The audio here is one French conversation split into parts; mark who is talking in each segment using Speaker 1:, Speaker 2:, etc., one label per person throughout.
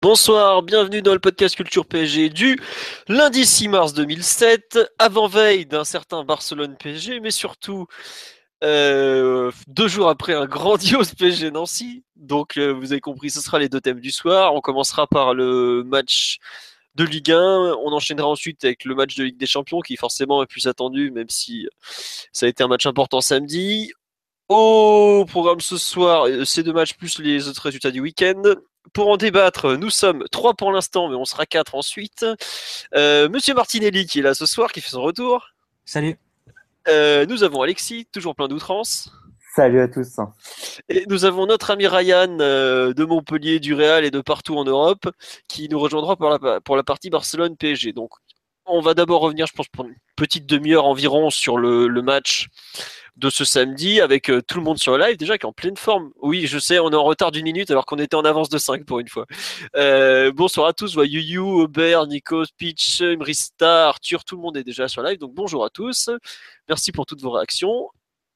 Speaker 1: Bonsoir, bienvenue dans le podcast Culture PSG du lundi 6 mars 2007, avant-veille d'un certain Barcelone PSG, mais surtout euh, deux jours après un grandiose PSG Nancy. Donc, euh, vous avez compris, ce sera les deux thèmes du soir. On commencera par le match de Ligue 1. On enchaînera ensuite avec le match de Ligue des Champions, qui forcément est plus attendu, même si ça a été un match important samedi. Au programme ce soir, euh, ces deux matchs plus les autres résultats du week-end. Pour en débattre, nous sommes trois pour l'instant, mais on sera quatre ensuite. Euh, Monsieur Martinelli qui est là ce soir, qui fait son retour.
Speaker 2: Salut.
Speaker 1: Euh, nous avons Alexis, toujours plein d'outrance.
Speaker 3: Salut à tous.
Speaker 1: Et nous avons notre ami Ryan euh, de Montpellier, du Real et de partout en Europe, qui nous rejoindra pour la, pour la partie Barcelone-PSG. Donc, on va d'abord revenir, je pense, pour une petite demi-heure environ sur le, le match de ce samedi avec euh, tout le monde sur le live déjà qui est en pleine forme. Oui, je sais, on est en retard d'une minute alors qu'on était en avance de 5 pour une fois. Euh, bonsoir à tous, voilà, Yuyu, Aubert, Nico, Pitch, Mrista, Arthur, tout le monde est déjà sur live. Donc bonjour à tous. Merci pour toutes vos réactions.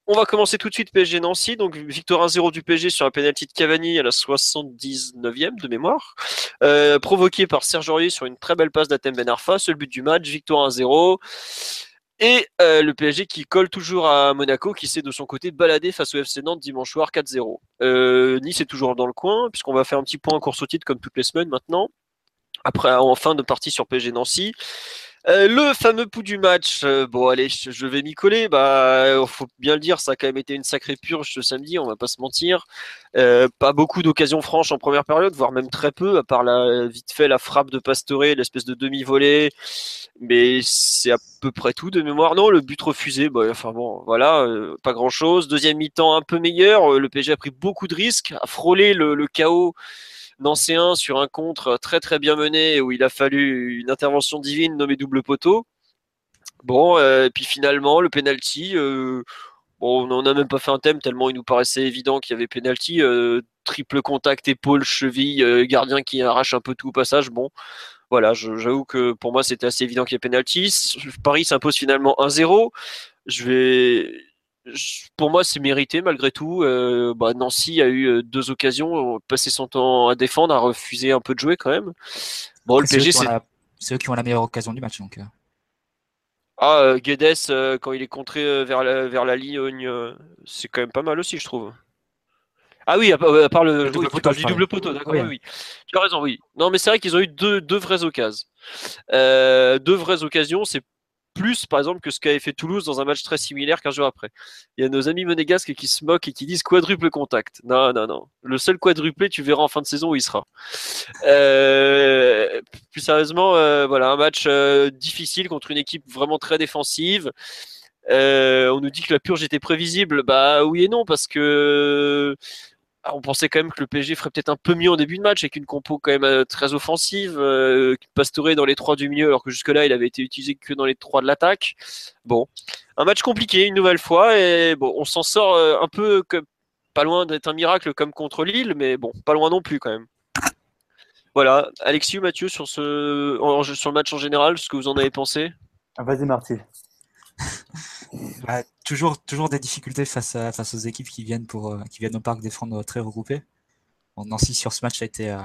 Speaker 1: On va commencer tout de suite PSG Nancy. Donc victoire 1-0 du PSG sur un penalty de Cavani à la 79e de mémoire, euh, provoqué par Serge Aurier sur une très belle passe d'Atem Ben Arfa. Seul but du match, victoire 1-0. Et euh, le PSG qui colle toujours à Monaco, qui sait de son côté de balader face au FC Nantes dimanche soir 4-0. Euh, nice est toujours dans le coin, puisqu'on va faire un petit point en course au titre comme toutes les semaines maintenant. Après, en fin de partie sur PSG Nancy. Euh, le fameux pouls du match, euh, bon allez, je, vais m'y coller. Bah, faut bien le dire, ça a quand même été une sacrée purge ce samedi, on va pas se mentir. Euh, pas beaucoup d'occasions franches en première période, voire même très peu, à part la vite fait la frappe de Pastore, l'espèce de demi-volée. Mais c'est à peu près tout de mémoire. Non, le but refusé, bah, enfin bon, voilà, euh, pas grand chose. Deuxième mi-temps un peu meilleur. Le PSG a pris beaucoup de risques, a frôlé le chaos nancéen sur un contre très très bien mené où il a fallu une intervention divine nommée double poteau. Bon, euh, puis finalement, le penalty, euh, bon, on n'a même pas fait un thème tellement il nous paraissait évident qu'il y avait penalty. Euh, triple contact, épaule, cheville, gardien qui arrache un peu tout au passage. Bon, voilà, j'avoue que pour moi c'était assez évident qu'il y ait penalty. Paris s'impose finalement 1-0. Je vais pour moi, c'est mérité malgré tout. Euh, bah, Nancy a eu euh, deux occasions, passé son temps à défendre, a refusé un peu de jouer quand même.
Speaker 2: Bon, le PSG, c'est eux qui ont la meilleure occasion du match. Donc. euh.
Speaker 1: Ah, euh, Guedes, euh, quand il est contré euh, vers la, vers la ligne, euh, c'est quand même pas mal aussi, je trouve. Ah oui, à, part- à part le,
Speaker 2: Le double
Speaker 1: oui,
Speaker 2: poteau,
Speaker 1: du double poteau, d'accord,
Speaker 2: Oui.
Speaker 1: Tu as raison, oui. Non, mais c'est vrai qu'ils ont eu deux, deux vraies occasions. Euh, deux vraies occasions, c'est plus, par exemple, que ce qu'avait fait Toulouse dans un match très similaire qu'un jour après. Il y a nos amis monégasques qui se moquent et qui disent quadruple contact. Non, non, non. Le seul quadruplé, tu verras en fin de saison où il sera. Euh, plus sérieusement, euh, voilà, un match euh, difficile contre une équipe vraiment très défensive. On nous dit que la purge était prévisible. Bah oui et non, parce que on pensait quand même que le PSG ferait peut-être un peu mieux en début de match avec une compo quand même euh, très offensive, euh, Pastore dans les trois du milieu, alors que jusque-là il avait été utilisé que dans les trois de l'attaque. Bon, un match compliqué une nouvelle fois et bon, on s'en sort euh, un peu comme pas loin d'être un miracle comme contre Lille, mais bon, pas loin non plus quand même. Voilà, Alexis ou Mathieu sur ce sur le match en général, ce que vous en avez pensé?
Speaker 3: Ah, Vas-y, Marty.
Speaker 2: Bah, toujours, toujours des difficultés face, à, face aux équipes qui viennent, pour, euh, qui viennent au parc défendre très regroupées. Bon, Nancy sur ce match ça a été euh,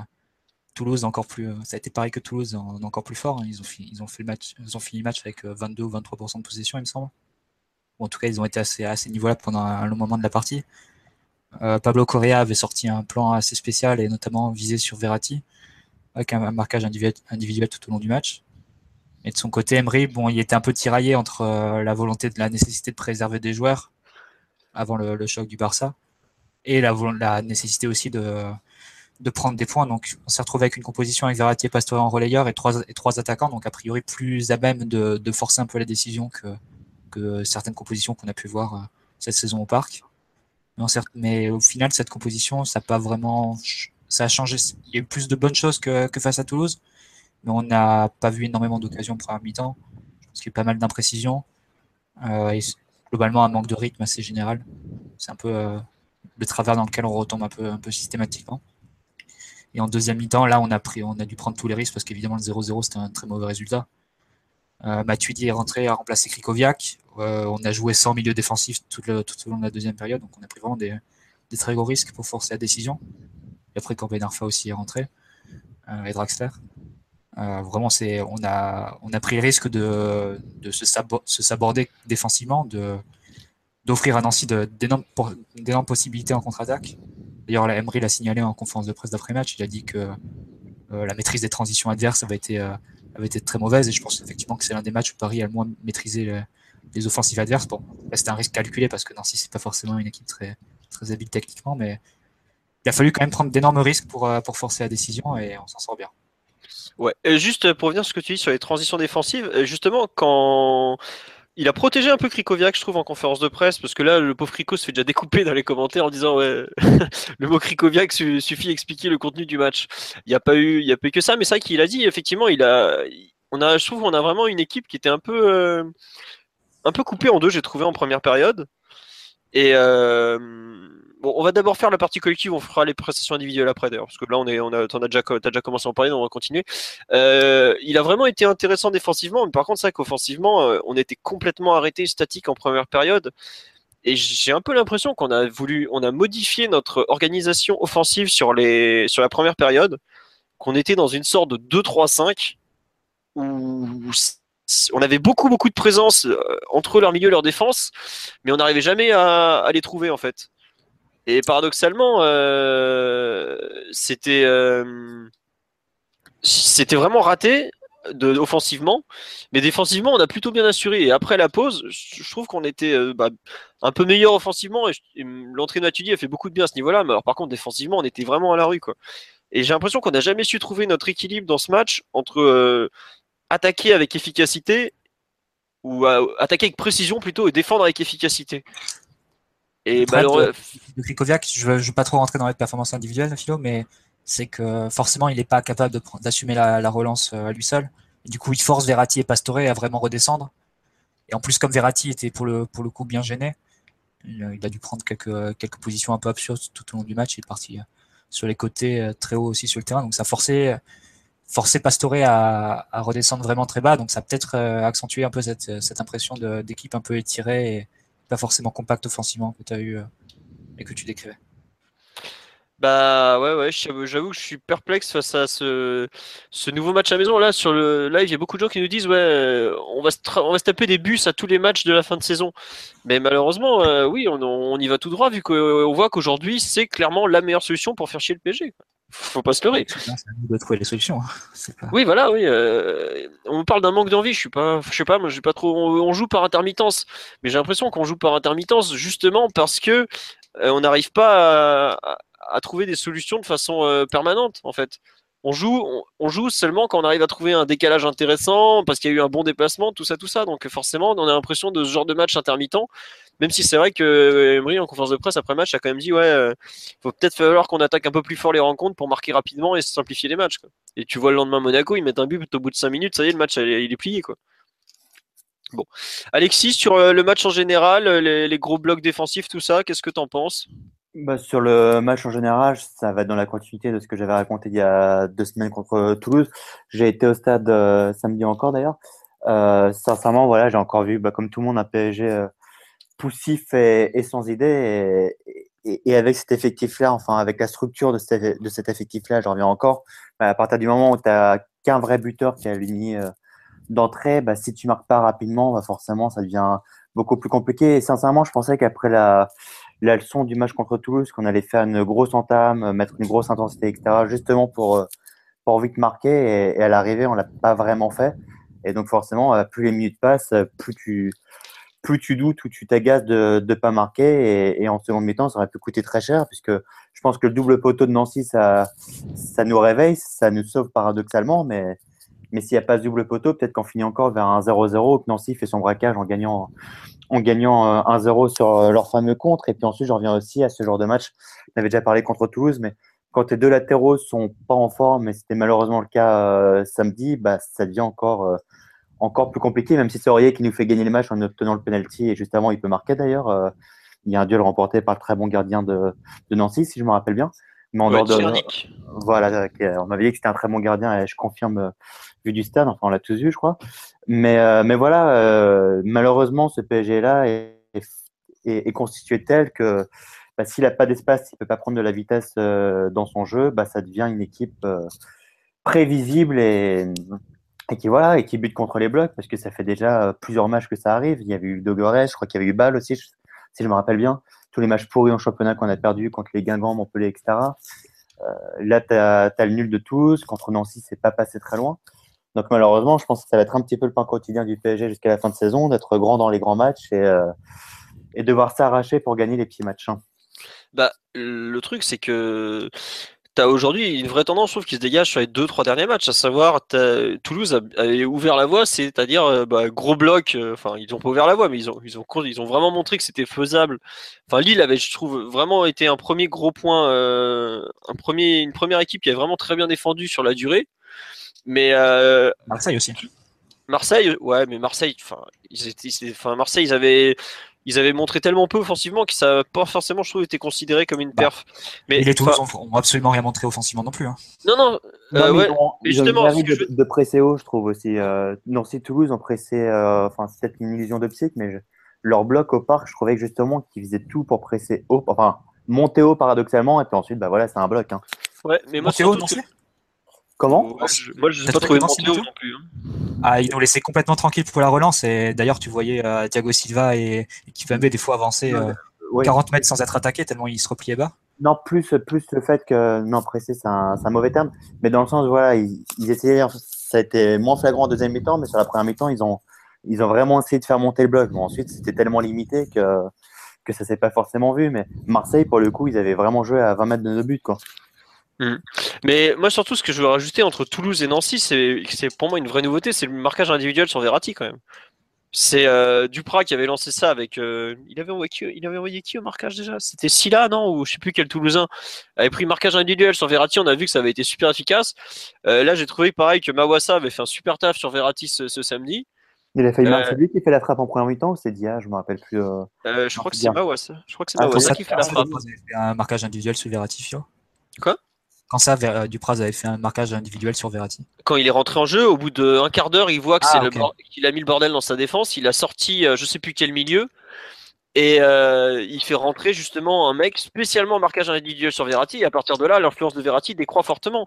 Speaker 2: Toulouse encore plus, euh, ça a été pareil que Toulouse, en, en encore plus fort. hein. Ils ont, ils ont ils ont fini le match avec euh, 22 ou 23% de possession, il me semble. En tout cas, ils ont été assez, à ces niveaux-là pendant un, long moment de la partie. Euh, Pablo Correa avait sorti un plan assez spécial et notamment visé sur Verratti avec un, marquage individuel tout au long du match. Et de son côté, Emery, bon, il était un peu tiraillé entre euh, la volonté de la nécessité de préserver des joueurs avant le, choc du Barça et la, la nécessité aussi de, de prendre des points. Donc, on s'est retrouvé avec une composition avec Verratti et Pastore en relayeur et trois, et trois attaquants, donc a priori plus à même de, de forcer un peu la décision que, que certaines compositions qu'on a pu voir euh, cette saison au parc. Mais, au final, cette composition, ça pas vraiment, ça a changé. Il y a eu plus de bonnes choses que, face à Toulouse, mais on n'a pas vu énormément d'occasions pour un mi-temps. Je pense qu'il y a pas mal d'imprécisions. Euh, et globalement, un manque de rythme assez général. C'est un peu euh, le travers dans lequel on retombe un peu, un peu systématiquement. Et en deuxième mi-temps, là, on a, pris, on a dû prendre tous les risques parce qu'évidemment, le 0-0, c'était un très mauvais résultat. Euh, Matuidi est rentré à remplacer Krikoviak. Euh, on a joué sans milieu défensif tout, le, tout, au long de la deuxième période, donc on a pris vraiment des, très gros risques pour forcer la décision. Et après, Corbin Arfa aussi est rentré, et Draxler. Vraiment, c'est, on, a, pris le risque de, se, saborder défensivement, d'offrir à Nancy d'énormes, possibilités en contre-attaque. D'ailleurs, la Emery l'a signalé en conférence de presse d'après-match. Il a dit que la maîtrise des transitions adverses avait été avait été très mauvaise et je pense effectivement que c'est l'un des matchs où Paris a le moins maîtrisé les offensives adverses. Bon, c'était un risque calculé parce que Nancy c'est pas forcément une équipe très habile techniquement, mais il a fallu quand même prendre d'énormes risques euh, pour forcer la décision et on s'en sort bien.
Speaker 1: Ouais, juste pour revenir sur ce que tu dis sur les transitions défensives, justement quand il a protégé un peu Krikoviak, je trouve, en conférence de presse, parce que là, le pauvre Kriko se fait déjà découper dans les commentaires en disant ouais, le mot Krikoviak suffit à expliquer le contenu du match. Il n'y a pas eu, il y a pas que ça, mais c'est vrai qu'il a dit effectivement, il a, on a, je trouve, on a vraiment une équipe qui était un peu, euh, un peu coupée en deux, j'ai trouvé en première période. Et euh, bon, on va d'abord faire la partie collective, on fera les prestations individuelles après d'ailleurs, parce que là on a, as déjà, commencé à en parler, donc on va continuer. Euh, il a vraiment été intéressant défensivement, mais par contre c'est vrai qu'offensivement, euh, on était complètement arrêté, statique en première période. Et j'ai un peu l'impression qu'on a voulu, on a modifié notre organisation offensive sur la première période, qu'on était dans une sorte de 2-3-5 où on avait beaucoup beaucoup de présence euh, entre leur milieu et leur défense, mais on n'arrivait jamais à, les trouver en fait. Et paradoxalement, euh, c'était euh, c'était vraiment raté de, offensivement, mais défensivement, on a plutôt bien assuré. Et après la pause, je trouve qu'on était euh, bah, un peu meilleur offensivement. Et, l'entrée de a fait beaucoup de bien à ce niveau-là, mais alors par contre, défensivement, on était vraiment à la rue. Quoi. Et j'ai l'impression qu'on n'a jamais su trouver notre équilibre dans ce match entre attaquer avec efficacité ou attaquer avec précision plutôt et défendre avec efficacité.
Speaker 2: Et. De Krikoviak, je ne veux, pas trop rentrer dans les performances individuelles, Philo, mais c'est que forcément, il n'est pas capable d'assumer la, relance euh, à lui seul. du coup, il force Verratti et Pastore à vraiment redescendre. Et en plus, comme Verratti était pour le, pour le coup bien gêné, il, a dû prendre quelques, quelques positions un peu absurdes tout au long du match. Il est parti euh, sur les côtés euh, très haut aussi sur le terrain. Donc ça a forcé, forcé Pastore à, à redescendre vraiment très bas. Donc ça a peut-être accentué un peu cette, cette impression d'équipe un peu étirée pas forcément compact offensivement que tu as eu euh, et que tu décrivais.
Speaker 1: Bah ouais, ouais, j'avoue que je suis perplexe face à ce, nouveau match à maison. Là, sur le live, il y a beaucoup de gens qui nous disent Ouais, on va, se on va taper des bus à tous les matchs de la fin de saison. Mais malheureusement, euh, oui, on, on, y va tout droit, vu qu'on voit qu'aujourd'hui, c'est clairement la meilleure solution pour faire chier le PG faut pas se leurrer.
Speaker 2: Nous de trouver les solutions. Hein.
Speaker 1: Oui, voilà, oui. Euh, on me parle d'un manque d'envie. Je suis pas, je sais pas, moi, j'ai pas trop. On, joue par intermittence, mais j'ai l'impression qu'on joue par intermittence justement parce que euh, on n'arrive pas à, trouver des solutions de façon euh, permanente, en fait. On joue, on, joue seulement quand on arrive à trouver un décalage intéressant, parce qu'il y a eu un bon déplacement, tout ça, tout ça. Donc forcément, on a l'impression de ce genre de match intermittent. Même si c'est vrai que euh, Emery en conférence de presse après match a quand même dit ouais, euh, faut peut-être falloir qu'on attaque un peu plus fort les rencontres pour marquer rapidement et simplifier les matchs. Et tu vois le lendemain Monaco, ils mettent un but au bout de 5 minutes, ça y est, le match il est plié quoi. Bon, Alexis sur euh, le match en général, les, gros blocs défensifs, tout ça, qu'est-ce que tu en penses?
Speaker 3: Bah, sur le match en général, ça va être dans la continuité de ce que j'avais raconté il y a deux semaines contre Toulouse. J'ai été au stade samedi encore d'ailleurs. sincèrement, voilà, j'ai encore vu, bah, comme tout le monde, un PSG poussif et, sans idée. Et, avec cet effectif-là, enfin avec la structure de cet, effectif-là, j'en reviens encore, bah, à partir du moment où tu n'as qu'un vrai buteur qui a ligne euh, d'entrée, bah, si tu marques pas rapidement, bah, forcément, ça devient beaucoup plus compliqué. Et sincèrement, je pensais qu'après la, leçon du match contre Toulouse, qu'on allait faire une grosse entame, mettre une grosse intensité, etc., justement pour, euh, pour vite marquer. Et, à l'arrivée, on l'a pas vraiment fait. Et donc forcément, euh, plus les minutes passent, plus tu, plus tu doutes ou tu t'agaces de ne pas marquer. Et, en seconde mi-temps, ça aurait pu coûter très cher, puisque je pense que le double poteau de Nancy, ça, nous réveille, ça nous sauve paradoxalement. Mais, mais s'il n'y a pas ce double poteau, peut-être qu'on finit encore vers un 0-0, que Nancy fait son braquage en gagnant, en gagnant 1-0 sur leur fameux contre. Et puis ensuite, je reviens aussi à ce genre de match. On avait déjà parlé contre Toulouse, mais quand tes deux latéraux sont pas en forme, et c'était malheureusement le cas samedi, bah, ça devient encore, encore plus compliqué, même si c'est Aurier qui nous fait gagner le match en obtenant le penalty. Et juste avant, il peut marquer d'ailleurs. il y a un duel remporté par le très bon gardien de, de Nancy, si je me rappelle bien.
Speaker 1: Mais en dehors de,
Speaker 3: voilà, on m'avait dit que c'était un très bon gardien et je confirme euh, vu du stade. Enfin, on l'a tous vu, je crois. Mais, euh, mais voilà, euh, malheureusement, ce PSG-là est, est, constitué tel que bah, s'il n'a pas d'espace, il ne peut pas prendre de la vitesse dans son jeu, bah, ça devient une équipe prévisible et, et qui voilà et qui bute contre les blocs parce que ça fait déjà plusieurs matchs que ça arrive. Il y avait eu Dogorès, je crois qu'il y avait eu Bâle aussi, si je me rappelle bien tous les matchs pourris en championnat qu'on a perdu contre les Guingamp, Montpellier, etc. Euh, là, tu as, le nul de tous. Contre Nancy, c'est pas passé très loin. Donc malheureusement, je pense que ça va être un petit peu le pain quotidien du PSG jusqu'à la fin de saison, d'être grand dans les grands matchs et, euh, et devoir s'arracher pour gagner les petits matchs. Hein.
Speaker 1: Bah, le truc, c'est que aujourd'hui une vraie tendance, je trouve, qui se dégage sur les deux, trois derniers matchs, à savoir Toulouse a, ouvert la voie, c'est-à-dire euh, bah, gros bloc. Euh, enfin, ils n'ont pas ouvert la voie, mais ils ont, ils ont, ils ont vraiment montré que c'était faisable. Enfin, Lille avait, je trouve, vraiment été un premier gros point, euh, un premier, une première équipe qui avait vraiment très bien défendu sur la durée. Mais
Speaker 2: Marseille aussi.
Speaker 1: Marseille, ouais, mais Marseille, enfin, ils étaient, enfin, Marseille, ils avaient, ils avaient montré tellement peu offensivement que ça n'a pas forcément, je trouve, été considéré comme une bah, perf.
Speaker 2: mais les Toulouse n'ont absolument rien montré offensivement non plus. Hein.
Speaker 1: Non, non,
Speaker 3: euh, ouais, mais justement, ils de, de, presser haut, je trouve aussi. Euh, Nancy Toulouse ont pressé, euh, enfin, c'est peut-être une illusion d'optique, mais leur bloc au parc, je trouvais que justement qu'ils faisaient tout pour presser haut, enfin, monter haut paradoxalement, et puis ensuite, bah voilà, c'est un bloc. Hein.
Speaker 1: Ouais, mais moi,
Speaker 2: monter haut, Nancy?
Speaker 3: Comment
Speaker 1: Moi, je n'ai pas trouvé non plus. Hein.
Speaker 2: Ah, ils nous laissaient complètement tranquilles pour la relance. Et d'ailleurs, tu voyais euh, Thiago Silva et, et Kipembe des fois avancer 40 euh, mètres sans être attaqué tellement ils se repliaient bas.
Speaker 3: Non, plus, plus le fait que. Non, pressé, c'est un, un, mauvais terme. Mais dans le sens, voilà, ils, essayaient. Ça a été moins flagrant en deuxième mi-temps, mais sur la première mi-temps, ils ont, ils ont vraiment essayé de faire monter le bloc. Bon, ensuite, c'était tellement limité que, que ça s'est pas forcément vu. Mais Marseille, pour le coup, ils avaient vraiment joué à 20 mètres de nos buts, quoi.
Speaker 1: Mm. Mais moi surtout ce que je veux rajouter entre Toulouse et Nancy, c'est pour moi une vraie nouveauté, c'est le marquage individuel sur Verratti quand même. C'est euh, Duprat qui avait lancé ça avec. Euh, il, avait envoyé qui, il avait envoyé qui au marquage déjà? C'était Silla, non? Ou je sais plus quel Toulousain avait pris le marquage individuel sur Verratti. On a vu que ça avait été super efficace. Euh, là, j'ai trouvé pareil que Mawassa avait fait un super taf sur Verratti ce, samedi.
Speaker 3: Il a failli marquer. C'est lui qui fait la frappe en première mi-temps ou c'est Dia Je me rappelle plus.
Speaker 1: je crois que c'est Mawassa. Je crois que c'est ah, Mawassa qui fait la frappe.
Speaker 2: un marquage individuel sur Verratti, Fio?
Speaker 1: Quoi?
Speaker 2: Quand ça, euh, Dupraz avait fait un marquage individuel sur Verratti.
Speaker 1: Quand il est rentré en jeu, au bout d'un quart d'heure, il voit que ah, qu'il a mis le bordel dans sa défense. Il a sorti, euh, je sais plus quel milieu, et euh, il fait rentrer justement un mec spécialement en marquage individuel sur Verratti. Et à partir de là, l'influence de Verratti décroît fortement.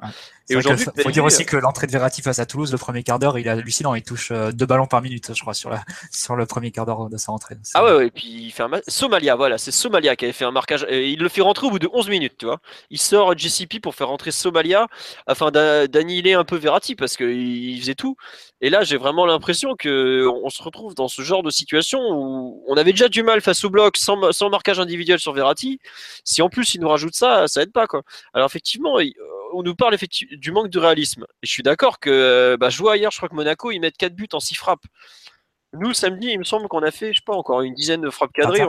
Speaker 2: Et aujourd'hui, il faut dire aussi que l'entrée de Verratti face à Toulouse, le premier quart d'heure, il est hallucinant. Il touche euh, deux ballons par minute, je crois, sur, la, sur le premier quart d'heure de sa rentrée.
Speaker 1: Ah ouais, ouais, et puis il fait un Somalia, voilà, c'est Somalia qui avait fait un marquage. Et il le fait rentrer au bout de 11 minutes, tu vois. Il sort JCP pour faire rentrer Somalia afin d'annihiler un peu Verratti parce qu'il faisait tout. Et là, j'ai vraiment l'impression que on se retrouve dans ce genre de situation où on avait déjà du mal face au bloc sans, marquage individuel sur Verratti. Si en plus il nous rajoute ça, ça aide pas quoi. Alors effectivement, euh, on nous parle effectivement du manque de réalisme. Et je suis d'accord que euh, bah, je vois hier, je crois que Monaco ils mettent 4 buts en 6 frappes. Nous le samedi, il me semble qu'on a fait, je sais pas, encore une dizaine de frappes cadrées.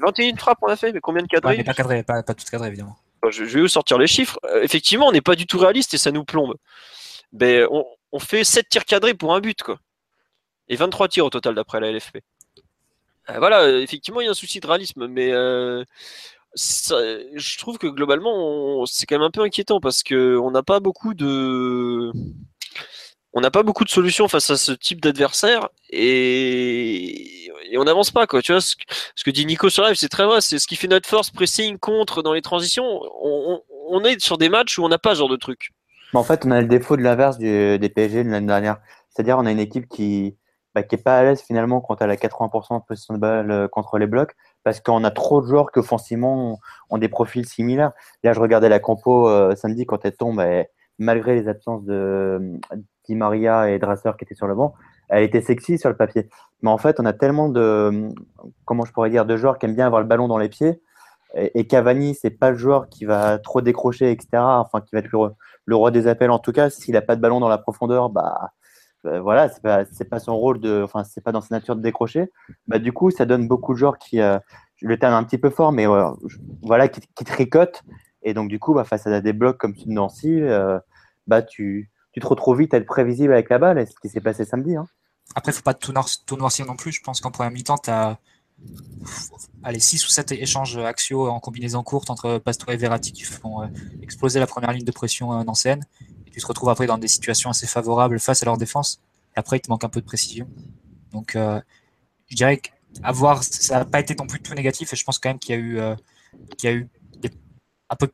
Speaker 1: 21 frappes on a fait, mais combien de cadrées?
Speaker 2: Pas cadrées, pas, toutes cadrées évidemment.
Speaker 1: Je, vais vous sortir les chiffres. Euh, effectivement, on n'est pas du tout réaliste et ça nous plombe. Ben, on, on fait 7 tirs cadrés pour un but, quoi. Et 23 tirs au total d'après la LFP. Euh, voilà, effectivement, il y a un souci de réalisme, mais euh, je trouve que globalement, c'est quand même un peu inquiétant parce qu'on n'a pas beaucoup de. On n'a pas beaucoup de solutions face à ce type d'adversaire et... on n'avance pas quoi. Ce que, dit Nico sur live, c'est très vrai. C'est ce qui fait notre force, pressing, contre dans les transitions. on est sur des matchs où on n'a pas ce genre de truc
Speaker 3: en fait, on a le défaut de l'inverse des PSG de l'année dernière. C'est-à-dire, on a une équipe qui bah, qui est pas à l'aise finalement quand elle a 80% de position de balle euh, contre les blocs, parce qu'on a trop de joueurs qui offensivement ont, des profils similaires. Là, je regardais la compo euh, samedi quand elle tombe, malgré les absences de Di Maria et Drasser qui étaient sur le banc, elle était sexy sur le papier. Mais en fait, on a tellement de, comment je pourrais dire, de joueurs qui aiment bien avoir le ballon dans les pieds. Et, et Cavani, c'est pas le joueur qui va trop décrocher, etc. Enfin, qui va être le, le roi des appels en tout cas. S'il n'a pas de ballon dans la profondeur, bah, euh, voilà, c'est pas, pas son rôle de, enfin, c'est pas dans sa nature de décrocher. Bah, du coup, ça donne beaucoup de joueurs qui, euh, le terme un petit peu fort, mais euh, voilà, qui, tricotent. Et donc, du coup, bah, face à des blocs comme celui de Nancy, bah, tu, tu te retrouves vite à être prévisible avec la balle, ce qui s'est passé samedi. Hein.
Speaker 2: Après, faut pas tout, noir- tout noircir non plus. Je pense qu'en première mi-temps, tu as allez, 6 ou 7 échanges axiaux en combinaison courte entre Pastore et Verratti qui font euh, exploser la première ligne de pression euh, nancéenne. Et tu te retrouves après dans des situations assez favorables face à leur défense. Après, il te manque un peu de précision. Donc, euh, je dirais qu'avoir, ça n'a pas été non plus tout négatif. Et je pense quand même qu'il y a eu, euh, qu'il y a eu un peu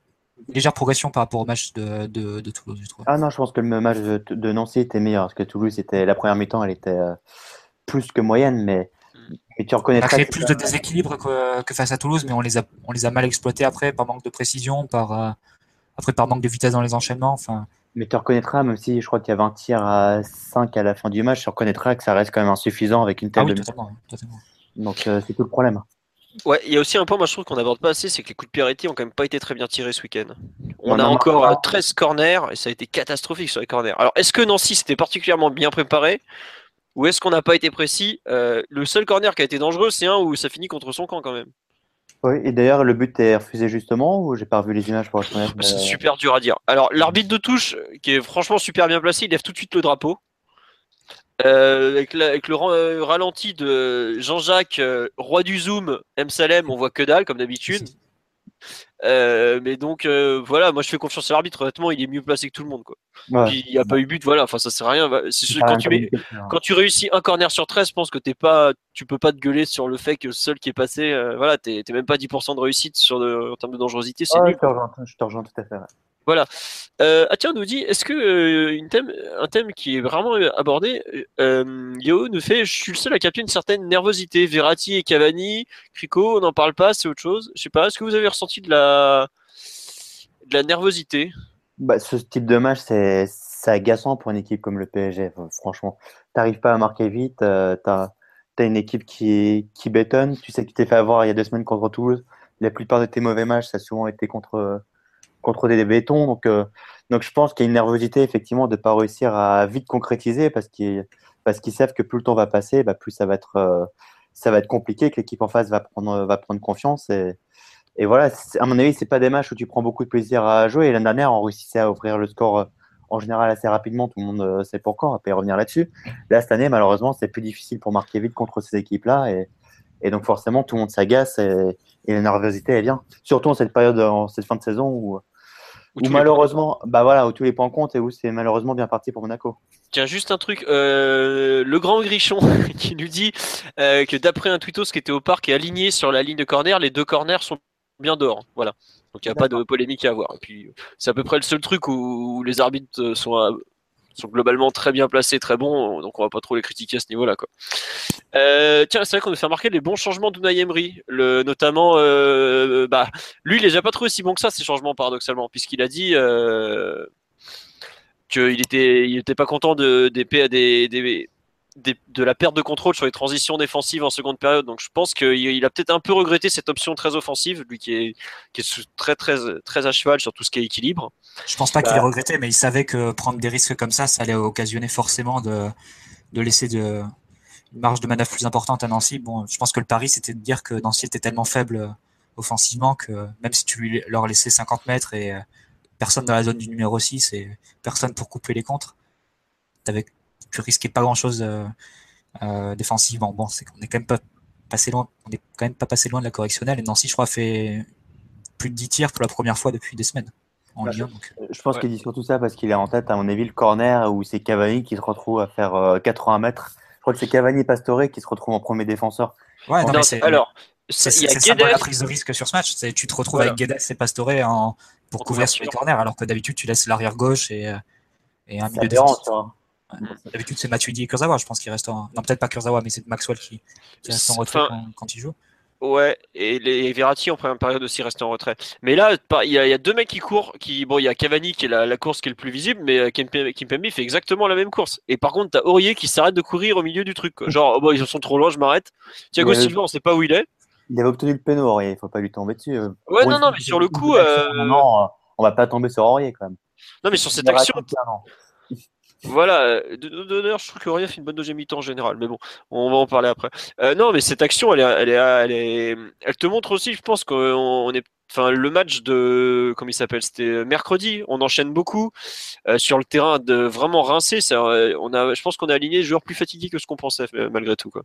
Speaker 2: légère progression par rapport au match de, de, Toulouse, je trouve.
Speaker 3: Ah non, je pense que le match de, Nancy était meilleur, parce que Toulouse, était, la première mi-temps, elle était euh, plus que moyenne, mais, mais tu
Speaker 2: On a
Speaker 3: reconnaîtras.
Speaker 2: créé plus de déséquilibre que, que face à Toulouse, mais on les a, on les a mal exploités après par manque de précision, par, euh, après par manque de vitesse dans les enchaînements. Enfin,
Speaker 3: Mais tu reconnaîtras, même si je crois qu'il y avait un tir à 5 à la fin du match, tu reconnaîtras que ça reste quand même insuffisant avec une
Speaker 2: ah
Speaker 3: telle
Speaker 2: oui,
Speaker 3: demi-
Speaker 2: totalement, totalement.
Speaker 3: Donc euh, c'est tout le problème.
Speaker 1: Ouais, il y a aussi un point, moi je trouve qu'on n'aborde pas assez, c'est que les coups de Peretti ont quand même pas été très bien tirés ce week-end. On
Speaker 3: On
Speaker 1: a
Speaker 3: en a
Speaker 1: encore
Speaker 3: pas.
Speaker 1: euh, 13 corners et ça a été catastrophique sur les corners. Alors est-ce que Nancy c'était particulièrement bien préparé? Ou est-ce qu'on n'a pas été précis Euh, Le seul corner qui a été dangereux, c'est un où ça finit contre son camp quand même.
Speaker 3: Oui, et d'ailleurs, le but est refusé justement, ou j'ai pas revu les images pour être honnête.
Speaker 1: C'est
Speaker 3: mais-
Speaker 1: super dur à dire. Alors l'arbitre de touche, euh, qui est franchement super bien placé, il lève tout de suite le drapeau. Euh, avec, la- avec le euh, ralenti de Jean-Jacques, euh, roi du zoom, M. Salem, on voit que dalle comme d'habitude. Euh, mais donc euh, voilà, moi je fais confiance à l'arbitre. Honnêtement, il est mieux placé que tout le monde. Quoi.
Speaker 3: Ouais.
Speaker 1: Puis il n'y a pas eu but, voilà. Enfin, ça sert à rien. Sûr, quand, tu mets-
Speaker 3: communiqué, hein.
Speaker 1: quand tu réussis un corner sur 13, je pense que t'es pas, tu peux pas te gueuler sur le fait que le seul qui est passé, euh, voilà, t'es t'es même pas 10% de réussite sur de- en termes de dangerosité. C'est
Speaker 3: Ouais,
Speaker 1: nul.
Speaker 3: je, te rejoins, je te rejoins tout à fait. Ouais.
Speaker 1: Euh, ah tiens, on nous dit, est-ce que euh, une thème, un thème qui est vraiment euh, abordé, euh, Yo nous fait, je suis le seul à capter une certaine nervosité. Verratti et Cavani, Crico, on n'en parle pas, c'est autre chose. Je sais pas, est-ce que vous avez ressenti de la, de la nervosité?
Speaker 3: Bah, ce type de match, c'est agaçant pour une équipe comme le PSG. Franchement, t'arrives pas à marquer vite. Euh, t'as as une équipe qui, qui bétonne. Tu sais que tu t'es fait avoir il y a deux semaines contre Toulouse. La plupart de tes mauvais matchs, ça a souvent été contre, contre des bétons. Donc, euh, donc je pense qu'il y a une nervosité, effectivement, de ne pas réussir à vite concrétiser parce qu'ils parce savent que plus le temps va passer, bah, plus ça va être, euh, ça va être compliqué, que l'équipe en face va prendre, va prendre confiance. Et, et voilà, à mon avis, c'est pas des matchs où tu prends beaucoup de plaisir à jouer. L'année dernière, on réussissait à ouvrir le score euh, en général assez rapidement. Tout le monde sait pourquoi. On pas y revenir là-dessus. Là, cette année, malheureusement, c'est plus difficile pour marquer vite contre ces équipes-là. Et, et donc, forcément, tout le monde s'agace et, et la nervosité, elle vient. Surtout en cette période, en cette fin de saison où,
Speaker 1: Ou
Speaker 3: où
Speaker 1: les
Speaker 3: malheureusement, bah voilà, où tous les points comptent et où c'est malheureusement bien parti pour Monaco.
Speaker 1: Tiens, juste un truc, euh, le grand Grichon qui nous dit euh, que d'après un tweetos qui était au parc et aligné sur la ligne de corner, les deux corners sont bien dehors. Voilà. Donc il n'y a pas de polémique à avoir. Et puis c'est à peu près le seul truc où, où les arbitres sont, à- sont globalement très bien placés, très bons. Donc on va pas trop les critiquer à ce niveau-là. Euh, tiens, c'est vrai qu'on nous fait remarquer les bons changements d'Unai Emery, le, notamment. euh, bah, lui, il les a pas trouvé si bons que ça ces changements paradoxalement, puisqu'il a dit. Euh, qu'il était, il était pas content de, des, des, des, des- de la perte de contrôle sur les transitions défensives en seconde période. Donc je pense qu'il il a peut-être un peu regretté cette option très offensive, lui qui est, qui est très, très, très à cheval sur tout ce qui est équilibre.
Speaker 2: Je pense pas qu'il
Speaker 3: Bah.
Speaker 2: ait regretté, mais il savait que prendre des risques comme ça, ça allait occasionner forcément de, de laisser de, une marge de manœuvre plus importante à Nancy. Bon, je pense que le pari, c'était de dire que Nancy était tellement faible euh, offensivement que même si tu lui- leur laissais 50 mètres et euh, personne dans la zone du numéro 6 et personne pour couper les contres, t'avais- tu risquais pas grand chose défensivement. Bon, c'est qu'on est quand même pas passé loin, on est quand même pas passé loin de la correctionnelle et Nancy, je crois, fait plus de 10 tirs pour la première fois depuis des semaines en
Speaker 3: Bah,
Speaker 2: Ligue 1, donc,
Speaker 3: Euh, Je pense
Speaker 1: Ouais.
Speaker 3: qu'il dit surtout ça parce qu'il est en tête, à mon avis, le corner où c'est Cavani qui se retrouve à faire euh, 80 mètres. Je crois que c'est Cavani et Pastore qui se retrouvent en premier défenseur.
Speaker 2: Ouais, non, mais
Speaker 1: alors,
Speaker 2: c'est
Speaker 1: il y a
Speaker 2: c'est ça la prise de risque sur ce match. C'est- Tu te retrouves
Speaker 1: Voilà.
Speaker 2: avec Guedes et Pastore en, pour
Speaker 1: En
Speaker 2: couvrir sur les corners, alors que d'habitude tu laisses l'arrière gauche et, euh, et un milieu
Speaker 3: vois.
Speaker 2: D'habitude c'est Matuidi et Kurzawa, je pense qu'il reste en. Non, peut-être pas Kurzawa, mais c'est Maxwell qui, qui reste en retrait
Speaker 1: Enfin,
Speaker 2: quand, quand il joue.
Speaker 1: Ouais, et les Verratti en première période aussi restent en retrait. Mais là, il y, a, il y a deux mecs qui courent. Qui, bon, il y a Cavani qui est la, la course qui est le plus visible, mais euh, Kimpembe fait exactement la même course. Et par contre, t'as Aurier qui s'arrête de courir au milieu du truc. quoi. Genre, oh, bah, ils sont trop loin, je m'arrête. Thiago
Speaker 3: euh,
Speaker 1: Silva, on sait pas où il est.
Speaker 3: Il avait obtenu le péno, Aurier. Il faut pas lui tomber dessus. euh.
Speaker 1: Ouais, non, non, mais sur le coup, euh,
Speaker 3: Non, non, on va pas tomber sur Aurier quand même.
Speaker 1: Non, mais sur cette action. Voilà, d'ailleurs, je trouve que Aurier fait une bonne deuxième mi-temps en général, mais bon, on va en parler après. non, mais cette action, elle, est, elle, est, elle, est, elle te montre aussi, je pense qu'on est enfin le match de comment il s'appelle c'était mercredi on enchaîne beaucoup sur le terrain de vraiment rincé je pense qu'on a aligné des joueurs plus fatigués que ce qu'on pensait malgré tout quoi.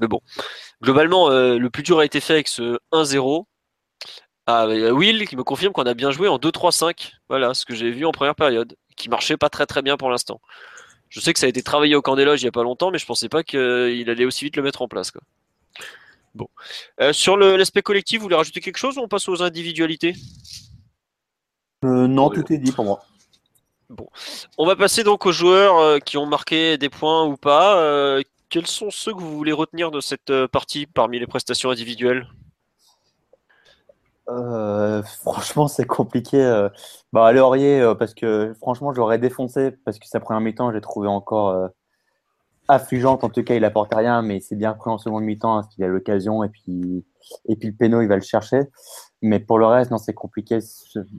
Speaker 1: Mais bon globalement le plus dur a été fait avec ce 1-0 ah, Will qui me confirme qu'on a bien joué en 2-3-5 voilà ce que j'ai vu en première période qui marchait pas très très bien pour l'instant je sais que ça a été travaillé au camp des loges il y a pas longtemps mais je pensais pas qu'il allait aussi vite le mettre en place quoi Bon. Euh, sur l'aspect collectif, vous voulez rajouter quelque chose ou on passe aux individualités?
Speaker 3: Euh, Non, tout est dit pour moi.
Speaker 1: Bon. On va passer donc aux joueurs euh, qui ont marqué des points ou pas. quels sont ceux que vous voulez retenir de cette partie parmi les prestations individuelles?
Speaker 3: Franchement, c'est compliqué. Bah, Laurier, parce que franchement, j'aurais défoncé parce que sa première mi-temps, j'ai trouvé encore affligeante. En tout cas, il apporte rien, mais c'est bien pris en seconde mi-temps parce qu'il a l'occasion et puis, et puis le péno, il va le chercher. Mais pour le reste, non, c'est compliqué.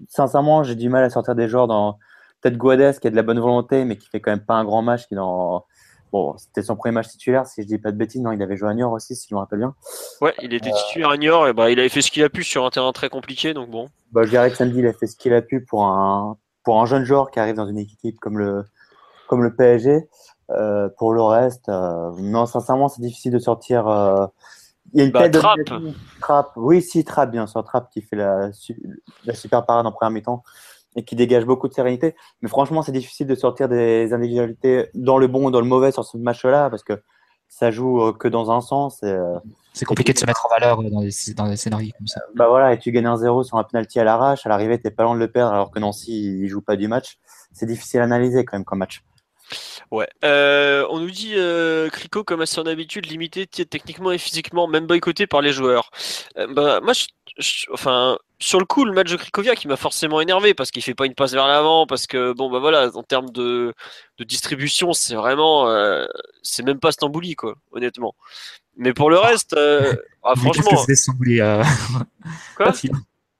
Speaker 3: Sincèrement, j'ai du mal à sortir des joueurs dans peut-être Guades qui a de la bonne volonté, mais qui fait quand même pas un grand match. Qui dans... Bon, c'était son premier match titulaire, si je dis pas de bêtises. Non, il avait joué à Niort aussi, si je me rappelle bien.
Speaker 1: Ouais, il était titulaire à Niort et bah, il avait fait ce qu'il a pu sur un terrain très compliqué, donc bon.
Speaker 3: Bah, je dirais que samedi, il a fait ce qu'il a pu pour un, pour un jeune joueur qui arrive dans une équipe comme le, comme le PSG. Euh, pour le reste, euh, non, sincèrement, c'est difficile de sortir. Euh,
Speaker 1: il y a une bah,
Speaker 3: trappe. Oui, si, Trapp, bien sûr. Trapp qui fait la, la super parade en première mi-temps et qui dégage beaucoup de sérénité. Mais franchement, c'est difficile de sortir des individualités dans le bon ou dans le mauvais sur ce match-là parce que ça joue que dans un sens.
Speaker 2: C'est compliqué de se mettre en valeur dans des, dans des scénarios comme ça.
Speaker 3: Bah voilà, et tu gagnes un 0 sur un penalty à l'arrache. À l'arrivée, t'es pas loin de le perdre alors que Nancy, il joue pas du match. C'est difficile à analyser quand même comme match.
Speaker 1: Ouais. Euh, on nous dit euh, Crico, comme à son habitude, limité techniquement et physiquement, même boycotté par les joueurs. Euh, bah, moi, enfin, sur le coup, le match de Cricovia qui m'a forcément énervé parce qu'il fait pas une passe vers l'avant, parce que bon, bah voilà, en termes de, de distribution, c'est vraiment, euh, c'est même pas Stambouli, quoi, honnêtement. Mais pour le reste, ah, franchement.
Speaker 2: Que Stambouli, Quoi?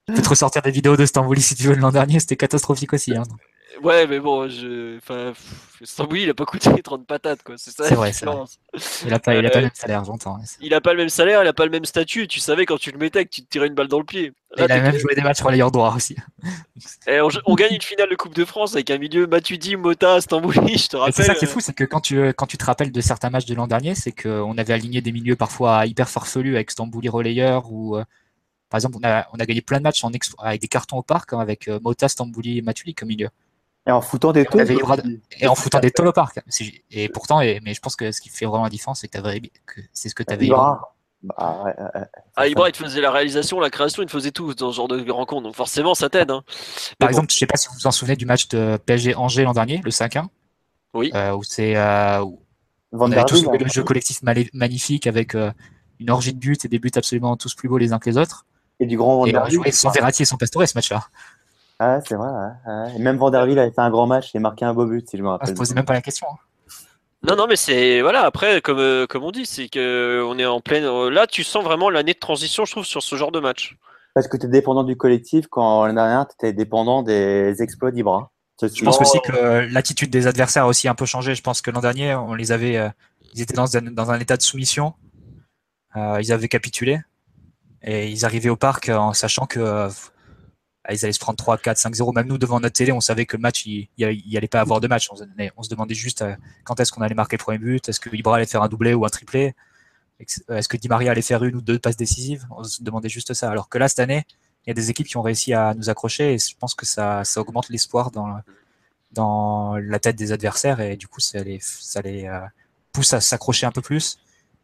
Speaker 2: Te ressortir des vidéos de Stambouli si tu veux l'an dernier, c'était catastrophique aussi. Hein.
Speaker 1: Ouais, mais bon, je. Enfin, Stambouli, il a pas coûté 30 patates, quoi. C'est ça.
Speaker 2: C'est vrai, Il a pas, il a pas le même salaire, j'entends.
Speaker 1: Il a pas le même salaire, il a pas le même statut. Tu savais quand tu le mettais que tu te tirais une balle dans le pied.
Speaker 2: il a même joué des matchs relayeurs droit aussi.
Speaker 1: Et on, gagne une finale de Coupe de France avec un milieu Matuidi, Mota, Stambouli, je te rappelle.
Speaker 2: C'est ça qui est fou, c'est que quand tu, quand tu te rappelles de certains matchs de l'an dernier, c'est qu'on avait aligné des milieux parfois hyper farfelus avec Stambouli relayeur ou. Euh, par exemple, on a, on a gagné plein de matchs en avec des cartons au parc, hein, avec euh, Mota, Stambouli et Matuidi comme milieu.
Speaker 3: Et en foutant des tôles.
Speaker 2: Et en foutant des tôles au parc. Et pourtant, mais je pense que ce qui fait vraiment la différence, c'est que, c'est ce que tu avais.
Speaker 3: Ibra.
Speaker 1: Bah, ah, Ibra, il faisait la réalisation, la création, il faisait tout dans ce genre de rencontre. Donc forcément, ça t'aide. Hein.
Speaker 2: Par exemple, je sais pas si vous vous en souvenez du match de PSG Angers l'an dernier, le 5-1.
Speaker 1: Oui.
Speaker 2: Euh, où c'est. Euh, on avait tous le jeu collectif magnifique avec euh, une orgie de buts et des buts absolument tous plus beaux les uns que les autres.
Speaker 3: Et du grand
Speaker 2: Et on jouait sans Verratti et sans Pastore ce match-là.
Speaker 3: Ah, c'est vrai. Ouais. Même Vanderville avait fait un grand match et marqué un beau but, si je me ah, rappelle.
Speaker 2: je posais même pas la question. Hein.
Speaker 1: Non, non, mais c'est voilà. Après, comme euh, comme on dit, c'est que on est en pleine. Euh, là, tu sens vraiment l'année de transition, je trouve, sur ce genre de match.
Speaker 3: Parce que tu es dépendant du collectif quand l'année dernière, tu étais dépendant des exploits d'Ibra.
Speaker 2: Je pense aussi que l'attitude des adversaires a aussi un peu changé. Je pense que l'an dernier, on les avait, euh, ils étaient dans un, dans un état de soumission. ils avaient capitulé et ils arrivaient au parc en sachant que ah, ils allaient se prendre 3, 4, 5, 0. Même nous, devant notre télé, on savait que le match, il, il, allait pas avoir de match. On, se demandait juste euh, quand est-ce qu'on allait marquer le premier but, est-ce que Ibra allait faire un doublé ou un triplé, est-ce que Di Maria allait faire une ou deux passes décisives? On se demandait juste ça. Alors que là, cette année, il y a des équipes qui ont réussi à nous accrocher et je pense que ça, ça augmente l'espoir dans, dans la tête des adversaires et du coup, ça les, ça les euh, pousse à s'accrocher un peu plus.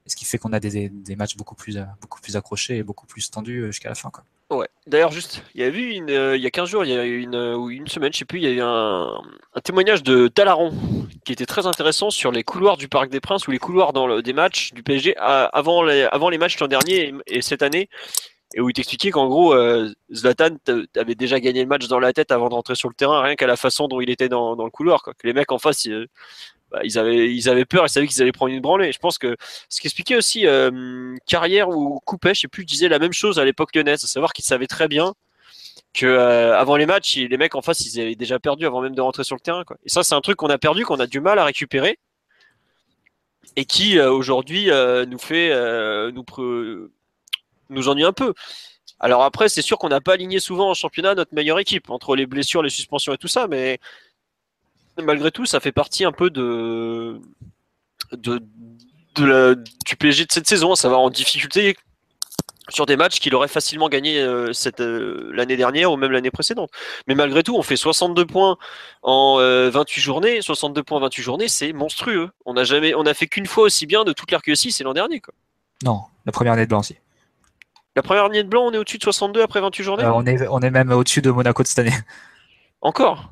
Speaker 2: ce qui fait qu'on a des, des, matchs beaucoup plus, beaucoup plus accrochés et beaucoup plus tendus euh, jusqu'à la fin. Quoi.
Speaker 1: Ouais. D'ailleurs, juste, il y a eu euh, il y a 15 jours, il y a une euh, ou une semaine, je sais plus, il y a eu un, témoignage de Talaron qui était très intéressant sur les couloirs du Parc des Princes ou les couloirs dans le, des matchs du PSG avant les, matchs l'an dernier et, cette année, et où il t'expliquait qu'en gros, euh, Zlatan avait déjà gagné le match dans la tête avant de rentrer sur le terrain, rien qu'à la façon dont il était dans, dans le couloir, quoi. Que les mecs en face, bah, ils, avaient, peur, ils savaient qu'ils allaient prendre une branlée. Je pense que ce qui expliquait aussi euh, Carrière ou Coupet, je sais plus, disait la même chose à l'époque lyonnaise, à savoir qu'ils savaient très bien que euh, avant les matchs, les mecs en face, ils avaient déjà perdu avant même de rentrer sur le terrain. Et ça, c'est un truc qu'on a perdu, qu'on a du mal à récupérer, et qui euh, aujourd'hui euh, nous fait nous nous ennuie un peu. Alors après, c'est sûr qu'on n'a pas aligné souvent en championnat notre meilleure équipe entre les blessures, les suspensions et tout ça, mais malgré tout, ça fait partie un peu de, de, du PSG de cette saison, ça va en difficulté sur des matchs qu'il aurait facilement gagné euh, cette euh, l'année dernière ou même l'année précédente. Mais malgré tout, on fait 62 points en 28 euh, journées, 62 points en 28 journées, c'est monstrueux. On jamais on a fait qu'une fois aussi bien de toute l'RQSI, c'est l'an dernier quoi.
Speaker 2: Non, la première année de blanc aussi.
Speaker 1: La première année de blanc, on est au-dessus de 62 après 28 journées?
Speaker 2: On, est, on est même au-dessus de Monaco de cette année.
Speaker 1: Encore?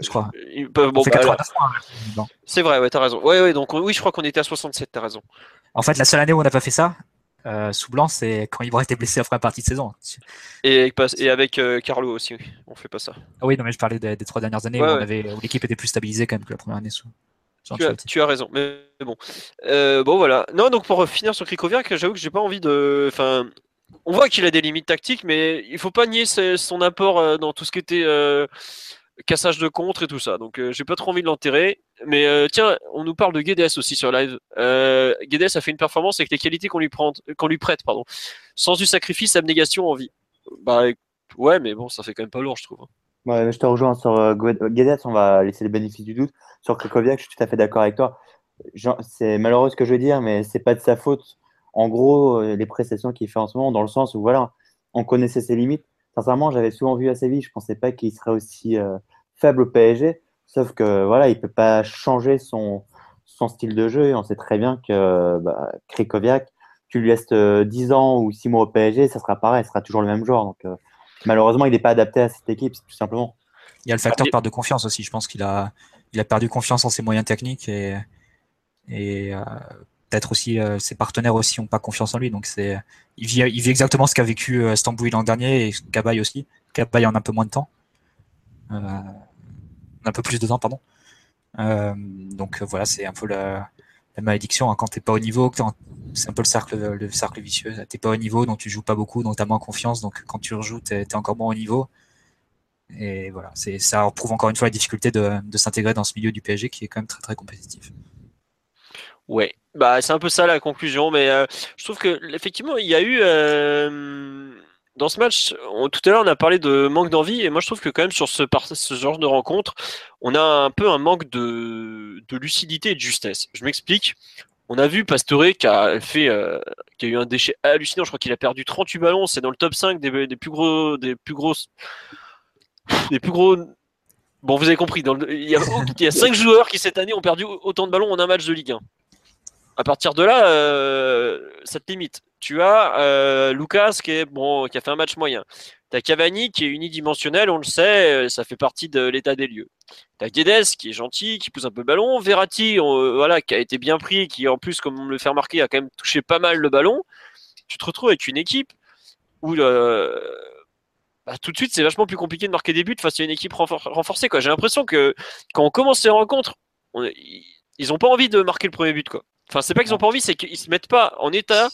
Speaker 2: Je crois.
Speaker 1: Bah, hein, c'est vrai, ouais, t'as raison. Ouais, ouais, donc oui, je crois qu'on était à 67, t'as raison.
Speaker 2: En fait, la seule année où on n'a pas fait ça, euh, sous blanc, c'est quand Yvon était blessé après la partie de saison.
Speaker 1: Et avec, et avec euh, Carlo aussi, on fait pas ça.
Speaker 2: Ah oui, non, mais je parlais des, trois dernières années où, l'équipe était plus stabilisée quand même que la première année sous.
Speaker 1: Tu as, raison, mais bon. Euh, bon, voilà. Non, donc pour finir sur Krikoviak, j'avoue que j'ai pas envie de. Enfin, on voit qu'il a des limites tactiques, mais il faut pas nier son apport dans tout ce qui était cassage de contre et tout ça. Donc euh, j'ai pas trop envie de l'enterrer. Mais euh, tiens, on nous parle de Guedes aussi sur live. Euh, Guedes a fait une performance avec les qualités qu'on lui, prête, pardon. Sans du sacrifice, abnégation, envie. Bah ouais, mais bon, ça fait quand même pas lourd, je trouve. Hein.
Speaker 3: Ouais, je te rejoins sur euh, Guedes, on va laisser les bénéfices du doute. Sur Krakowiak, je suis tout à fait d'accord avec toi. C'est malheureux ce que je veux dire, mais c'est pas de sa faute. En gros, les prestations qu'il fait en ce moment, dans le sens où voilà, on connaissait ses limites sincèrement, j'avais souvent vu à Séville, je ne pensais pas qu'il serait aussi euh, faible au PSG. Sauf que voilà, il ne peut pas changer son, son style de jeu. Et on sait très bien que bah, Krikoviak, tu lui laisses 10 euh, ans ou 6 mois au PSG, ça sera pareil, ce sera toujours le même joueur. Donc euh, malheureusement, il n'est pas adapté à cette équipe, tout simplement.
Speaker 2: Il y a le facteur perte de confiance aussi. Je pense qu'il a, il a perdu confiance en ses moyens techniques et, et peut-être aussi ses partenaires aussi n'ont pas confiance en lui. Donc c'est, il vit, il vit exactement ce qu'a vécu euh, Stambouli l'an dernier et Cabaye aussi. Cabaye en un peu moins de temps. Euh, un peu plus de temps, pardon. Euh, donc euh, voilà, c'est un peu la, la malédiction. Hein. Quand t'es pas au niveau, c'est un peu le cercle, le cercle vicieux. T'es pas au niveau, donc tu joues pas beaucoup, donc t'as moins confiance. Donc quand tu rejoues, t'es es encore moins au niveau. Et voilà, c'est ça prouve encore une fois la difficulté de, de s'intégrer dans ce milieu du PSG qui est quand même très très compétitif.
Speaker 1: Ouais, bah c'est un peu ça la conclusion, mais euh, je trouve que effectivement il y a eu euh, dans ce match, tout à l'heure on a parlé de manque d'envie et moi je trouve que quand même sur ce, genre de rencontre, on a un peu un manque de, de lucidité et de justesse. Je m'explique. On a vu Pastore qui a fait, euh, qui a eu un déchet hallucinant. Je crois qu'il a perdu 38 ballons. C'est dans le top 5 des, des, plus gros, des plus grosses, des plus gros. Bon, vous avez compris. Dans il, y a, il y a 5 joueurs qui cette année ont perdu autant de ballons en un match de Ligue 1 à partir de là, euh, ça te limite. Tu as euh, Lucas qui, est, bon, qui a fait un match moyen. Tu as Cavani qui est unidimensionnel, on le sait, euh, ça fait partie de l'état des lieux. Tu as Guedes qui est gentil, qui pousse un peu le ballon. Verratti, voilà, qui a été bien pris, qui en plus, comme on le fait remarquer, a quand même touché pas mal le ballon. Tu te retrouves avec une équipe où bah, tout de suite c'est vachement plus compliqué de marquer des buts face à une équipe renforcée. J'ai l'impression que quand on commence les rencontres, ils n'ont pas envie de marquer le premier but. Quoi. Enfin, c'est pas qu'ils ont pas envie, c'est qu'ils se mettent pas en état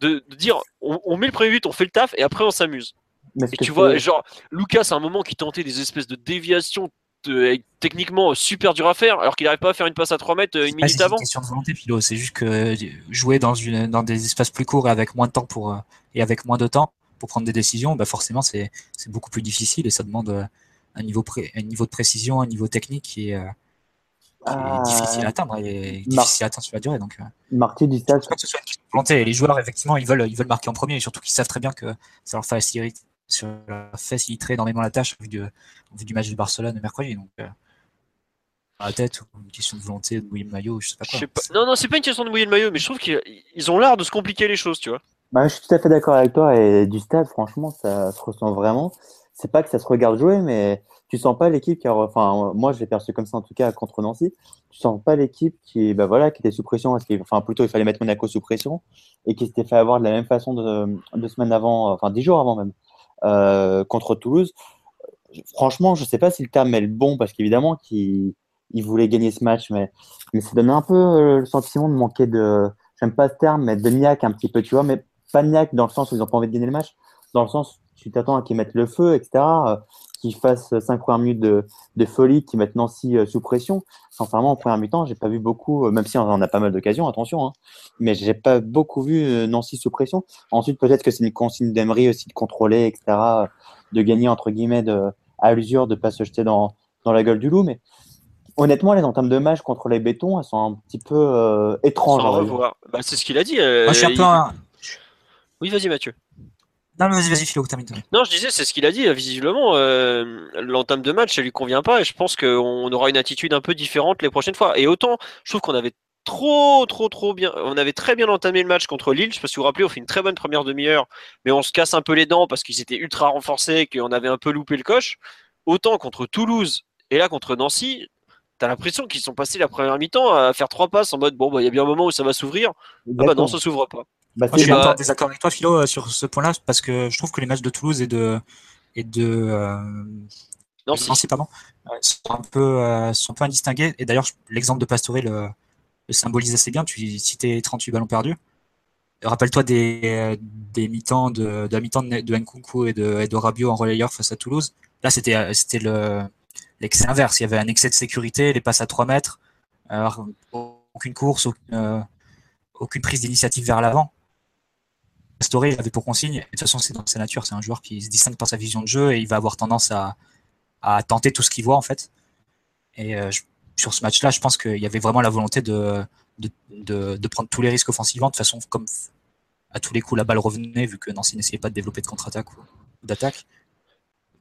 Speaker 1: de, dire on, met le premier but, on fait le taf et après on s'amuse. Et tu vois, genre, Lucas, à un moment qui tentait des espèces de déviations techniquement super dur à faire, alors qu'il n'arrive pas à faire une passe à 3 mètres euh, une minute avant.
Speaker 2: C'est question de volonté, Philo. C'est juste que jouer dans, une, dans des espaces plus courts et avec moins de temps pour, euh, et avec moins de temps pour prendre des décisions, bah forcément, c'est beaucoup plus difficile et ça demande euh, un niveau, un niveau de précision, un niveau technique qui est, euh, difficile à atteindre et difficile à atteindre sur la durée. Donc, euh,
Speaker 3: Marquer du stade.
Speaker 2: que ce soit une planté. Les joueurs, effectivement, ils veulent, ils veulent marquer en premier et surtout qu'ils savent très bien que ça leur faciliterait, faciliterait énormément la tâche vu, vu du match de Barcelone mercredi. Donc, euh, à la tête ou une question de volonté de mouiller le maillot, je sais pas quoi.
Speaker 1: Non, non, c'est pas une question de mouiller le maillot, mais je trouve qu'ils ont l'art de se compliquer les choses, tu vois.
Speaker 3: Bah, je suis tout à fait d'accord avec toi et du stade, franchement, ça se ressent vraiment. C'est pas que ça se regarde jouer, mais tu sens pas l'équipe qui a, enfin, moi je l'ai perçu comme ça en tout cas contre Nancy. Tu sens pas l'équipe qui, bah voilà, qui était sous pression, parce enfin plutôt il fallait mettre Monaco sous pression et qui s'était fait avoir de la même façon de, deux semaines avant, enfin dix jours avant même, euh, contre Toulouse. Franchement, je sais pas si le terme est le bon parce qu'évidemment qu'il il voulait gagner ce match, mais, mais ça donnait un peu euh, le sentiment de manquer de, j'aime pas ce terme, mais de niaque un petit peu, tu vois, mais pas niaque dans le sens où ils ont pas envie de gagner le match, dans le sens tu t'attends à qu'ils mettent le feu, etc. euh, Qu'ils fassent 5 premières minutes de, de folie, qu'ils mettent Nancy euh, sous pression. Sincèrement, en première mi-temps, j'ai pas vu beaucoup, euh, même si on en a pas mal d'occasions, attention, hein, mais j'ai pas beaucoup vu euh, Nancy sous pression. Ensuite, peut-être que c'est une consigne d'Emery aussi de contrôler, etc., de gagner entre guillemets de, à l'usure, de pas se jeter dans, dans la gueule du loup. Mais honnêtement, les entames de match contre les bétons, elles sont un petit peu euh, étranges.
Speaker 1: Bah, c'est ce qu'il a dit. euh,
Speaker 2: Moi, je suis un
Speaker 1: il-
Speaker 2: peu un-
Speaker 1: Oui, vas-y, Mathieu.
Speaker 2: Non, mais vas-y, vas-y, Philo, termine.
Speaker 1: Non, je disais, c'est ce qu'il a dit. Visiblement, euh, l'entame de match, ça lui convient pas, et je pense qu'on aura une attitude un peu différente les prochaines fois. Et autant, je trouve qu'on avait trop, trop, trop bien. On avait très bien entamé le match contre Lille. Je sais pas si vous vous rappelez, on fait une très bonne première demi-heure, mais on se casse un peu les dents parce qu'ils étaient ultra renforcés, qu'on avait un peu loupé le coche. Autant contre Toulouse et là contre Nancy, t'as l'impression qu'ils sont passés la première mi-temps à faire trois passes en mode bon, bah, il y a bien un moment où ça va s'ouvrir. Ah bah non, ça s'ouvre pas.
Speaker 3: Bah,
Speaker 2: Moi, je suis
Speaker 1: bah-
Speaker 2: un peu en désaccord avec toi, Philo, euh, sur ce point-là, parce que je trouve que les matchs de Toulouse et de et de euh,
Speaker 1: Nancy.
Speaker 2: Nancy, pardon, euh, sont un peu euh, sont un peu indistingués. Et d'ailleurs, l'exemple de Pastore le, le symbolise assez bien. Tu citais 38 ballons perdus. Rappelle-toi des, euh, des mi-temps de, de la mi-temps de, de Nkunku et de, et de Rabiot en relayeur face à Toulouse. Là, c'était euh, c'était le l'excès inverse. Il y avait un excès de sécurité, les passes à 3 mètres, euh, aucune course, aucune, euh, aucune prise d'initiative vers l'avant. Pastore, il avait pour consigne, et de toute façon, c'est dans sa nature, c'est un joueur qui se distingue par sa vision de jeu et il va avoir tendance à, à tenter tout ce qu'il voit en fait. Et euh, je- sur ce match-là, je pense qu'il y avait vraiment la volonté de, de, de, de prendre tous les risques offensivement, de façon comme à tous les coups la balle revenait, vu que Nancy n'essayait pas de développer de contre-attaque ou, d'attaque.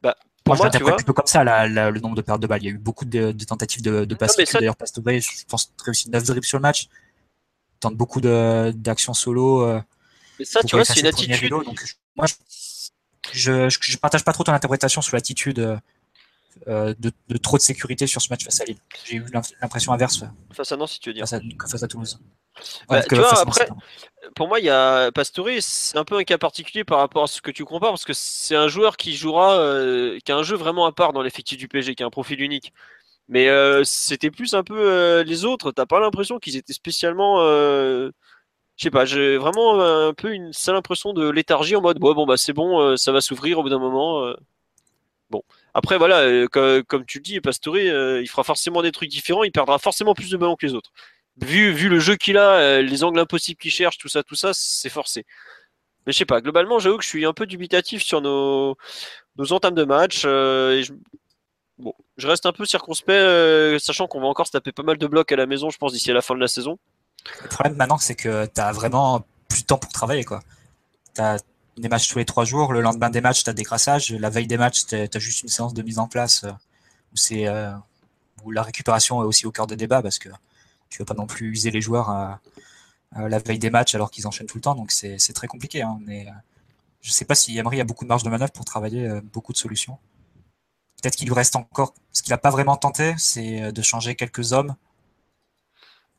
Speaker 1: Pour
Speaker 2: Moi, je
Speaker 1: moi, tu vois.
Speaker 2: plutôt comme ça, la- la- le nombre de pertes de balles. Il y a eu beaucoup de, de tentatives de, de passes.
Speaker 1: ça-
Speaker 2: D'ailleurs, Pastore, je pense, réussit 9 dribbles sur le match. Il tente beaucoup d'actions solo. euh,
Speaker 1: ça, tu vois, c'est une attitude.
Speaker 2: rideau. Donc, je- moi, je, je, partage pas trop ton interprétation sur l'attitude euh, euh, de, de trop de sécurité sur ce match face à Lille. J'ai eu l'im- l'impression inverse
Speaker 1: Face à Nancy, tu veux dire.
Speaker 2: face à, que face à Toulouse.
Speaker 1: Bah, tu vois, après, pour moi, il y a Pastore, c'est un peu un cas particulier par rapport à ce que tu compares, parce que c'est un joueur qui jouera, euh, qui a un jeu vraiment à part dans l'effectif du PSG, qui a un profil unique. Mais euh, c'était plus un peu euh, les autres. T'as pas l'impression qu'ils étaient spécialement, euh, je sais pas, j'ai vraiment un peu une sale impression de léthargie en mode, ouais, bon bah c'est bon, euh, ça va s'ouvrir au bout d'un moment. euh. Bon, après voilà, euh, co- comme, tu le dis, Pastore, euh, il fera forcément des trucs différents, il perdra forcément plus de ballons que les autres vu, vu le jeu qu'il a, euh, les angles impossibles qu'il cherche, tout ça, tout ça, c'est forcé. Mais je sais pas, globalement, j'avoue que je suis un peu dubitatif sur nos, nos entames de match. euh, et je... Bon, je reste un peu circonspect, euh, sachant qu'on va encore se taper pas mal de blocs à la maison, je pense, d'ici à la fin de la saison.
Speaker 2: Le problème maintenant, c'est que tu as vraiment plus de temps pour travailler. Tu as des matchs tous les trois jours. Le lendemain des matchs, tu as des crassages. La veille des matchs, tu as juste une séance de mise en place euh, où, euh, où la récupération est aussi au cœur des débats parce que tu veux pas non plus user les joueurs à, la veille des matchs alors qu'ils enchaînent tout le temps. Donc c'est très compliqué. Hein, je sais pas si Emery a beaucoup de marge de manœuvre pour travailler euh, beaucoup de solutions. Peut-être qu'il lui reste encore. Ce qu'il n'a pas vraiment tenté, c'est de changer quelques hommes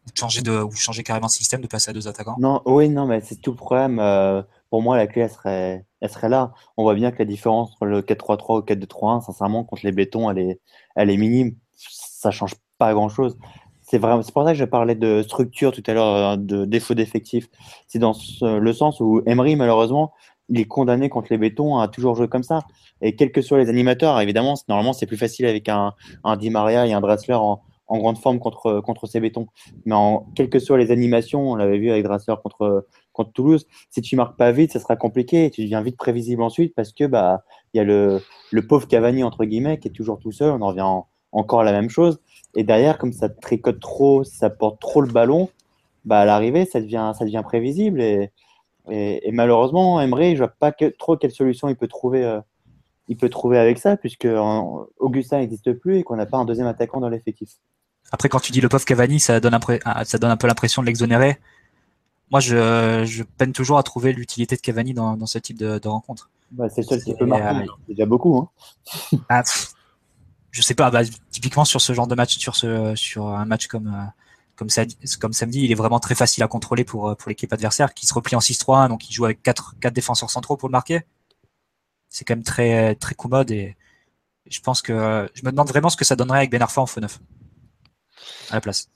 Speaker 2: ou de changer, de, ou changer carrément de système, de passer à deux attaquants?
Speaker 3: Non, oui, non, mais c'est tout le problème. euh, pour moi, la clé, elle serait, serait là. On voit bien que la différence entre le 4-3-3 ou 4-2-3-1, sincèrement, contre les bétons, elle est, elle est minime. Ça change pas grand-chose. C'est vraiment, c'est pour ça que je parlais de structure tout à l'heure, euh, de défaut d'effectif. C'est dans ce- le sens où Emery, malheureusement, il est condamné contre les bétons à toujours jouer comme ça. Et quels que soient les animateurs, évidemment, normalement, c'est plus facile avec un, un Di Maria et un Dressler en, en grande forme contre, contre ces bétons. Mais en, quelles que soient les animations, on l'avait vu avec Dressler contre, contre Toulouse, si tu marques pas vite, ça sera compliqué et tu deviens vite prévisible ensuite parce que bah il y a le, le pauvre Cavani entre guillemets qui est toujours tout seul, on en revient en- encore à la même chose. Et derrière, comme ça tricote trop, ça porte trop le ballon, bah à l'arrivée, ça devient, ça devient prévisible et, et, malheureusement, Emery, je vois pas trop quelle solution il peut trouver. euh, il peut trouver avec ça, puisque Augustin n'existe plus et qu'on n'a pas un deuxième attaquant dans l'effectif.
Speaker 2: Après, quand tu dis le pauvre Cavani, ça donne, ah, ça donne un peu l'impression de l'exonérer. Moi, je, je peine toujours à trouver l'utilité de Cavani dans, dans ce type de, de rencontre.
Speaker 3: Bah, c'est seul qui peut marquer,
Speaker 2: euh,
Speaker 3: c'est déjà beaucoup. Hein.
Speaker 2: Ah, pff, je sais pas, bah, typiquement sur ce genre de match, sur, ce, sur un match comme, euh, comme, ça, comme samedi, il est vraiment très facile à contrôler pour, euh, pour l'équipe adversaire qui se replie en 6-3, donc il joue avec 4, quatre défenseurs centraux pour le marquer. C'est quand même très, très commode et je pense que je me demande vraiment ce que ça donnerait avec Ben Arfa en faux neuf à la place.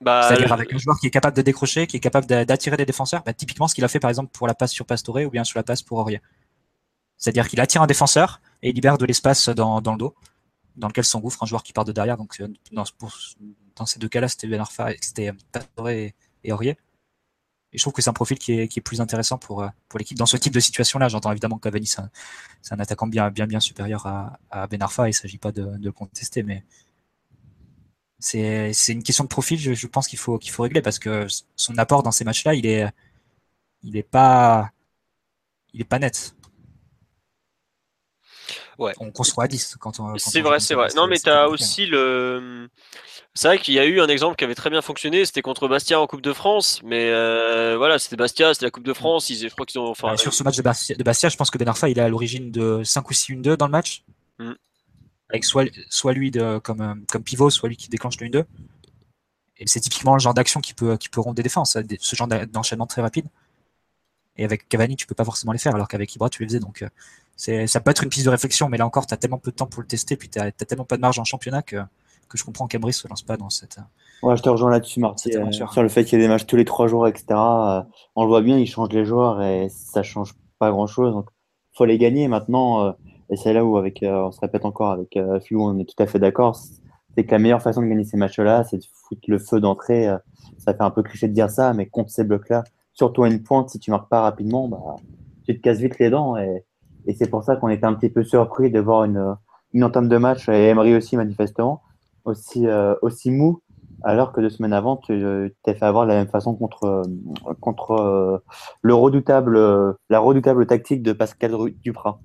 Speaker 1: Bah,
Speaker 2: C'est-à-dire
Speaker 1: le-
Speaker 2: avec un joueur qui est capable de décrocher, qui est capable d'a- d'attirer des défenseurs, bah, typiquement ce qu'il a fait par exemple pour la passe sur Pastore ou bien sur la passe pour Aurier. C'est-à-dire qu'il attire un défenseur et il libère de l'espace dans, dans le dos, dans lequel s'engouffre un joueur qui part de derrière. Donc, dans, dans ces deux cas-là, c'était Ben Arfa, c'était Pastore et, et Aurier. Et je trouve que c'est un profil qui est, qui est, plus intéressant pour, pour l'équipe dans ce type de situation-là. J'entends évidemment que Cavani, c'est un, un, attaquant bien, bien, bien supérieur à, à Ben Arfa. Il ne s'agit pas de, de, le contester, mais c'est une question de profil. Je, je pense qu'il faut, qu'il faut régler parce que son apport dans ces matchs-là, il est, il est pas, il est pas net.
Speaker 1: Ouais.
Speaker 2: On construit à 10 quand on.
Speaker 1: C'est vrai, c'est vrai. Non, mais tu as aussi le. C'est vrai qu'il y a eu un exemple qui avait très bien fonctionné, c'était contre Bastia en Coupe de France, mais euh, voilà, c'était Bastia, c'était la Coupe de France, ils, je crois qu'ils ont. Enfin,
Speaker 2: ouais, sur ce match de Bastia, de Bastia, je pense que Ben Arfa, il est à l'origine de 5 ou 6 1-2 dans le match. Mm. Avec soit, soit lui de, comme, comme pivot, soit lui qui déclenche le 1-2. Et c'est typiquement le genre d'action qui peut, qui peut rendre des défenses, ce genre d'enchaînement très rapide. Et avec Cavani, tu peux pas forcément les faire, alors qu'avec Ibra, tu les faisais. Donc, c'est, ça peut être une piste de réflexion, mais là encore, tu as tellement peu de temps pour le tester, puis tu as, tellement pas de marge en championnat que, que je comprends qu'Embry se lance pas dans cette.
Speaker 3: Ouais, je te rejoins là-dessus, Marty. Euh, sur le fait qu'il y ait des matchs tous les trois jours, etc. Euh, on le voit bien, ils changent les joueurs et ça change pas grand-chose. Donc, faut les gagner maintenant. Euh, et c'est là où, avec, on se répète encore avec Flou, on est tout à fait d'accord. C'est que la meilleure façon de gagner ces matchs-là, c'est de foutre le feu d'entrée. ça fait un peu cliché de dire ça, mais contre ces blocs-là, surtout à une pointe, si tu marques pas rapidement, bah, tu te casses vite les dents. Et, et c'est pour ça qu'on était un petit peu surpris de voir une, une entame de match, et Emery aussi manifestement, aussi, euh, aussi mou, alors que deux semaines avant, tu t'es fait avoir de la même façon contre, contre euh, le redoutable, la redoutable tactique de Pascal Duprat.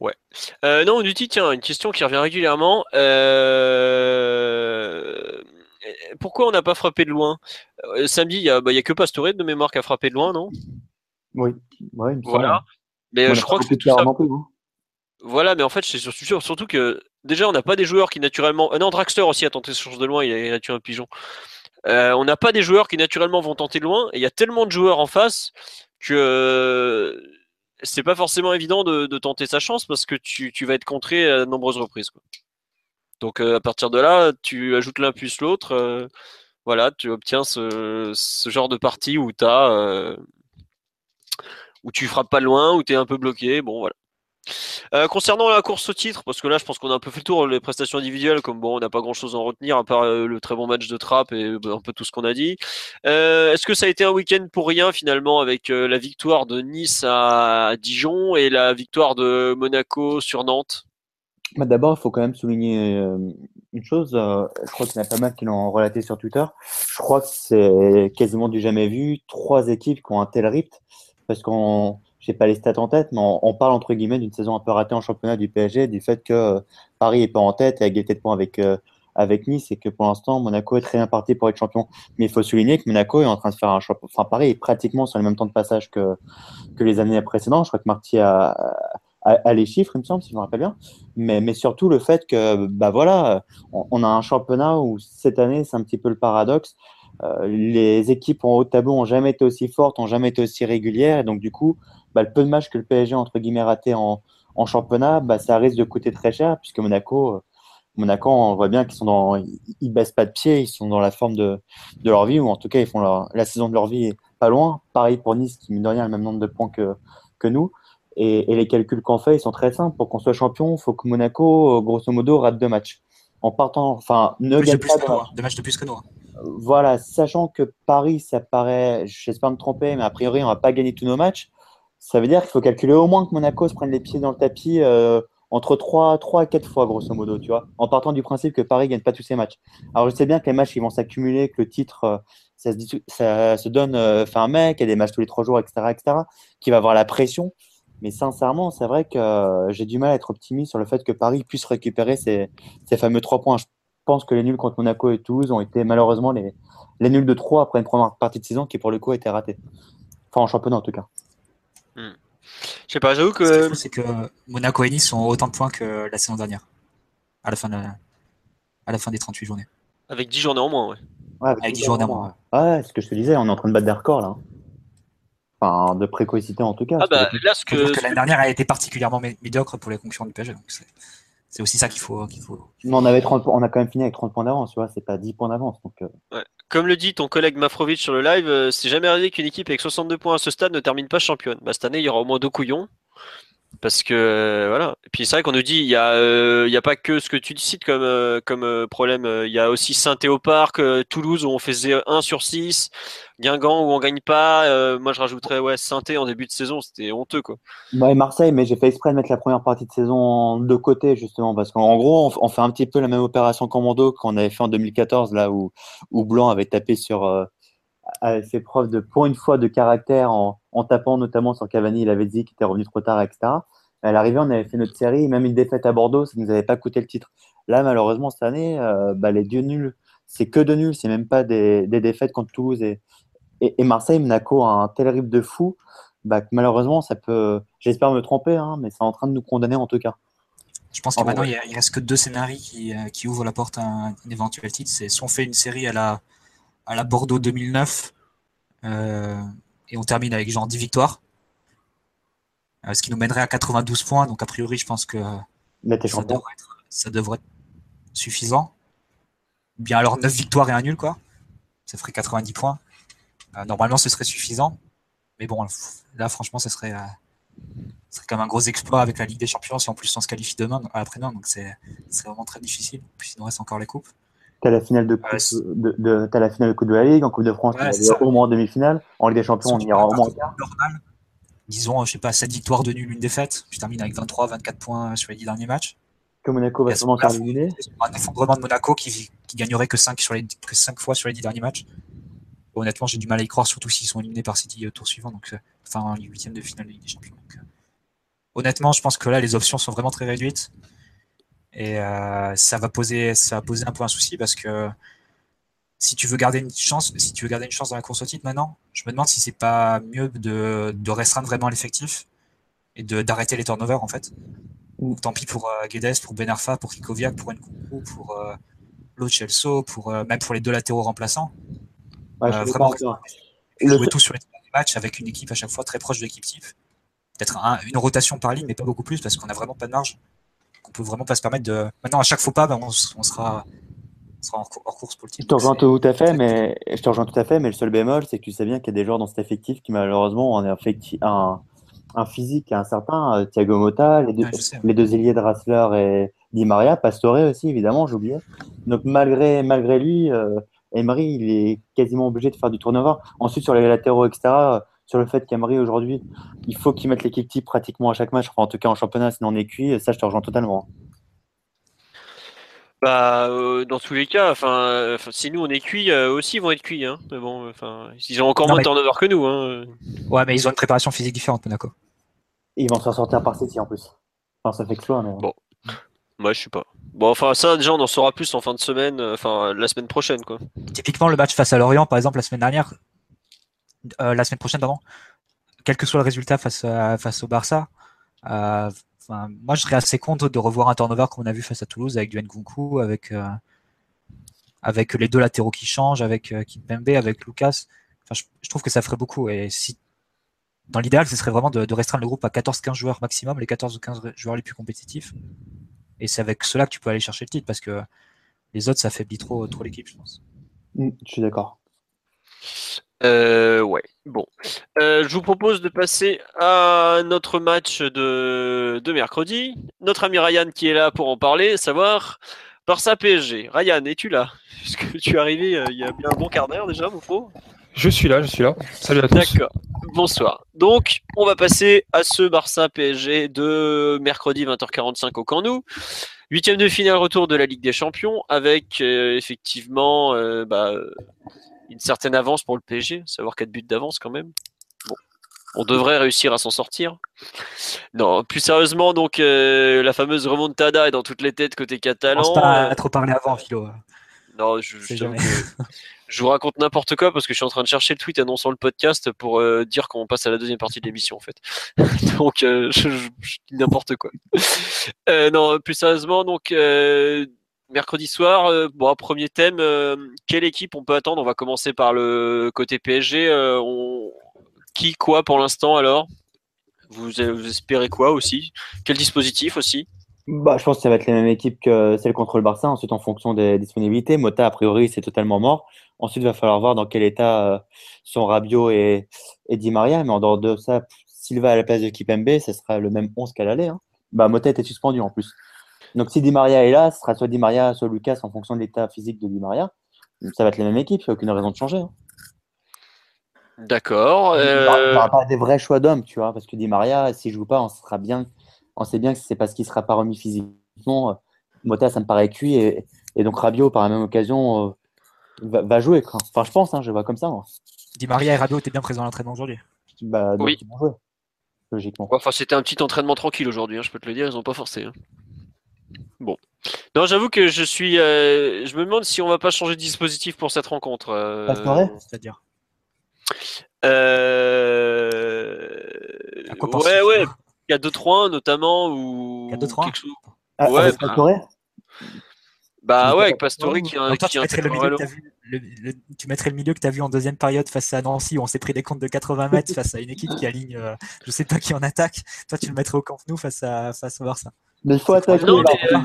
Speaker 1: Ouais. Euh, non, Duty, tiens, une question qui revient régulièrement. Euh... Pourquoi on n'a pas frappé de loin? Samedi, il n'y a, bah, a, que Pastore de mémoire qui a frappé de loin, non?
Speaker 3: Oui, ouais,
Speaker 1: voilà. Mais je crois que c'est tout ça. Voilà, mais en fait, c'est sûr, surtout que déjà, on n'a pas des joueurs qui naturellement. Euh, non, Draxler aussi a tenté ce chose de loin, il a, tué un pigeon. Euh, on n'a pas des joueurs qui naturellement vont tenter de loin, et il y a tellement de joueurs en face que euh, c'est pas forcément évident de, tenter sa chance parce que tu, vas être contré à de nombreuses reprises. Donc à partir de là, tu ajoutes l'un plus l'autre, voilà, tu obtiens ce, genre de partie où as où tu frappes pas loin, où tu es un peu bloqué. Bon, voilà. Euh, concernant la course au titre, parce que là je pense qu'on a un peu fait le tour, les prestations individuelles, comme bon, on n'a pas grand chose à en retenir, à part euh, le très bon match de Trapp et bah, un peu tout ce qu'on a dit. Euh, est-ce que ça a été un week-end pour rien finalement avec la victoire de Nice à Dijon et la victoire de Monaco sur Nantes?
Speaker 3: Bah D'abord, il faut quand même souligner une chose, je crois qu'il y en a pas mal qui l'ont relaté sur Twitter. Je crois que c'est quasiment du jamais vu, trois équipes qui ont un tel rythme parce qu'on, j'ai pas les stats en tête, mais on, parle entre guillemets d'une saison un peu ratée en championnat du PSG, du fait que euh, Paris est pas en tête et a égalité de points avec euh, avec Nice et que pour l'instant Monaco est très bien parti pour être champion. Mais il faut souligner que Monaco est en train de faire un champion. Enfin, Paris est pratiquement sur le même temps de passage que que les années précédentes. Je crois que Marty a, a, les chiffres, il me semble, si je me rappelle bien. Mais, mais surtout le fait que, bah voilà, on, a un championnat où cette année, c'est un petit peu le paradoxe. Euh, les équipes en haut de tableau ont jamais été aussi fortes, ont jamais été aussi régulières. Et donc, du coup, bah, le peu de matchs que le PSG entre guillemets raté en, en championnat, bah, ça risque de coûter très cher puisque Monaco, euh, Monaco, on voit bien qu'ils sont dans, ils, baissent pas de pied, ils sont dans la forme de, de leur vie ou en tout cas ils font la saison de leur vie pas loin. Pareil pour Nice qui mine de rien le même nombre de points que, que nous. Et, et les calculs qu'on fait, ils sont très simples. Pour qu'on soit champion, il faut que Monaco, grosso modo, rate deux matchs. En partant, enfin, ne gagne pas
Speaker 2: hein. deux matchs de plus que nous. Hein
Speaker 3: voilà, sachant que Paris, ça paraît, j'espère me tromper, mais a priori, on va pas gagner tous nos matchs. Ça veut dire qu'il faut calculer au moins que Monaco se prenne les pieds dans le tapis euh, entre 3, 3 à 4 fois, grosso modo, tu vois, en partant du principe que Paris gagne pas tous ses matchs. Alors, je sais bien que les matchs, ils vont s'accumuler, que le titre, euh, ça, se, donne euh, fin mai, qu'il y a des matchs tous les 3 jours, etc., etc., qui va avoir la pression. Mais sincèrement, c'est vrai que j'ai du mal à être optimiste sur le fait que Paris puisse récupérer ces fameux 3 points. Je pense que les nuls contre Monaco et Toulouse ont été malheureusement les, les nuls de 3 après une première partie de saison qui, pour le coup, a été ratée. Enfin, en championnat en tout cas.
Speaker 1: Hmm. Je sais pas, j'avoue que.
Speaker 2: C'est que Monaco et Nice ont autant de points que la saison dernière, à la fin, de à la fin des 38 journées.
Speaker 1: Avec 10 journées en moins, ouais.
Speaker 2: avec, 10 journées en moins.
Speaker 3: Ouais, ce que je te disais, on est en train de battre des records là. Enfin, de précocité en tout cas.
Speaker 1: Ah bah, là, ce que,
Speaker 2: que l'année dernière a été particulièrement médiocre pour les concurrents du PSG. Donc c'est aussi ça qu'il faut, qu'il faut.
Speaker 3: on, avait 30, on a quand même fini avec 30 points d'avance, tu vois, c'est pas 10 points d'avance. Donc,
Speaker 1: euh. Comme le dit ton collègue Mafrovic sur le live, euh, c'est jamais arrivé qu'une équipe avec 62 points à ce stade ne termine pas championne. Bah, cette année, il y aura au moins deux couillons. Parce que euh, voilà. Et puis c'est vrai qu'on nous dit il y a euh, a pas que ce que tu cites comme euh, comme problème. Il y a aussi Saint-Théo-Parc, Toulouse où on faisait 1 sur 6, Guingamp où on gagne pas. moi je rajouterais ouais saint en début de saison, c'était honteux quoi.
Speaker 3: Ouais, Marseille, mais j'ai fait exprès de mettre la première partie de saison de côté justement parce qu'en gros on, fait un petit peu la même opération commando qu'on avait fait en 2014 là où où Blanc avait tapé sur avait fait preuve de, pour une fois, de caractère en, en tapant notamment sur Cavani. Il avait dit qu'il était revenu trop tard, etc. À l'arrivée, on avait fait notre série, même une défaite à Bordeaux, ça ne nous avait pas coûté le titre. Là, malheureusement, cette année, euh, bah, les dieux nuls, c'est que de nuls, c'est même pas des, des, défaites contre Toulouse et, et, Marseille. Monaco a un tel rythme de fou bah, que malheureusement, ça peut, j'espère me tromper, hein, mais c'est en train de nous condamner en tout cas.
Speaker 2: Je pense que maintenant, il, reste que deux scénarios qui, euh, qui ouvrent la porte à un, éventuel titre. C'est soit on fait une série à la, à la Bordeaux 2009 euh, et on termine avec genre 10 victoires. Euh, ce qui nous mènerait à 92 points. Donc, a priori, je pense que ça devrait, être, ça devrait, être, suffisant. Bien alors 9 victoires et un nul, quoi. Ça ferait 90 points. Euh, normalement, ce serait suffisant. Mais bon, là, franchement, ce serait, serait quand même un gros exploit avec la Ligue des Champions. Si en plus on se qualifie demain, après-demain, donc c'est vraiment très difficile. Puis il nous reste encore les coupes.
Speaker 3: T'as la finale de, de, de, as la finale de Coupe de la Ligue, en Coupe de France, au moins en demi-finale. En Ligue des Champions, on ira au moins en quart.
Speaker 2: Disons, je sais pas, 7 victoires de nul, une défaite. Je termine avec 23, 24 points sur les 10 derniers matchs.
Speaker 3: Que Monaco va sûrement faire éliminer.
Speaker 2: Un effondrement de Monaco qui, qui gagnerait que 5, sur les, que 5 fois sur les 10 derniers matchs. Honnêtement, j'ai du mal à y croire, surtout s'ils sont éliminés par City au tour suivant, donc, euh, enfin, les huitièmes de finale de Ligue des Champions. Donc, euh, honnêtement, je pense que là, les options sont vraiment très réduites. Et euh, ça va poser, ça va poser un peu un souci parce que si tu veux garder une chance, si tu veux garder une chance dans la course au titre maintenant, je me demande si c'est pas mieux de, de restreindre vraiment l'effectif et d'arrêter les turnovers en fait. Ou tant pis pour euh, Guedes, pour Ben Arfa, pour Kikoviak, pour Nkunku, pour euh, pour euh, même pour les deux latéraux remplaçants. Ouais, vraiment jouer tout sur les matchs avec une équipe à chaque fois très proche de l'équipe type. Peut-être une rotation par ligne, mais pas beaucoup plus parce qu'on a vraiment pas de marge. On peut vraiment pas se permettre de. Maintenant, à chaque faux pas, ben, on, sera, hors, course pour le titre.
Speaker 3: Je te rejoins tout à fait, mais je te rejoins tout à fait, mais le seul bémol, c'est que tu sais bien qu'il y a des joueurs dans cet effectif qui malheureusement ont un, un, physique un certain. Euh, Thiago Motta, les deux, les deux ailiers de Rassler et Di Maria, Pastore aussi, évidemment, j'oubliais. Donc malgré, malgré lui, euh, Emery, il est quasiment obligé de faire du turnover. Ensuite, sur les latéraux, etc., sur le fait qu'Emery, aujourd'hui, il faut qu'il mette l'équipe type pratiquement à chaque match, enfin, en tout cas en championnat, sinon on est cuit, ça, je te rejoins totalement.
Speaker 1: Bah, euh, dans tous les cas, enfin, si nous on est cuit, euh, aussi ils vont être cuits, hein. Mais bon, enfin, ils ont encore moins de turnover que nous, hein.
Speaker 2: Ouais, mais ils ont une préparation physique différente, Monaco.
Speaker 3: ils vont se sortir par City en plus. Enfin, ça fait que mais.
Speaker 1: Bon. Moi, je suis pas. Bon, enfin, ça, déjà, on en saura plus en fin de semaine, euh, enfin, la semaine prochaine, quoi.
Speaker 2: Typiquement, le match face à Lorient, par exemple, la semaine dernière, la semaine prochaine, pardon, quel que soit le résultat face, face au Barça, euh, moi, je serais assez contre de revoir un turnover comme on a vu face à Toulouse avec du Nkunku, avec, euh, avec les deux latéraux qui changent, avec euh, Kimpembe, avec Lucas. Enfin, je, trouve que ça ferait beaucoup. Et si, dans l'idéal, ce serait vraiment de, restreindre le groupe à 14-15 joueurs maximum, les 14 ou 15 joueurs les plus compétitifs. Et c'est avec cela que tu peux aller chercher le titre parce que les autres, ça affaiblit trop, trop l'équipe, je pense.
Speaker 3: Mm, je suis d'accord.
Speaker 1: Euh, ouais, bon. Euh, je vous propose de passer à notre match de, de mercredi. Notre ami Ryan qui est là pour en parler, savoir Barça PSG. Ryan, es-tu là? Est-ce que tu es arrivé euh, il y a bien un bon quart d'heure déjà, mon
Speaker 4: Je suis là, je suis là. Salut à tous.
Speaker 1: D'accord. Bonsoir. Donc, on va passer à ce Barça PSG de mercredi 20h45 au Camp Nou. Huitième de finale retour de la Ligue des Champions avec euh, effectivement bah, une certaine avance pour le PSG, savoir 4 buts d'avance quand même. Bon, on devrait réussir à s'en sortir. Non, plus sérieusement, donc euh, la fameuse remontada est dans toutes les têtes côté catalan.
Speaker 2: Je pas à trop parler avant, Philo.
Speaker 1: Non, je, je, vous raconte n'importe quoi parce que je suis en train de chercher le tweet annonçant le podcast pour euh, dire qu'on passe à la deuxième partie de l'émission en fait. donc euh, je, dis n'importe quoi. non, plus sérieusement, donc mercredi soir, euh, premier thème, euh, quelle équipe on peut attendre? On va commencer par le côté PSG. Euh, qui, quoi pour l'instant alors? Vous, espérez quoi aussi? Quel dispositif aussi?
Speaker 3: Bah, Je pense que ça va être les mêmes équipes que celle contre le Barça, ensuite en fonction des disponibilités. Mota, a priori, c'est totalement mort. Ensuite, il va falloir voir dans quel état sont Rabiot et, et Di Maria. Mais en dehors de ça, Silva à la place de Kipembe, ce sera le même 11 qu'à l'aller. Hein. Bah, Motet est suspendu en plus. Donc si Di Maria est là, ce sera soit Di Maria, soit Lucas en fonction de l'état physique de Di Maria. Ça va être la même équipe, il n'y a aucune raison de changer. Hein.
Speaker 1: D'accord.
Speaker 3: Il n'y
Speaker 1: euh,
Speaker 3: aura pas des vrais choix d'hommes, tu vois, parce que Di Maria, s'il joue pas, on sera bien, on sait bien que c'est parce qu'il sera pas remis physiquement. Mota, ça me paraît cuit, et, et donc Rabiot, par la même occasion, euh, va, va jouer. Quoi. Enfin, je pense, hein, je vois comme ça. Moi.
Speaker 2: Di Maria et Rabiot étaient bien présents à l'entraînement aujourd'hui.
Speaker 3: Bah, donc
Speaker 1: Oui.
Speaker 3: ils vont jouer, logiquement.
Speaker 1: Enfin, c'était un petit entraînement tranquille aujourd'hui, hein, je peux te le dire, ils ont pas forcé. hein. Bon. Non, j'avoue que je suis. euh, je me demande si on va pas changer de dispositif pour cette rencontre. euh,
Speaker 3: Pastore
Speaker 2: C'est-à-dire?
Speaker 1: euh,
Speaker 2: À quoi
Speaker 1: Ouais, ouais. Il y a 2-3-1 notamment ou.
Speaker 2: Il y a 2-3-1?
Speaker 1: quelque chose-
Speaker 3: Ah,
Speaker 1: Ouais,
Speaker 3: avec
Speaker 1: bah,
Speaker 3: Pastore
Speaker 1: Bah ouais, avec
Speaker 3: pas,
Speaker 1: Pastore qui,
Speaker 2: toi,
Speaker 1: qui
Speaker 2: tu mettrais, le milieu que
Speaker 1: Valo.
Speaker 2: t'as vu, le- le- tu mettrais le milieu que tu as vu en deuxième période face à Nancy où on s'est pris des comptes de 80 mètres face à une équipe qui aligne, euh, je sais pas qui en attaque. Toi, tu le mettrais au Camp Nou face à, face au Barça.
Speaker 3: Mais il faut
Speaker 2: C'est
Speaker 3: attaquer.
Speaker 1: Non, mais, euh,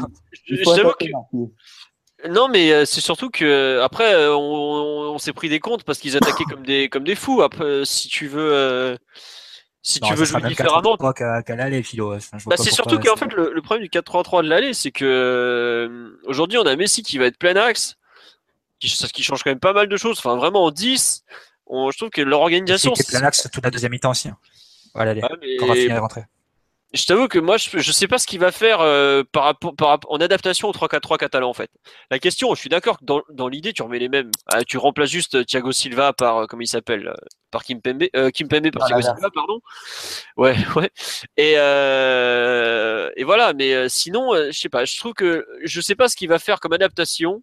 Speaker 3: Il faut
Speaker 1: J'avoue
Speaker 3: attaquer,
Speaker 1: que. Non, mais euh, c'est surtout que après, euh, on, on- on s'est pris des comptes parce qu'ils attaquaient comme des comme des fous. Après, euh, si tu veux, euh, si
Speaker 2: Non,
Speaker 1: tu veux jouer différemment,
Speaker 2: 4-3 qu'à qu'à l'aller, Philo. Enfin,
Speaker 1: Bah, c'est surtout qu'en fait, le, le problème du 4-3-3 de l'aller, c'est que euh, aujourd'hui, on a Messi qui va être plein axe, qui, ce qui change quand même pas mal de choses. Enfin, vraiment en 10, on, je trouve que leur organisation.
Speaker 2: était plein axe toute la deuxième mi-temps aussi. hein. Voilà, allez,
Speaker 1: Ouais, mais
Speaker 2: quand Rafinha est rentré.
Speaker 1: Je t'avoue que moi, je, je sais pas ce qu'il va faire euh, par rapport, par rapport- en adaptation au 3-4-3 catalan en fait. La question, je suis d'accord que dans, dans l'idée, tu remets les mêmes. Ah, tu remplaces juste euh, Thiago Silva par, euh, comment il s'appelle, euh, par Kimpembe, euh, Kimpembe par
Speaker 3: Ah,
Speaker 1: Thiago. Silva, pardon. Ouais, ouais. Et, et voilà, mais sinon, je sais pas, je trouve que je sais pas ce qu'il va faire comme adaptation.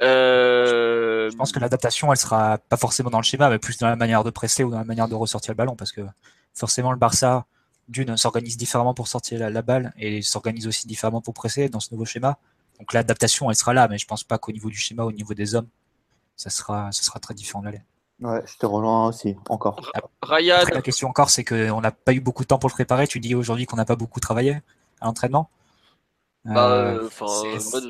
Speaker 2: Je pense que l'adaptation, elle sera pas forcément dans le schéma, mais plus dans la manière de presser ou dans la manière de ressortir le ballon, parce que forcément, le Barça, d'une, s'organise différemment pour sortir la, la balle et s'organise aussi différemment pour presser dans ce nouveau schéma. Donc l'adaptation, elle sera là, mais je pense pas qu'au niveau du schéma, au niveau des hommes, ça sera, ça sera très différent de l'aller.
Speaker 3: Ouais, je te rejoins aussi, encore.
Speaker 1: Ryan,
Speaker 2: Après, la question encore, c'est qu'on n'a pas eu beaucoup de temps pour le préparer. Tu dis aujourd'hui qu'on n'a pas beaucoup travaillé à l'entraînement.
Speaker 1: bah,
Speaker 2: Euh,
Speaker 1: euh, moi,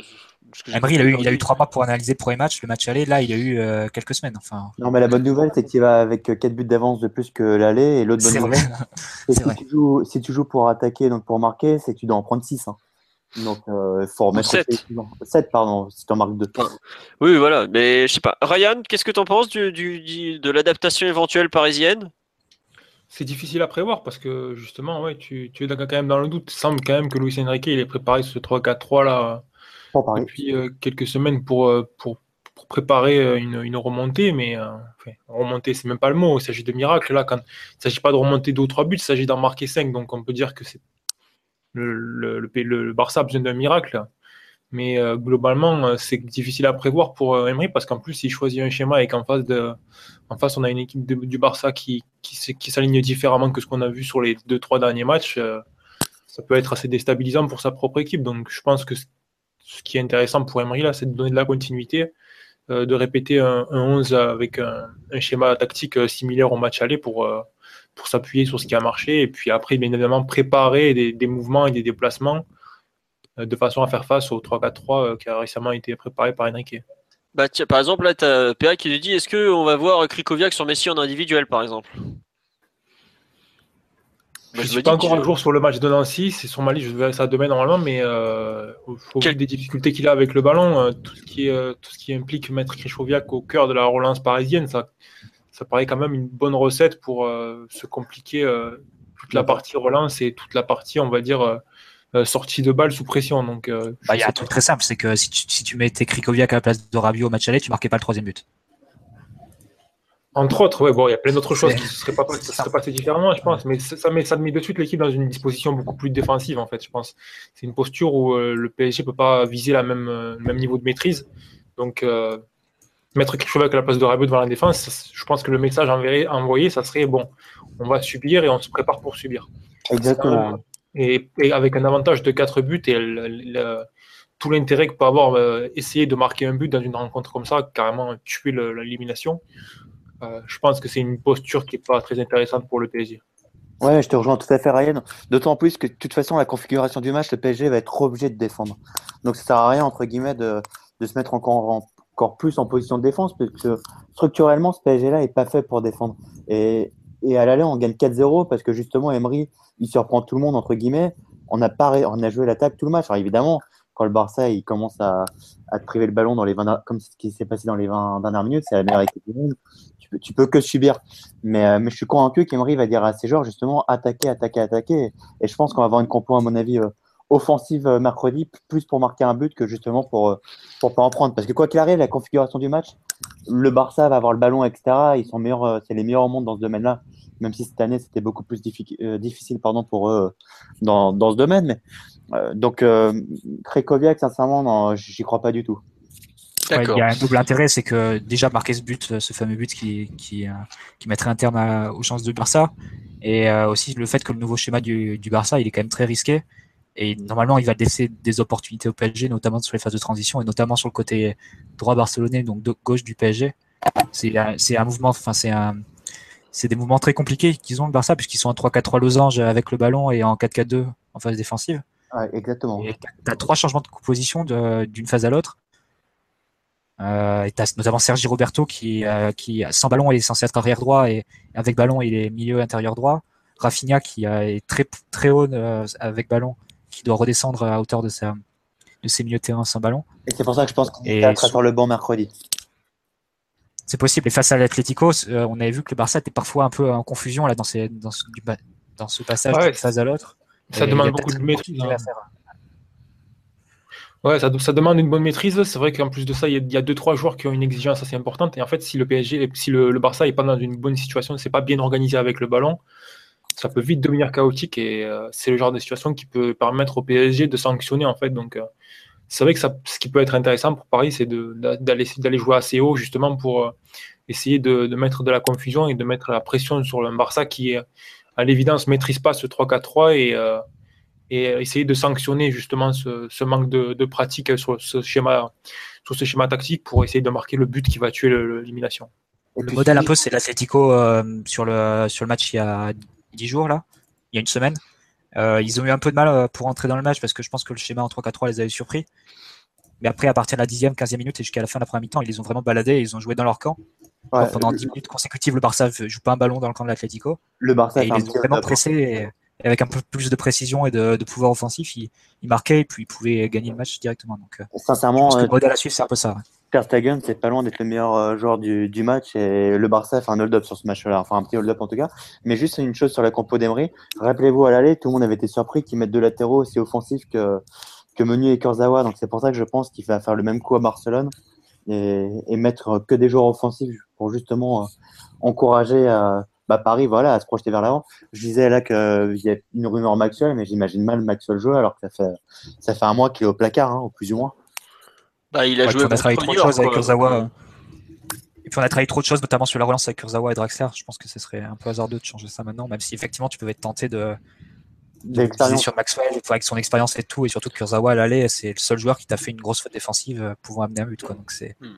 Speaker 2: Emery, il a, eu, il a eu trois mois pour analyser le premier match, le match aller. Là, il a eu euh, quelques semaines. Enfin,
Speaker 3: Non, mais la bonne nouvelle, c'est qu'il va avec 4 buts d'avance de plus que l'aller. Et l'autre bonne nouvelle, c'est si tu, joues, si tu joues pour attaquer, donc pour marquer, c'est que tu dois en prendre 6. Donc, il faut remettre.
Speaker 1: sept.
Speaker 3: 7, pardon, si tu en marques 2.
Speaker 1: Oui, voilà, mais je sais pas. Ryan, qu'est-ce que t'en penses du, du, du- de l'adaptation éventuelle parisienne?
Speaker 4: C'est difficile à prévoir parce que justement, ouais, tu, tu es quand même dans le doute. Il semble quand même que Luis Enrique il est préparé ce 3-4-3 là
Speaker 3: Paris.
Speaker 4: depuis euh, quelques semaines pour, euh, pour, préparer euh, une, une remontée, mais enfin, remontée, c'est même pas le mot. Il s'agit de miracle là. Quand il ne s'agit pas de remonter deux ou trois buts, il s'agit d'en marquer cinq. Donc on peut dire que c'est le, le, Barça a besoin d'un miracle. Mais globalement, c'est difficile à prévoir pour euh, Emery parce qu'en plus, il choisit un schéma et qu'en face, de, en face, on a une équipe du Barça qui, qui, qui s'aligne différemment que ce qu'on a vu sur les deux, trois derniers matchs. ça peut être assez déstabilisant pour sa propre équipe. Donc, je pense que ce qui est intéressant pour Emery, là, c'est de donner de la continuité, euh, de répéter un, un 11 avec un, schéma tactique euh, similaire au match aller pour, euh, pour s'appuyer sur ce qui a marché. Et puis après, bien évidemment, préparer des, mouvements et des déplacements de façon à faire face au 3-4-3 euh, qui a récemment été préparé par Enrique.
Speaker 1: bah, Par exemple, là, t'as PA qui nous dit est-ce qu'on va voir Krikoviak sur Messi en individuel, par exemple?
Speaker 4: Je ne suis pas encore un jour sur le match de Nancy, c'est sur ma liste, je verrai ça demain normalement, mais euh, au au
Speaker 1: Quel-
Speaker 4: vu des difficultés qu'il a avec le ballon, euh, tout, ce qui est, euh, tout ce qui implique mettre Krychowiak au cœur de la relance parisienne, ça, ça paraît quand même une bonne recette pour euh, se compliquer euh, toute la partie relance et toute la partie, on va dire, sortie de balle sous pression. Donc, euh,
Speaker 2: Bah, il y a un truc très simple, c'est que si tu, si tu mettais Krikoviak à la place de Rabiot au match aller, tu marquais pas le troisième but.
Speaker 4: Entre autres, ouais, bon, il y a plein d'autres choses qui ne seraient pas se seraient passées différemment, je pense, mais ça met, ça met de suite l'équipe dans une disposition beaucoup plus défensive, en fait, je pense. C'est une posture où euh, le PSG ne peut pas viser la même, euh, le même niveau de maîtrise. Donc, euh, mettre quelque chose à la place de Rabiot devant la défense, ça, je pense que le message enverré- envoyé, ça serait bon, on va subir et on se prépare pour subir.
Speaker 3: Exactement.
Speaker 4: Et, et avec un avantage de 4 buts et le- le- tout l'intérêt que peut avoir essayer de marquer un but dans une rencontre comme ça, carrément tuer l'élimination, euh, je pense que c'est une posture qui n'est pas très intéressante pour le PSG.
Speaker 3: Ouais, je te rejoins tout à fait, Ryan. D'autant plus que de toute façon, la configuration du match, le PSG va être obligé de défendre. Donc ça sert à rien, entre guillemets, de, de se mettre encore, en- encore plus en position de défense, parce que structurellement, ce PSG-là n'est pas fait pour défendre. Et et à l'aller, on gagne 4-0 parce que justement, Emery, il surprend tout le monde, entre guillemets. On a, pas, on a joué l'attaque tout le match. Alors évidemment, quand le Barça il commence à, te priver le ballon dans les 20, comme ce qui s'est passé dans les 20 dernières minutes, c'est la meilleure équipe du monde. Tu peux, que subir. Mais, euh, mais je suis convaincu qu'Emery va dire à ses joueurs justement attaquer, attaquer, attaquer. Et je pense qu'on va avoir une compo, à mon avis, euh, offensive euh, mercredi, plus pour marquer un but que justement pour, pour pas en prendre. Parce que quoi qu'il arrive, la configuration du match, le Barça va avoir le ballon, etc. Ils sont meilleurs, c'est les meilleurs au monde dans ce domaine-là. Même si cette année c'était beaucoup plus diffi- difficile pardon, pour eux dans, dans ce domaine. Mais, donc, euh, Krekoviak, sincèrement, non, j'y crois pas du tout.
Speaker 2: Ouais, il y a un double intérêt, c'est que déjà marquer ce but, euh, ce fameux but qui, qui, euh, qui mettrait un terme à- aux chances du Barça, et euh, aussi le fait que le nouveau schéma du, du Barça, il est quand même très risqué, et normalement il va laisser des opportunités au PSG, notamment sur les phases de transition, et notamment sur le côté droit barcelonais, donc de gauche du PSG. C'est un, mouvement, enfin c'est un, c'est des mouvements très compliqués qu'ils ont le Barça, puisqu'ils sont en 3-4-3 losange avec le ballon et en 4-4-2 en phase défensive.
Speaker 3: Ouais, exactement.
Speaker 2: Et t'as trois changements de position de- d'une phase à l'autre. Euh, et t'as notamment Sergi Roberto qui, euh, qui sans ballon est censé être arrière droit et avec ballon il est milieu intérieur droit. Rafinha qui euh, est très très haut euh, avec ballon, qui doit redescendre à hauteur de sa de ses milieux de terrain sans ballon.
Speaker 3: Et c'est pour ça que je pense qu'il sera
Speaker 2: sur-
Speaker 3: sur le banc mercredi.
Speaker 2: C'est possible. Et face à l'Atlético, euh, on avait vu que le Barça était parfois un peu en confusion là dans, ces, dans, ce, dans ce passage
Speaker 4: Ouais,
Speaker 2: d'une phase à l'autre.
Speaker 4: Ça
Speaker 2: Et
Speaker 4: demande beaucoup de maîtrise. hein. Ouais, ça, ça demande une bonne maîtrise. C'est vrai qu'en plus de ça, il y a- il y a deux trois joueurs qui ont une exigence assez importante. Et en fait, si le PSG, si le, le Barça est pas dans une bonne situation, c'est pas bien organisé avec le ballon, ça peut vite devenir chaotique. Et euh, c'est le genre de situation qui peut permettre au PSG de sanctionner en fait. Donc, euh, c'est vrai que ça, ce qui peut être intéressant pour Paris, c'est d'aller jouer assez haut justement pour euh, essayer de, de mettre de la confusion et de mettre la pression sur le Barça qui, euh, à l'évidence, maîtrise pas ce 3-4-3 et euh, et essayer de sanctionner justement ce, ce manque de, de pratique sur ce schéma sur ce schéma tactique pour essayer de marquer le but qui va tuer l'élimination.
Speaker 2: Le modèle un peu, c'est l'Atlético euh, sur, le, sur le match il y a 10 jours, là, il y a une semaine. Euh, ils ont eu un peu de mal euh, pour entrer dans le match parce que je pense que le schéma en 3-4-3 les avait surpris. Mais après, à partir de la 10e, 15e minute et jusqu'à la fin de la première mi-temps, ils les ont vraiment baladés et ils ont joué dans leur camp.
Speaker 3: Ouais,
Speaker 2: Donc, pendant
Speaker 3: le-
Speaker 2: 10 minutes consécutives, le Barça ne joue pas un ballon dans le camp de l'Atlético.
Speaker 3: le Barça
Speaker 2: Et ils les ont vraiment pressés et, et avec un peu plus de précision et de, de pouvoir offensif, ils, ils marquaient et puis ils pouvaient gagner le match directement. Donc, euh, je
Speaker 3: Sincèrement,
Speaker 2: pense que le modèle à suivre, c'est un peu ça. ouais.
Speaker 3: C'est pas loin d'être le meilleur euh, joueur du, du match et le Barça fait un hold-up sur ce match-là, enfin un petit hold-up en tout cas. Mais juste une chose sur la compo d'Emery, rappelez-vous à l'aller, tout le monde avait été surpris qu'ils mettent deux latéraux aussi offensifs que, que Meunier et Kurzawa, donc c'est pour ça que je pense qu'il va faire le même coup à Barcelone et, et mettre que des joueurs offensifs pour justement euh, encourager euh, bah, Paris voilà, à se projeter vers l'avant. Je disais là qu'il y a une rumeur Maxwell, mais j'imagine mal Maxwell jouer alors que ça fait, ça fait un mois qu'il est au placard, hein, au plus ou moins.
Speaker 1: Bah, il a
Speaker 2: Ouais,
Speaker 1: joué
Speaker 2: on a travaillé trop de choses avec. Kurzawa. euh. Et puis on a travaillé trop de choses, notamment sur la relance avec Kurzawa et Draxler. Je pense que ce serait un peu hasardeux de changer ça maintenant, même si effectivement tu peux être tenté de, de sur Maxwell avec son expérience et tout, et surtout que Kurzawa à l'aller, c'est le seul joueur qui t'a fait une grosse faute défensive euh, pouvant amener un but. Quoi. Donc c'est
Speaker 1: Hmm.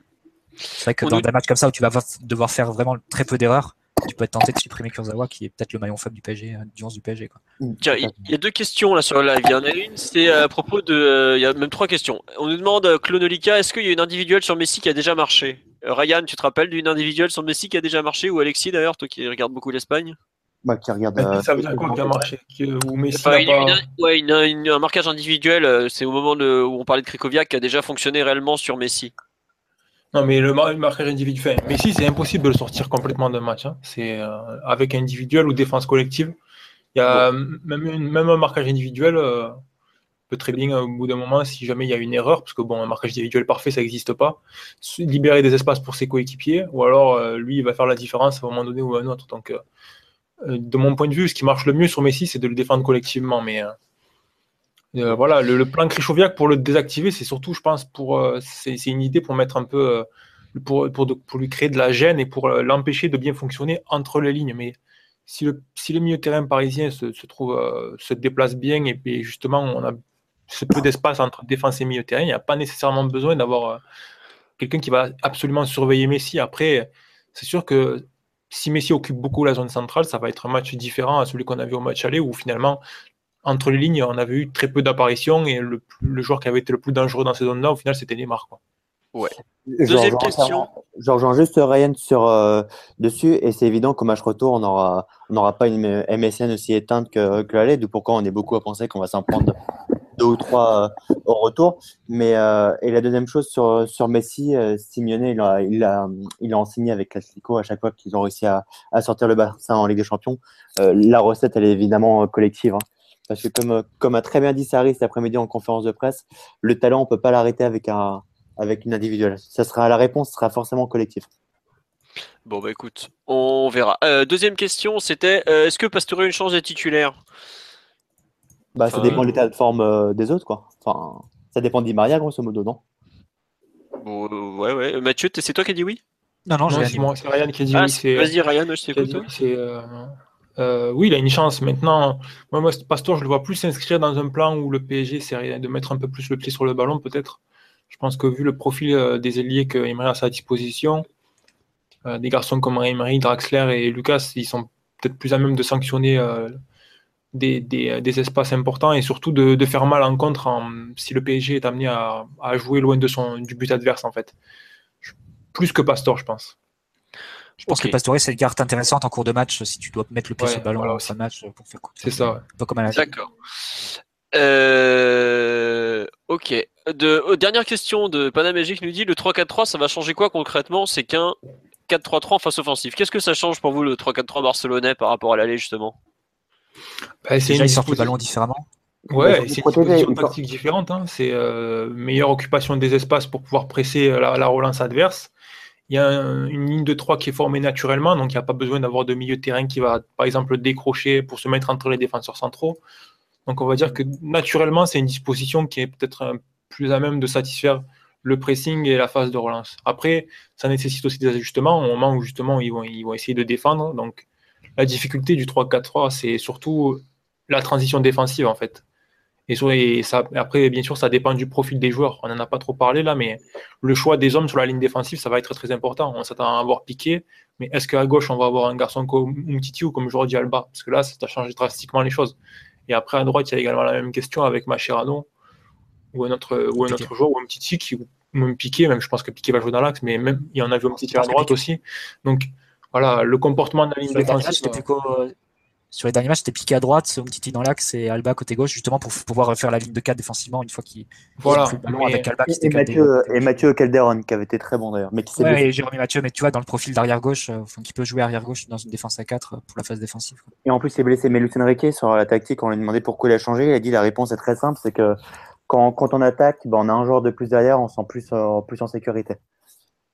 Speaker 2: C'est vrai que
Speaker 1: On
Speaker 2: dans
Speaker 1: nous-
Speaker 2: des matchs comme ça où tu vas devoir faire vraiment très peu d'erreurs, tu peux être tenté de supprimer Kurzawa qui est peut-être le maillon faible du PSG, euh, du 11 du PSG. Quoi.
Speaker 1: Tiens, il y a deux questions là sur le live. Il y en a une, c'est à propos de. euh, Il y a même trois questions. On nous demande, euh, Clonolica, est-ce qu'il y a une individuelle sur Messi qui a déjà marché? Euh, Ryan, tu te rappelles d'une individuelle sur Messi qui a déjà marché Ou Alexis d'ailleurs, toi qui regardes beaucoup l'Espagne?
Speaker 3: Bah, qui regarde. euh,
Speaker 4: ça veut dire quoi qui a marché Ou Messi
Speaker 1: Enfin,
Speaker 4: n'a
Speaker 1: une-
Speaker 4: pas-
Speaker 1: une- ouais, une- une- un marquage individuel, euh, c'est au moment de, où on parlait de Krikoviak qui a déjà fonctionné réellement sur Messi.
Speaker 4: Non, mais le, mar- le marquage individuel. Enfin, Messi, c'est impossible de le sortir complètement d'un match. hein. C'est euh, avec individuel ou défense collective. Il y a même, une- même un marquage individuel euh, peut très bien, au bout d'un moment, si jamais il y a une erreur, parce que bon, un marquage individuel parfait, ça n'existe pas, libérer des espaces pour ses coéquipiers, ou alors euh, lui, il va faire la différence à un moment donné ou à un autre. Donc, euh, euh, de mon point de vue, ce qui marche le mieux sur Messi, c'est de le défendre collectivement. Mais euh, voilà, le, plan Krychowiak pour le désactiver, c'est surtout, je pense, pour euh, c'est une idée pour mettre un peu euh, pour, pour, lui créer de la gêne et pour euh, l'empêcher de bien fonctionner entre les lignes. Mais si le, si le milieu de terrain parisien se, se trouve se déplace bien et, justement on a ce peu d'espace entre défense et milieu terrain, il n'y a pas nécessairement besoin d'avoir quelqu'un qui va absolument surveiller Messi. Après, c'est sûr que si Messi occupe beaucoup la zone centrale, ça va être un match différent à celui qu'on a vu au match aller où finalement entre les lignes, on avait eu très peu d'apparitions et le, plus- le joueur qui avait été le plus dangereux dans ces zones-là, au final, c'était Neymar. Quoi.
Speaker 3: Genre,
Speaker 1: Deuxième
Speaker 3: genre,
Speaker 1: question.
Speaker 3: je rejoins juste Ryan sur euh, dessus et c'est évident qu'au match retour, on n'aura on aura pas une MSN aussi éteinte que, que d'où pourquoi on est beaucoup à penser qu'on va s'en prendre deux ou trois euh, au retour. Mais euh, et la deuxième chose sur, sur Messi, euh, Simeone, il a, il a, il a enseigné avec l'Atlético à chaque fois qu'ils ont réussi à, à sortir le Barça en Ligue des Champions. Euh, la recette, elle est évidemment collective. Hein. Parce que comme, euh, comme a très bien dit Sarri cet après-midi en conférence de presse, le talent, on peut pas l'arrêter avec, un, avec une individuelle. Ça sera, la réponse sera forcément collective.
Speaker 1: Bon, bah écoute, on verra. Euh, deuxième question, c'était euh, est-ce que Pastore a une chance d'être titulaire?
Speaker 3: Bah, ça dépend de l'état de forme euh, des autres, quoi. Enfin, ça dépend d'I Maria, grosso modo, non?
Speaker 1: Bon, euh, Ouais, ouais. Mathieu, c'est toi qui as dit oui?
Speaker 2: Non, non,
Speaker 4: c'est Ryan qui a dit
Speaker 1: Ah,
Speaker 4: oui.
Speaker 1: Vas-y, Ryan, je t'écoute.
Speaker 4: c'est, euh, oui, il a une chance. Maintenant, moi, moi Pastor, je le vois plus s'inscrire dans un plan où le PSG, c'est de mettre un peu plus le pied sur le ballon, peut-être. Je pense que vu le profil euh, des ailiers que Emery a à sa disposition, euh, des garçons comme Emery, Draxler et Lucas, ils sont peut-être plus à même de sanctionner des, espaces importants et surtout de, faire mal en contre si le PSG est amené à, jouer loin du but adverse, en fait. Plus que Pastor, je pense.
Speaker 2: Je pense
Speaker 1: Ok.
Speaker 2: que Pastore, c'est une carte intéressante en cours de match si tu dois mettre le pied
Speaker 4: Ouais,
Speaker 2: sur le ballon
Speaker 4: voilà
Speaker 2: en
Speaker 4: aussi.
Speaker 2: fin de match pour faire coup.
Speaker 4: C'est ça,
Speaker 2: peu comme à la
Speaker 1: D'accord. Euh, ok. De, oh, dernière question de Panamagic nous dit le 3-4-3, ça va changer quoi concrètement? C'est qu'un 4-3-3 en face offensive. Qu'est-ce que ça change pour vous le 3-4-3 barcelonais par rapport à l'aller justement?
Speaker 4: Bah, c'est
Speaker 2: Déjà,
Speaker 4: une
Speaker 2: ils sortent le ballon différemment.
Speaker 4: Ouais,
Speaker 3: Ouais,
Speaker 4: c'est une
Speaker 3: faut-
Speaker 4: tactique différente. hein. C'est euh, meilleure occupation des espaces pour pouvoir presser euh, la, la relance adverse. Il y a un- une ligne de 3 qui est formée naturellement, donc il n'y a pas besoin d'avoir de milieu de terrain qui va, par exemple, décrocher pour se mettre entre les défenseurs centraux. Donc on va dire que naturellement, c'est une disposition qui est peut-être un- plus à même de satisfaire le pressing et la phase de relance. Après, ça nécessite aussi des ajustements au moment où justement ils vont essayer de défendre. Donc la difficulté du 3-4-3, c'est surtout la transition défensive en fait. Et, sur- et ça, après, bien sûr, ça dépend du profil des joueurs. On n'en a pas trop parlé là, mais le choix des hommes sur la ligne défensive, ça va être très important. On s'attend à avoir Piqué, mais est-ce qu'à gauche, on va avoir un garçon comme Umtiti ou comme Jordi Alba? Parce que là, ça a changé drastiquement les choses. Et après, à droite, il y a également la même question avec Mascherano ou un autre, ou un autre joueur, ou Umtiti, qui, même Piqué, même je pense que Piqué va jouer dans l'axe, mais même il y en a vu Umtiti à droite aussi. Donc voilà, le comportement de la ligne défensive.
Speaker 2: c'était plutôt, sur les derniers matchs, c'était piqué à droite, Umtiti dans l'axe et Alba côté gauche, justement pour pouvoir faire la ligne de 4 défensivement une fois qu'il
Speaker 4: Voilà.
Speaker 2: plus le ballon avec Alba qui
Speaker 3: Et. Mathieu, et Mathieu Calderon, qui avait été très bon d'ailleurs.
Speaker 2: Ouais, et Jérémy Mathieu, mais tu vois, dans le profil d'arrière gauche, euh, enfin, qui peut jouer arrière gauche dans une défense à 4 pour la phase défensive. quoi.
Speaker 3: Et en plus, il est blessé. Mais Lucien Riquet, sur la tactique, on lui a demandé pourquoi il a changé. Il a dit la réponse est très simple c'est que quand, quand on attaque, ben, on a un joueur de plus derrière, on se sent plus, euh, plus en sécurité.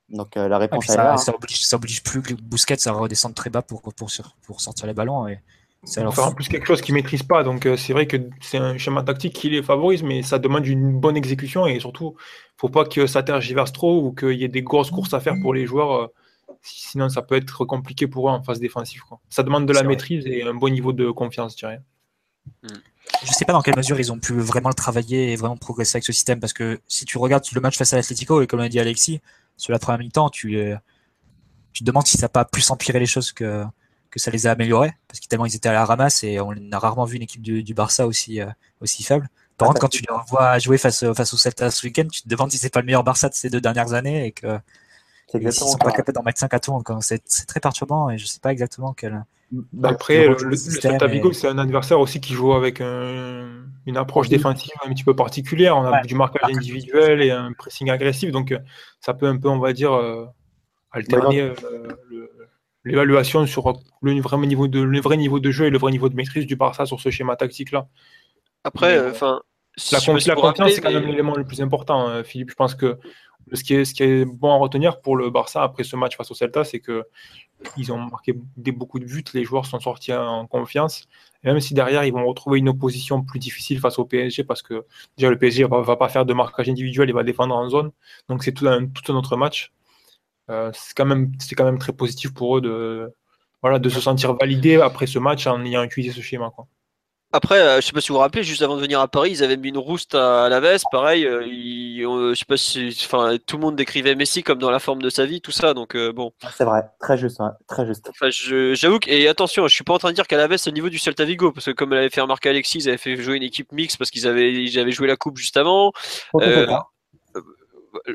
Speaker 3: Donc euh, la
Speaker 2: Ouais,
Speaker 3: réponse elle est là.
Speaker 2: ça,
Speaker 3: hein.
Speaker 2: ça, oblige, ça oblige plus que Bousquet à redescendre très bas pour, pour, pour sortir les ballons. Et c'est
Speaker 4: Enfin, en plus quelque chose qu'ils maîtrisent pas. Donc euh, c'est vrai que c'est un schéma tactique qui les favorise, mais ça demande une bonne exécution et surtout, faut pas que ça tergiverse trop ou qu'il y ait des grosses courses à faire pour les joueurs. euh, si- sinon, ça peut être compliqué pour eux en phase défensive. Quoi. Ça demande de la
Speaker 2: vrai.
Speaker 4: maîtrise et un bon niveau de confiance, je dirais.
Speaker 2: je sais pas dans quelle mesure ils ont pu vraiment le travailler et vraiment progresser avec ce système parce que si tu regardes le match face à l'Atlético et comme l'a dit Alexis, sur la première mi-temps, tu, euh, tu te demandes si ça n'a pas plus empiré les choses que, que ça les a améliorés parce qu'ils tellement ils étaient à la ramasse et on a rarement vu une équipe du, du Barça aussi, euh, aussi faible. Par
Speaker 3: Ah,
Speaker 2: contre, quand tu les revois jouer face, face au Celta ce week-end, tu te demandes si c'est pas le meilleur Barça de ces deux dernières années et que sont pas capables d'en mettre 5 à tout. C'est c'est très perturbant et je sais pas exactement quel.
Speaker 3: Bah,
Speaker 4: Après,
Speaker 2: le
Speaker 4: le, le, Celta
Speaker 2: et-
Speaker 4: Vigo, c'est un adversaire aussi qui joue avec un- une approche défensive un petit peu particulière. On a
Speaker 2: Ouais.
Speaker 4: du marquage individuel et un pressing agressif. Donc, euh, ça peut un peu, on va dire, euh, alterner euh, l'évaluation sur le vrai, niveau de, le vrai niveau de jeu et le vrai niveau de maîtrise du Barça sur ce schéma tactique-là.
Speaker 1: Après, euh, enfin.
Speaker 4: La, con- confiance, c'est quand même
Speaker 1: mais-
Speaker 4: l'élément le plus important, euh, Philippe. Je pense que ce qui, est, ce qui est bon à retenir pour le Barça après ce match face au Celta, c'est que ils ont marqué des, beaucoup de buts, les joueurs sont sortis en confiance. Et même si derrière, ils vont retrouver une opposition plus difficile face au PSG, parce que déjà le PSG ne va, va pas faire de marquage individuel, il va défendre en zone. Donc c'est tout un, tout un autre match. Euh, c'est quand, même- c'est quand même très positif pour eux de, voilà, de se sentir validés après ce match en ayant utilisé ce schéma. Quoi.
Speaker 1: Après, euh, je sais pas si vous vous rappelez, juste avant de venir à Paris, ils avaient mis une rouste à, à la veste. Pareil, euh, ils- euh, je sais pas si, enfin, tout le monde décrivait Messi comme dans la forme de sa vie, tout ça. Donc euh, bon,
Speaker 3: C'est vrai, très juste, très juste.
Speaker 1: enfin, j'avoue que et attention, je suis pas en train de dire qu'à la veste le niveau du Celta Vigo, parce que comme elle avait fait remarquer Alexis, ils avaient fait jouer une équipe mixte parce qu'ils avaient, ils avaient joué la coupe juste avant.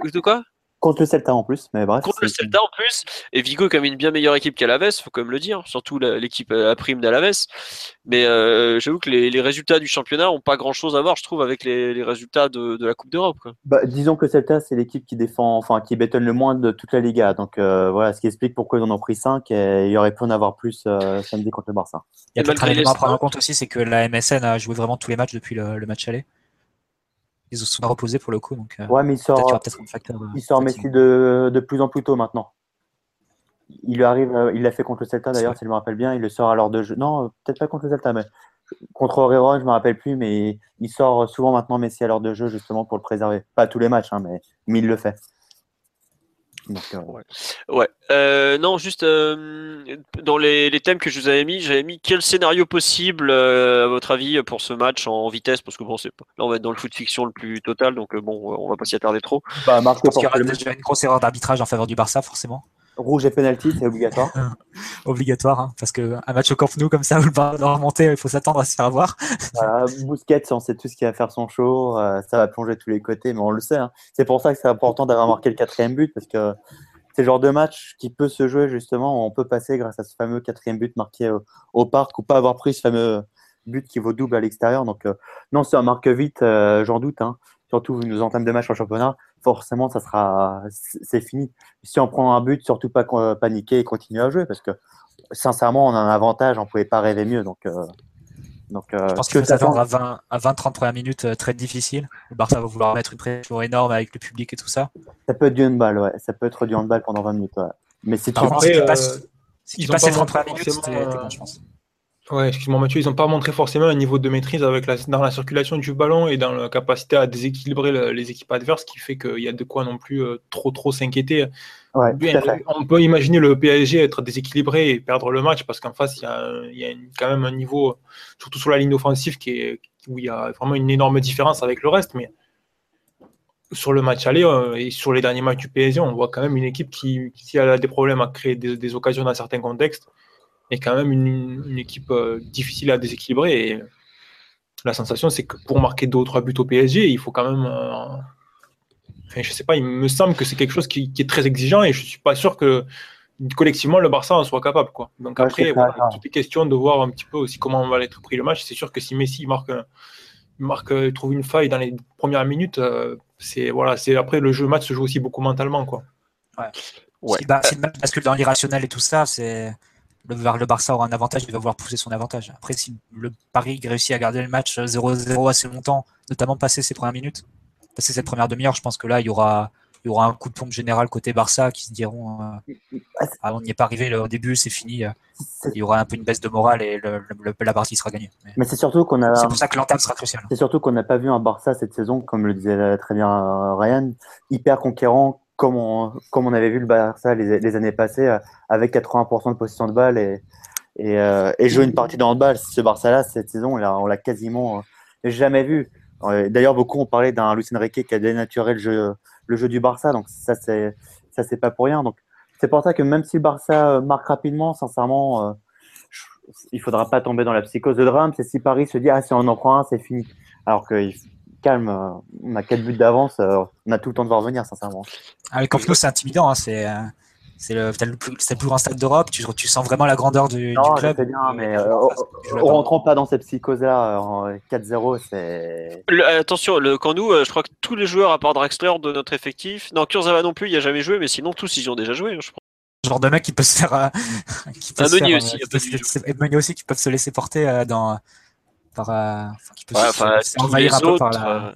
Speaker 1: De quoi?
Speaker 3: Contre le Celta en plus, mais bref.
Speaker 1: Contre le Celta en plus, et Vigo est quand même une bien meilleure équipe qu'Alaves, faut quand même le dire, surtout l'équipe à prime d'Alaves. Mais euh, j'avoue que les, les résultats du championnat ont pas grand chose à voir, je trouve, avec les, les résultats de, de la Coupe d'Europe.
Speaker 3: Bah, disons que Celta, c'est l'équipe qui défend, enfin, qui bétonne le moins de toute la Liga. Donc euh, voilà, ce qui explique pourquoi ils en ont pris 5 et il y aurait pu en avoir plus euh, samedi contre le Barça.
Speaker 2: Il y a peut-être un élément à prendre en compte aussi, c'est que la MSN a joué vraiment tous les matchs depuis le, le match aller. Ils se sont pas reposés pour le coup, donc euh,
Speaker 3: Ouais, mais il sort,
Speaker 2: un facteur. euh,
Speaker 3: il sort. Messi de, de plus en plus tôt maintenant. Il lui arrive, euh, il l'a fait contre le Celta d'ailleurs, si je me rappelle bien. Il le sort à l'heure de jeu. Non, peut-être pas contre le Celta, mais contre Oreron, je me rappelle plus. Mais il sort souvent maintenant Messi à l'heure de jeu justement pour le préserver. Pas tous les matchs, hein, mais, mais il le fait. Donc, euh,
Speaker 1: Ouais. Euh, non, juste euh, dans les, les thèmes que je vous avais mis, j'avais mis quel scénario possible, euh, à votre avis, pour ce match en vitesse, parce que bon, c'est pas- là on va être dans le foot fiction le plus total, donc bon, on va pas s'y attarder trop.
Speaker 3: bah,
Speaker 2: Je pense qu'il y aura déjà une grosse erreur d'arbitrage en faveur du Barça, forcément.
Speaker 3: Rouge et penalty, c'est obligatoire.
Speaker 2: Obligatoire, hein, parce que un match au Camp Nou comme ça où le Barça doit remonter, il faut s'attendre à se faire avoir.
Speaker 3: Voilà, Busquets, on sait tout ce qu'il va faire son show, euh, ça va plonger de tous les côtés, mais on le sait. hein. C'est pour ça que c'est important d'avoir marqué le quatrième but, parce que c'est le genre de match qui peut se jouer justement, où on peut passer grâce à ce fameux quatrième but marqué au, au parc, ou pas avoir pris ce fameux but qui vaut double à l'extérieur. Donc euh, non, si on marque vite, euh, j'en doute. hein. Surtout vu nos entames de match en championnat, forcément, ça sera, c'est fini. Si on prend un but, surtout pas euh, paniquer et continuer à jouer, parce que sincèrement, on a un avantage, on pouvait pas rêver mieux. Donc, euh, donc euh,
Speaker 2: Je pense
Speaker 3: que
Speaker 2: s'attendre
Speaker 3: t'attends-
Speaker 2: à 20, à 20 30 premières minutes euh, très difficiles. Le Barça va vouloir mettre une pression énorme avec le public et tout ça.
Speaker 3: Ça peut être du handball, ouais. Ça peut être du handball pendant 20 minutes, ouais. Mais
Speaker 2: si tu passes, si tu passes
Speaker 4: pas
Speaker 2: les 30
Speaker 4: montré
Speaker 2: premières minutes,
Speaker 4: euh,
Speaker 2: bon, je pense.
Speaker 4: Ouais, excuse-moi Mathieu, ils n'ont pas montré forcément un niveau de maîtrise avec la, dans la circulation du ballon et dans la capacité à déséquilibrer le- les équipes adverses, qui fait qu'il y a de quoi non plus euh, trop trop s'inquiéter.
Speaker 3: Ouais,
Speaker 4: Bien, on peut imaginer le PSG être déséquilibré et perdre le match parce qu'en face, il y a, un- il y a une- quand même un niveau, surtout sur la ligne offensive, qui est, où il y a vraiment une énorme différence avec le reste. Mais sur le match aller euh, et sur les derniers matchs du PSG, on voit quand même une équipe qui, a des problèmes à créer des, des occasions dans certains contextes, est quand même une, une équipe euh, difficile à déséquilibrer. Et la sensation, c'est que pour marquer deux ou trois buts au PSG, il faut quand même. euh, Enfin, je sais pas, il me semble que c'est quelque chose qui, qui est très exigeant et je suis pas sûr que collectivement le Barça en soit capable. Quoi. Donc
Speaker 3: Ouais,
Speaker 4: après, voilà,
Speaker 3: ça.
Speaker 4: tout est question de voir un petit peu aussi comment on va être pris le match. C'est sûr que si Messi marque, un- marque euh, trouve une faille dans les premières minutes, euh, c'est voilà, c'est après le jeu match se joue aussi beaucoup mentalement. Quoi.
Speaker 1: Ouais.
Speaker 2: Si, bah, si le match bascule dans l'irrationnel et tout ça, c'est le, le Barça aura un avantage, il va vouloir pousser son avantage. Après, si le Paris réussit à garder le match 0-0 assez longtemps, notamment passer ses premières minutes, passer cette première demi-heure, je pense que là, il y aura, il y aura un coup de pompe général côté Barça qui se diront euh, ah, on n'y est pas arrivé le- au début, c'est fini. euh, Il y aura un peu une baisse de morale et le- le- la partie sera gagnée. Mais
Speaker 3: Mais c'est surtout qu'on a,
Speaker 2: C'est pour ça que l'entame sera cruciale.
Speaker 3: c'est surtout qu'on n'a pas vu un Barça cette saison, comme le disait très bien Ryan, hyper conquérant, comme on, avait vu le Barça les, années passées, euh, avec 80% de possession de balle euh, et jouer une partie de handball. Ce Barça-là, cette saison, on l'a, quasiment euh, jamais vu. D'ailleurs, beaucoup ont parlé d'un Luis Enrique qui a dénaturé le jeu, le du Barça, donc ça, c'est, pas pour rien. Donc, c'est pour ça que même si le Barça marque rapidement, sincèrement, euh, je- il faudra pas tomber dans la psychose de drame. C'est si Paris se dit, ah, si on en prend un, c'est fini. Alors que, il- calme, euh, on a quatre buts d'avance, euh, on a tout le temps de voir venir, sincèrement.
Speaker 2: Avec Camp Nou, c'est intimidant. hein, c'est euh, c'est le, plus, c'est le plus grand stade d'Europe. Tu, tu sens vraiment la grandeur du,
Speaker 3: Non,
Speaker 2: du
Speaker 3: je
Speaker 2: club.
Speaker 3: sais bien, mais euh, on rentrons pas dans cette psychose-là. euh, 4-0, c'est.
Speaker 1: Le- attention, le Camp Nou, euh, je crois que tous les joueurs à part Draxler de notre effectif, non, Kurzawa non plus, il a jamais joué, mais sinon tous ils ont déjà joué. hein, je pense.
Speaker 2: genre de mec qui peut se faire. euh, qui peut se faire,
Speaker 1: aussi,
Speaker 2: euh, qui
Speaker 1: peu
Speaker 2: peut
Speaker 1: du
Speaker 2: se- et Meunier aussi qui peuvent se laisser porter euh, dans. Par, euh, enfin, qui peut
Speaker 1: Ouais,
Speaker 2: se, envahir un peu par la.
Speaker 1: euh,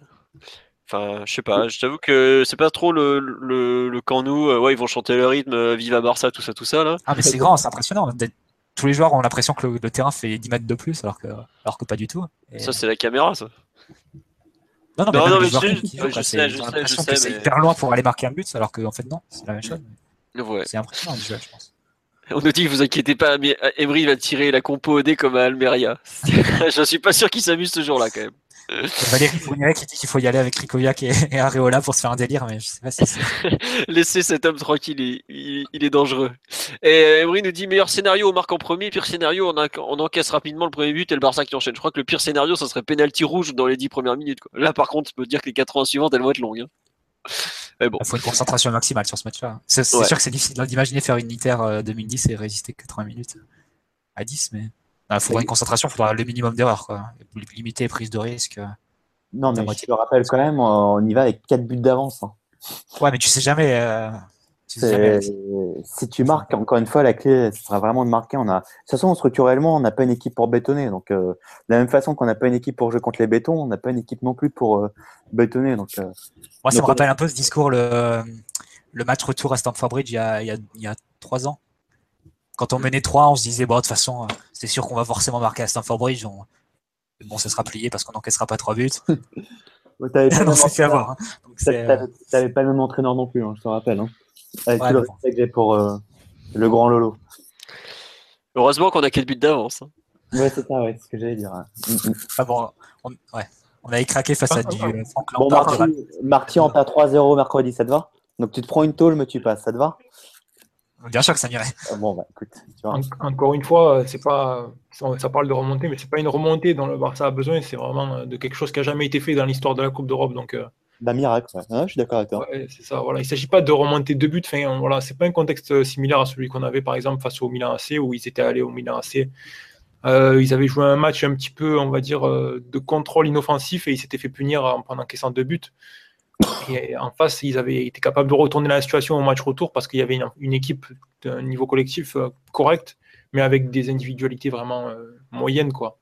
Speaker 1: Enfin, je sais pas. Je t'avoue que c'est pas trop le le, le Camp Nou. euh, ouais, ils vont chanter le rythme, euh, Viva Barça, tout ça, tout ça là.
Speaker 2: Ah, mais c'est grand, c'est impressionnant. Tous les joueurs ont l'impression que le, le terrain fait 10 mètres de plus, alors que, alors que pas du tout. Et-
Speaker 1: Ça, c'est la caméra, ça.
Speaker 2: non, non,
Speaker 1: non,
Speaker 2: mais,
Speaker 1: non,
Speaker 2: les
Speaker 1: mais je-
Speaker 2: qui-
Speaker 1: je sais,
Speaker 2: c'est-
Speaker 1: je
Speaker 2: ils ont
Speaker 1: sais,
Speaker 2: l'impression
Speaker 1: je
Speaker 2: que
Speaker 1: sais,
Speaker 2: c'est
Speaker 1: mais-
Speaker 2: hyper loin pour aller marquer un but, alors qu'en fait, non, c'est la même chose.
Speaker 1: Ouais.
Speaker 2: C'est impressionnant visuel, je pense.
Speaker 1: On nous dit, vous inquiétez pas, Emery va tirer la compo OD comme à Almeria. je suis pas sûr qu'il s'amuse ce jour-là quand même.
Speaker 2: Valérie Fourniret qui dit qu'il faut y aller avec Rikoviak et, et Areola pour se faire un délire, mais je sais pas si c'est.
Speaker 1: Laissez cet homme tranquille, il, il- il est dangereux. Et euh, Emery nous dit meilleur scénario, on marque en premier, pire scénario, on, a- on encaisse rapidement le premier but et le Barça qui enchaîne. Je crois que le pire scénario, ça serait penalty rouge dans les 10 premières minutes. quoi. Là, par contre, je peux dire que les 80 suivantes, elles vont être longues. hein. Mais bon.
Speaker 2: Il faut une concentration maximale sur ce match-là. C'est
Speaker 1: Ouais.
Speaker 2: sûr que c'est difficile d'imaginer faire une Inter euh, 2010 et résister 80 minutes à 10, mais il faudra une concentration, il faudra le minimum d'erreurs. quoi. Limiter les prises de risque. euh.
Speaker 3: Non, mais
Speaker 2: moitié.
Speaker 3: je te rappelle quand même, on y va avec 4 buts d'avance. hein.
Speaker 2: Ouais, mais tu sais jamais. euh,
Speaker 3: Si tu marques, encore une fois, la clé, ce sera vraiment de marquer. On a... De toute façon, structurellement, on n'a pas une équipe pour bétonner. Donc, euh, de la même façon qu'on n'a pas une équipe pour jouer contre les bétons, on n'a pas une équipe non plus pour euh, bétonner. Donc, euh,
Speaker 2: Moi, ça
Speaker 3: Donc,
Speaker 2: me rappelle un peu ce discours, le, le match retour à Stamford Bridge il y a, il y a, il y a trois ans. Quand on menait 3, on se disait, bon, de toute façon, euh, c'est sûr qu'on va forcément marquer à Stamford Bridge. On... Bon, ça sera plié parce qu'on n'encaissera pas trois buts.
Speaker 3: t'avais pas,
Speaker 2: hein.
Speaker 3: Pas le même entraîneur non plus, hein, je te rappelle. hein. Avec
Speaker 2: Ouais,
Speaker 3: tout le respect que j'ai pour euh, le grand Lolo.
Speaker 1: Heureusement qu'on a 4 buts d'avance. hein.
Speaker 3: Ouais, c'est ça, ouais, c'est ce que j'allais dire. hein.
Speaker 2: Ah bon, on, ouais. on avait craqué face à du euh, Franck
Speaker 3: Bon. Marty, Marty, on perd 3-0 mercredi, ça te va? Donc, tu te prends une tôle, mais tu passes, ça te va?
Speaker 2: Bien sûr que ça m'irait.
Speaker 3: Ah, Bon, bah écoute, tu vois.
Speaker 4: En- encore une fois, euh, c'est pas, ça parle de remontée, mais c'est pas une remontée dont le Barça a besoin. C'est vraiment de quelque chose qui a jamais été fait dans l'histoire de la Coupe d'Europe. Donc, euh,
Speaker 3: D'un miracle, ouais. Ouais, je suis d'accord avec toi.
Speaker 4: c'est ça. Voilà, il s'agit pas de remonter deux buts. Enfin, voilà, c'est pas un contexte euh, similaire à celui qu'on avait par exemple face au Milan AC où ils étaient allés au Milan AC. Euh, ils avaient joué un match un petit peu, on va dire, euh, de contrôle inoffensif et ils s'étaient fait punir en prenant encaissant deux buts. Et en face, ils avaient été capables de retourner la situation au match retour parce qu'il y avait une, équipe d'un niveau collectif correct, mais avec des individualités vraiment moyennes. Quoi.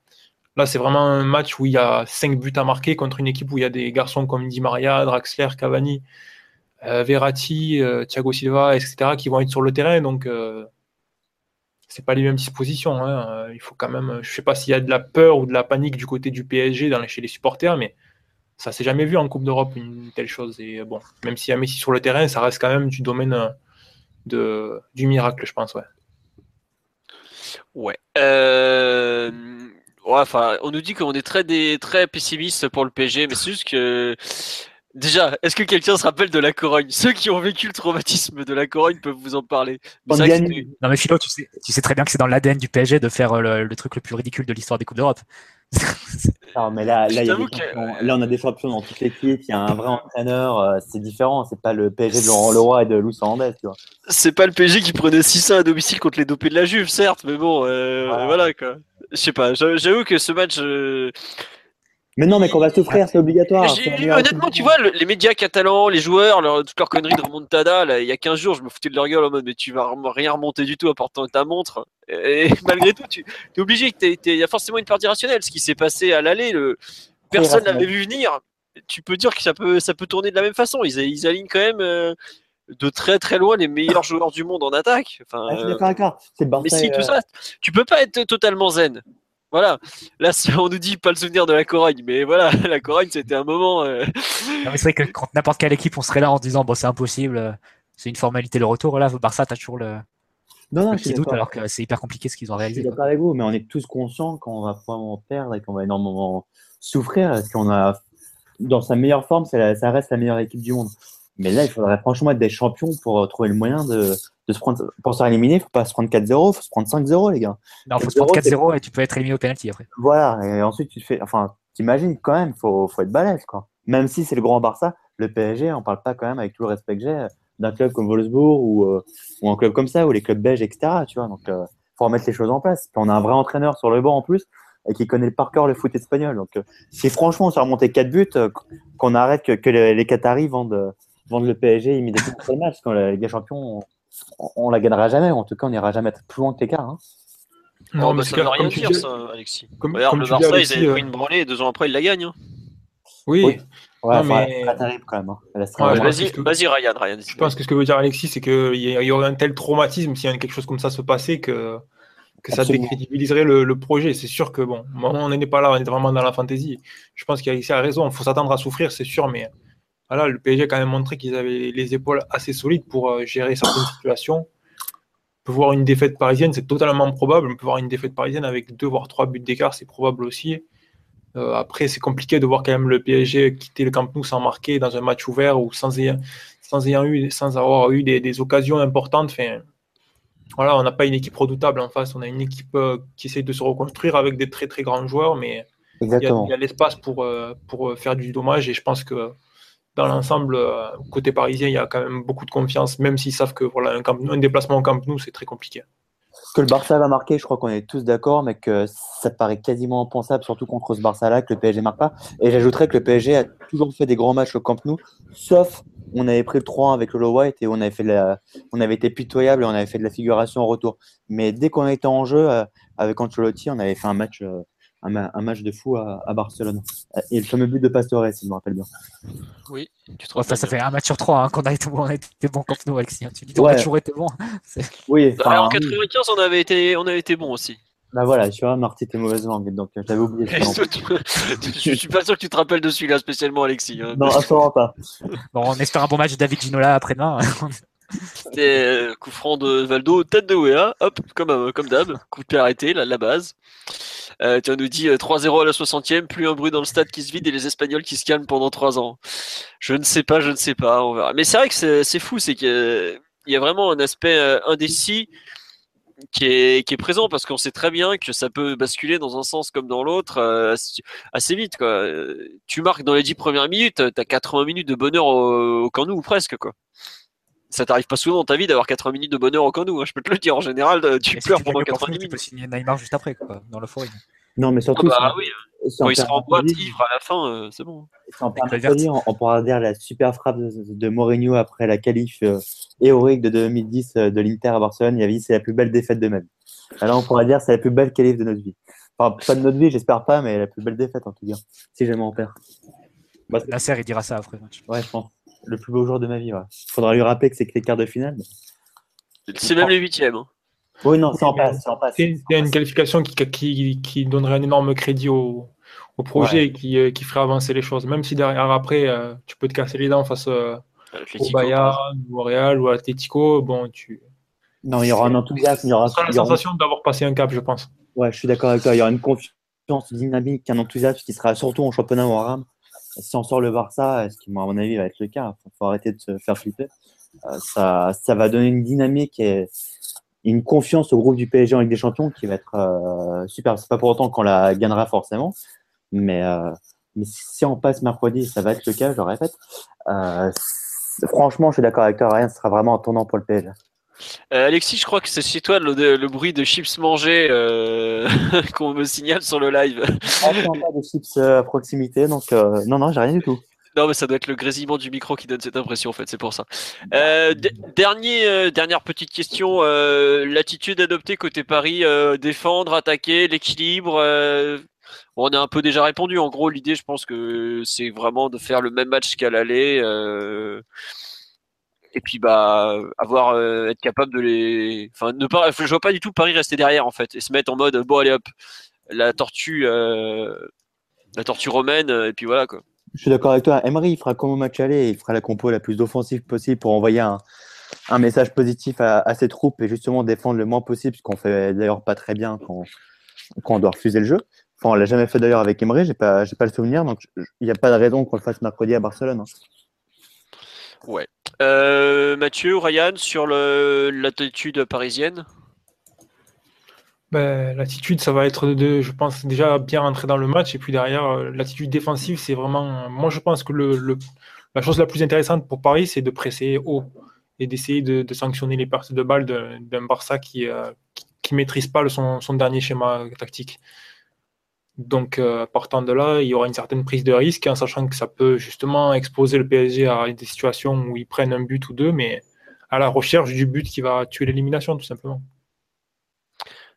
Speaker 4: Là, c'est vraiment un match où il y a cinq buts à marquer contre une équipe où il y a des garçons comme Di Maria, Draxler, Cavani, euh, Verratti, euh, Thiago Silva, etc., qui vont être sur le terrain. Donc, euh, c'est pas les mêmes dispositions. hein. Euh, Il faut quand même, je sais pas s'il y a de la peur ou de la panique du côté du PSG dans chez les supporters, mais ça s'est jamais vu en Coupe d'Europe une telle chose. Et bon, même s'il y a Messi sur le terrain, ça reste quand même du domaine euh, du miracle, je pense. Ouais.
Speaker 1: Ouais. Euh, ouais, enfin, on nous dit qu'on est très, des... très pessimiste pour le PSG, mais c'est juste que. Déjà, est-ce que quelqu'un se rappelle de la Corogne? Ceux qui ont vécu le traumatisme de la Corogne peuvent vous en parler. Vrai
Speaker 2: Non mais Philo, tu sais, tu sais très bien que c'est dans l'ADN du PSG de faire euh, le, le truc le plus ridicule de l'histoire des Coupes d'Europe.
Speaker 3: Non, mais là, là, il y a
Speaker 1: que-
Speaker 3: là, on a des champions dans toute l'équipe. Il y a un vrai entraîneur. euh, c'est différent. C'est pas le PSG de Laurent Leroy et de Luis Hernandez, tu vois.
Speaker 1: c'est pas le PSG qui prenait 600 à domicile contre les dopés de la Juve, certes, mais bon, euh,
Speaker 3: Voilà.
Speaker 1: voilà. quoi. Je sais pas, j'avoue que ce match. euh,
Speaker 3: Mais non, mais qu'on va souffrir, c'est obligatoire.
Speaker 1: honnêtement, tu vois, le- les médias catalans, les joueurs, leur, toute leur connerie de remontada, là, il y a 15 jours, je me foutais de leur gueule en mode, mais tu vas rien remonter du tout à portant ta montre. Et malgré tout, tu es obligé, il y a forcément une part irrationnelle. Ce qui s'est passé à l'aller, le... personne l'avait vu venir. Tu peux dire que ça peut, ça peut tourner de la même façon. Ils, ils alignent quand même euh, de très très loin les meilleurs joueurs du monde en attaque. Enfin,
Speaker 3: Ah, je suis
Speaker 1: euh,
Speaker 3: d'accord. C'est le Barça.
Speaker 1: Messi,
Speaker 3: et,
Speaker 1: tout
Speaker 3: euh,
Speaker 1: ça, tu peux pas être totalement zen. Voilà. Là, c'est- on nous dit pas le souvenir de la Corogne, mais voilà, la Corogne, c'était un moment. euh,
Speaker 2: Non, mais c'est vrai que contre n'importe quelle équipe, on serait là en se disant bon c'est impossible, c'est une formalité le retour. Là, Barça, t'as toujours le,
Speaker 3: Non, non, je
Speaker 2: doute
Speaker 3: d'accord.
Speaker 2: alors que c'est hyper compliqué ce qu'ils ont
Speaker 3: Je suis
Speaker 2: réalisé.
Speaker 3: d'accord avec vous, mais on est tous conscients qu'on va probablement perdre et qu'on va énormément souffrir parce qu'on a, dans sa meilleure forme, ça reste la meilleure équipe du monde. Mais là, il faudrait franchement être des champions pour euh, trouver le moyen de, de se prendre. Pour se faire éliminer, il faut pas se prendre 4-0, il faut se prendre 5-0, les gars.
Speaker 2: Non, faut se
Speaker 3: 4-0,
Speaker 2: prendre 4-0 et tu peux être éliminé au penalty après.
Speaker 3: Voilà, et ensuite tu fais. Enfin, t'imagines quand même, faut, faut être balèze, quoi. Même si c'est le grand Barça, le PSG, on parle pas quand même avec tout le respect que j'ai d'un club comme Wolfsburg ou, euh, ou un club comme ça, ou les clubs belges, etc. Tu vois, donc euh, faut remettre les choses en place. Puis on a un vrai entraîneur sur le banc en plus et qui connaît par cœur le foot espagnol. Donc, euh, si franchement on s'est remonté 4 buts, euh, qu'on arrête que, que les, les Qataris vendent, vendent le PSG immédiatement après le match, quand la Ligue des Champions, on, on la gagnera jamais, ou en tout cas on n'ira jamais plus loin que l'écart. Hein.
Speaker 1: Non,
Speaker 4: mais
Speaker 1: bah,
Speaker 4: c'est
Speaker 1: ça veut
Speaker 4: clair,
Speaker 1: rien dire,
Speaker 4: dis-
Speaker 1: ça, Alexis.
Speaker 4: Comme,
Speaker 1: Regarde,
Speaker 4: comme
Speaker 1: le
Speaker 4: dis,
Speaker 1: Barça,
Speaker 4: Alexis,
Speaker 1: ils avaient pris une branlée et deux ans après, ils la gagnent. hein.
Speaker 4: oui,
Speaker 3: Oui. Ouais,
Speaker 4: Non, mais-
Speaker 3: c'est pas terrible quand même. hein.
Speaker 4: Ouais,
Speaker 1: vas-y,
Speaker 4: que-
Speaker 1: vas-y, Ryan, Ryan.
Speaker 4: Je pense que ce que veut dire Alexis, c'est qu'il y, y aurait un tel traumatisme si quelque chose comme ça se passait que, que ça décrédibiliserait le, le projet. C'est sûr que, bon, on n'est pas là, on est vraiment dans la fantaisie. Je pense qu'Alexis a raison, il faut s'attendre à souffrir, c'est sûr, mais voilà, le PSG a quand même montré qu'ils avaient les épaules assez solides pour euh, gérer certaines situations. On peut voir une défaite parisienne, c'est totalement probable. On peut voir une défaite parisienne avec deux voire trois buts d'écart, c'est probable aussi. Euh, après, c'est compliqué de voir quand même le PSG quitter le Camp Nou sans marquer dans un match ouvert ou sans, ayant, sans, ayant eu, sans avoir eu des, des occasions importantes. Enfin, voilà, on n'a pas une équipe redoutable en face. On a une équipe euh, qui essaye de se reconstruire avec des très très grands joueurs, mais il y a, l'espace pour, euh, pour faire du dommage. Et je pense que dans l'ensemble, côté parisien, il y a quand même beaucoup de confiance, même s'ils savent que voilà, un, déplacement au Camp Nou, c'est très compliqué
Speaker 3: que le Barça va marquer, je crois qu'on est tous d'accord, mais que ça paraît quasiment impensable, surtout contre ce Barça-là, que le PSG marque pas. Et j'ajouterais que le PSG a toujours fait des grands matchs au Camp Nou, sauf on avait pris le 3 avec le Low White et on avait, fait la, on avait été pitoyable et on avait fait de la figuration en retour. Mais dès qu'on était en jeu euh, avec Ancelotti, on avait fait un match, un, match de fou à, Barcelone. Et le fameux but de Pastore, si je me rappelle bien.
Speaker 1: Oui,
Speaker 2: tu te ça, fait un match sur trois hein, qu'on a été bon, on a été bon contre nous, Alexis. Hein. Tu dis qu'on a toujours été bon.
Speaker 3: oui,
Speaker 1: bah, en 95, on avait été, on avait été bon aussi.
Speaker 3: Bah voilà, tu vois, Marty était mauvaise langue, donc euh, j'avais oublié.
Speaker 1: je suis pas sûr que tu te rappelles de celui-là spécialement, Alexis. Hein.
Speaker 3: Non, absolument pas.
Speaker 2: Bon, on espère un bon match de David Ginola après-demain.
Speaker 1: C'était euh, coup franc de Valdo, tête de Wea, hop, comme, euh, comme d'hab, coup de pied arrêté, la, la base. Euh, tu nous dit 3-0 à la 60e, plus un bruit dans le stade qui se vide et les Espagnols qui se calment pendant 3 ans. Je ne sais pas, je ne sais pas, on verra. Mais c'est vrai que c'est fou, c'est qu'il y a vraiment un aspect indécis qui est, qui est présent parce qu'on sait très bien que ça peut basculer dans un sens comme dans l'autre assez vite. Tu marques dans les 10 premières minutes, tu as 80 minutes de bonheur au, au camp ou presque. Quoi ça t'arrive pas souvent dans ta vie d'avoir 80 minutes de bonheur au Canou, hein, je peux te le dire. En général, euh, tu pleures pendant 80 minutes. Tu
Speaker 2: peux signer Neymar juste après, quoi, dans le forêt.
Speaker 3: Non, mais surtout.
Speaker 1: Ah bah, oui. Quand il sera en boîte, ivre à la fin, euh, c'est bon.
Speaker 3: on, on, pourra dire la super frappe de, Mourinho après la qualif euh, héroïque de 2010 de l'Inter à Barcelone. Il a dit c'est la plus belle défaite de ma vie. Alors on pourra dire c'est la plus belle qualif de notre vie. Enfin, pas de notre vie, j'espère pas, mais la plus belle défaite en tout cas. Si jamais on perd.
Speaker 2: Bah, Nasser, il dira ça après.
Speaker 3: Ouais, je pense le plus beau jour de ma vie. Il faudra lui rappeler que c'est que les quarts de finale.
Speaker 1: C'est même les huitièmes. Hein.
Speaker 3: Oui, non, c'est en passe.
Speaker 4: C'est une qualification qui, qui, donnerait un énorme crédit au, au projet et qui, euh, qui, ferait avancer les choses. Même si derrière, après, euh, tu peux te casser les dents face euh, au Bayern, ou au Real ou à Atletico, bon, tu.
Speaker 3: Non, il y aura un enthousiasme. Il y aura,
Speaker 4: la sensation d'avoir passé un cap, je pense.
Speaker 3: Ouais, je suis d'accord avec toi. Il y aura une confiance dynamique, un enthousiasme qui sera surtout en championnat ou en rame si on sort le Barça, ce qui, à mon avis, va être le cas, il faut, arrêter de se faire flipper, euh, ça, ça, va donner une dynamique et une confiance au groupe du PSG en Ligue des Champions qui va être euh, super. C'est pas pour autant qu'on la gagnera forcément, mais, euh, mais si on passe mercredi, ça va être le cas, je le répète. franchement, je suis d'accord avec toi, Ryan, ce sera vraiment un tournant pour le PSG.
Speaker 1: Euh, Alexis, je crois que c'est chez toi le, bruit de chips mangés euh, qu'on me signale sur le live.
Speaker 3: Ah, pas de chips euh, à proximité, donc non, non, j'ai rien du tout.
Speaker 1: Non, mais ça doit être le grésillement du micro qui donne cette impression, en fait, c'est pour ça. dernier, dernière petite question. L'attitude adoptée côté Paris, défendre, attaquer, l'équilibre. on a un peu déjà répondu. En gros, l'idée, je pense que c'est vraiment de faire le même match qu'à l'aller et puis bah avoir euh, être capable de les enfin ne pas je vois pas du tout Paris rester derrière en fait et se mettre en mode bon allez hop la tortue euh, la tortue romaine et puis voilà quoi
Speaker 3: je suis d'accord avec toi Emery il fera comme au match aller il fera la compo la plus offensive possible pour envoyer un, un message positif à, ses troupes et justement défendre le moins possible ce qu'on fait d'ailleurs pas très bien quand, quand on doit refuser le jeu enfin on l'a jamais fait d'ailleurs avec Emery j'ai pas j'ai pas le souvenir donc il n'y a pas de raison qu'on le fasse mercredi à Barcelone hein.
Speaker 1: Ouais. Euh, Mathieu Ryan sur l'attitude parisienne?
Speaker 4: Ben, L'attitude, ça va être de, je pense, déjà bien rentrer dans le match. Et puis derrière, euh, l'attitude défensive, c'est vraiment. Moi, je pense que la chose la plus intéressante pour Paris, c'est de presser haut et d'essayer de, sanctionner les pertes de balles d'un Barça qui ne euh, maîtrise pas son, son, dernier schéma tactique. Donc, euh, partant de là, il y aura une certaine prise de risque, en sachant que ça peut justement exposer le PSG à des situations où ils prennent un but ou deux, mais à la recherche du but qui va tuer l'élimination, tout simplement.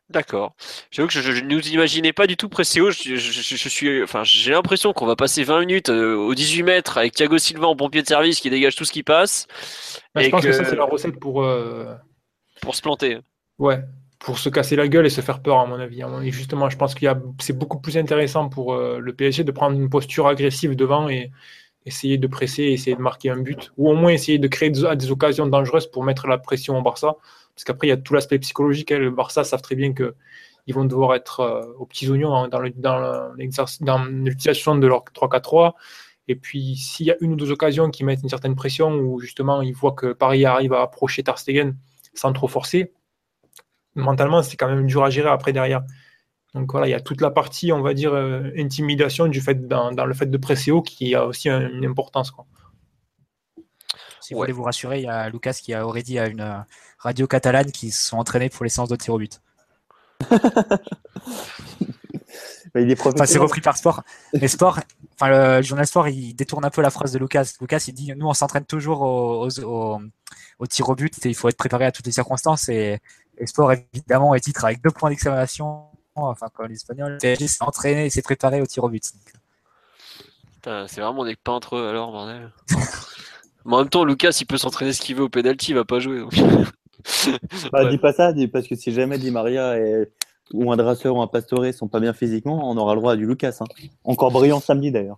Speaker 1: D'accord. J'avoue que je, ne nous imaginais pas du tout pressé haut. Je, suis, enfin, j'ai l'impression qu'on va passer 20 minutes euh, au 18 mètres avec Thiago Silva en pompier de service qui dégage tout ce qui passe.
Speaker 4: Bah, je pense que... ça, c'est la recette pour. Euh,
Speaker 1: pour se planter.
Speaker 4: Ouais, pour se casser la gueule et se faire peur, à mon avis. Et justement, je pense qu'il c'est beaucoup plus intéressant pour euh, le PSG de prendre une posture agressive devant et essayer de presser, essayer de marquer un but, ou au moins essayer de créer des, occasions dangereuses pour mettre la pression au Barça. Parce qu'après, il y a tout l'aspect psychologique. Hein. Le Barça savent très bien qu'ils vont devoir être euh, aux petits oignons dans, l'utilisation de leur 3-4-3. Et puis, s'il y a une ou deux occasions qui mettent une certaine pression, ou justement, ils voient que Paris arrive à approcher Ter Stegen sans trop forcer, mentalement, c'est quand même dur à gérer après derrière. Donc voilà, il y a toute la partie, on va dire, euh, intimidation du fait dans, le fait de presser haut qui a aussi une importance. Quoi.
Speaker 2: Si vous
Speaker 1: Ouais.
Speaker 2: voulez vous rassurer, il y a Lucas qui a aurait dit à une euh, radio catalane qui se sont entraînés pour les séances de tir au but.
Speaker 3: Mais il est
Speaker 2: Enfin, c'est repris par Sport. Mais Sport, enfin, le journal Sport, il détourne un peu la phrase de Lucas. Lucas, il dit Nous, on s'entraîne toujours au, au, au- au tir au but et il faut être préparé à toutes les circonstances. Et, et Sport, évidemment, est titre avec deux points d'exclamation. Enfin, comme l'espagnol, le PSG s'est entraîné et s'est préparé au tir au but.
Speaker 1: Putain, c'est vraiment des peintres eux, alors, bordel. Mais en même temps, Lucas, il peut s'entraîner ce qu'il veut au penalty, il va pas jouer. donc.
Speaker 3: Bah,
Speaker 1: Ouais.
Speaker 3: dis pas ça, dis- parce que si jamais Di Maria et- ou un Dressler ou un Pastore sont pas bien physiquement, on aura le droit à du Lucas. hein. Encore brillant samedi d'ailleurs.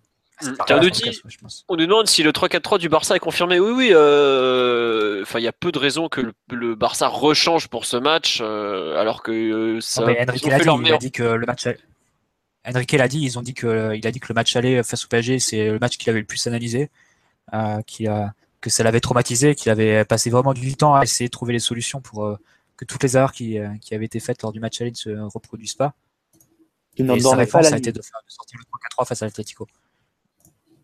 Speaker 1: Nous dit-. On nous demande si le 3-4-3 du Barça est confirmé. Oui, oui. euh, Enfin, il y a peu de raisons que le, le Barça rechange pour ce match, euh, alors que euh, ça.
Speaker 2: Non, mais Enrique l'a dit,
Speaker 1: leur
Speaker 2: il a
Speaker 1: meilleur-
Speaker 2: dit que le match. Enrique l'a dit, ils ont dit que il a dit que le match aller face au PSG, c'est le match qu'il avait le plus analysé, euh, qu'il a, que ça l'avait traumatisé, qu'il avait passé vraiment du temps à essayer de trouver les solutions pour euh, que toutes les erreurs qui, euh, qui avaient été faites lors du match aller ne se reproduisent pas.
Speaker 3: Il n'en
Speaker 2: Et sa
Speaker 3: dormait pas
Speaker 2: réponse
Speaker 3: la
Speaker 2: a été de, faire, de sortir le 3-4-3 face à l'Atlético.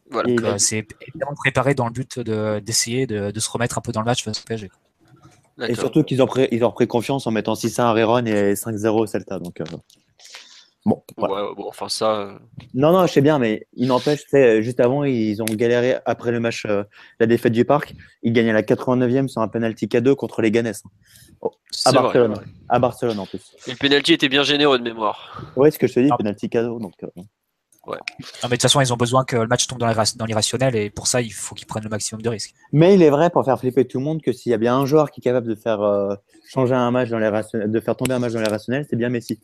Speaker 1: Voilà.
Speaker 2: Donc euh, c'est évidemment préparé dans le but de- d'essayer de, de se remettre un peu dans le match face au PSG.
Speaker 3: Et surtout qu'ils ont, pris- ils ont repris confiance en mettant 6-1 à Réron et 5-0 au Celta. Donc, euh, bon, voilà.
Speaker 1: Ouais, bon, enfin, ça. euh,
Speaker 3: Non, non, je sais bien, mais il n'empêche, juste avant, ils ont galéré après le match, euh, la défaite du Parc. Ils gagnaient à la 89e sur un penalty K2 contre les Ganes. À
Speaker 1: c'est vrai.
Speaker 3: Barcelone. À Barcelone en plus.
Speaker 1: Et le penalty était bien généreux de mémoire.
Speaker 3: Ouais, ce que je te dis,
Speaker 2: Ah.
Speaker 3: penalty K2. Donc,
Speaker 2: Non, mais de toute façon, ils ont besoin que le match tombe dans l'irra- dans l'irrationnel et pour ça, il faut qu'ils prennent le maximum de risques.
Speaker 3: Mais il est vrai, pour faire flipper tout le monde, que s'il y a bien un joueur qui est capable de faire euh, changer un match dans les rationnels, de faire tomber un match dans les rationnels, c'est bien Messi.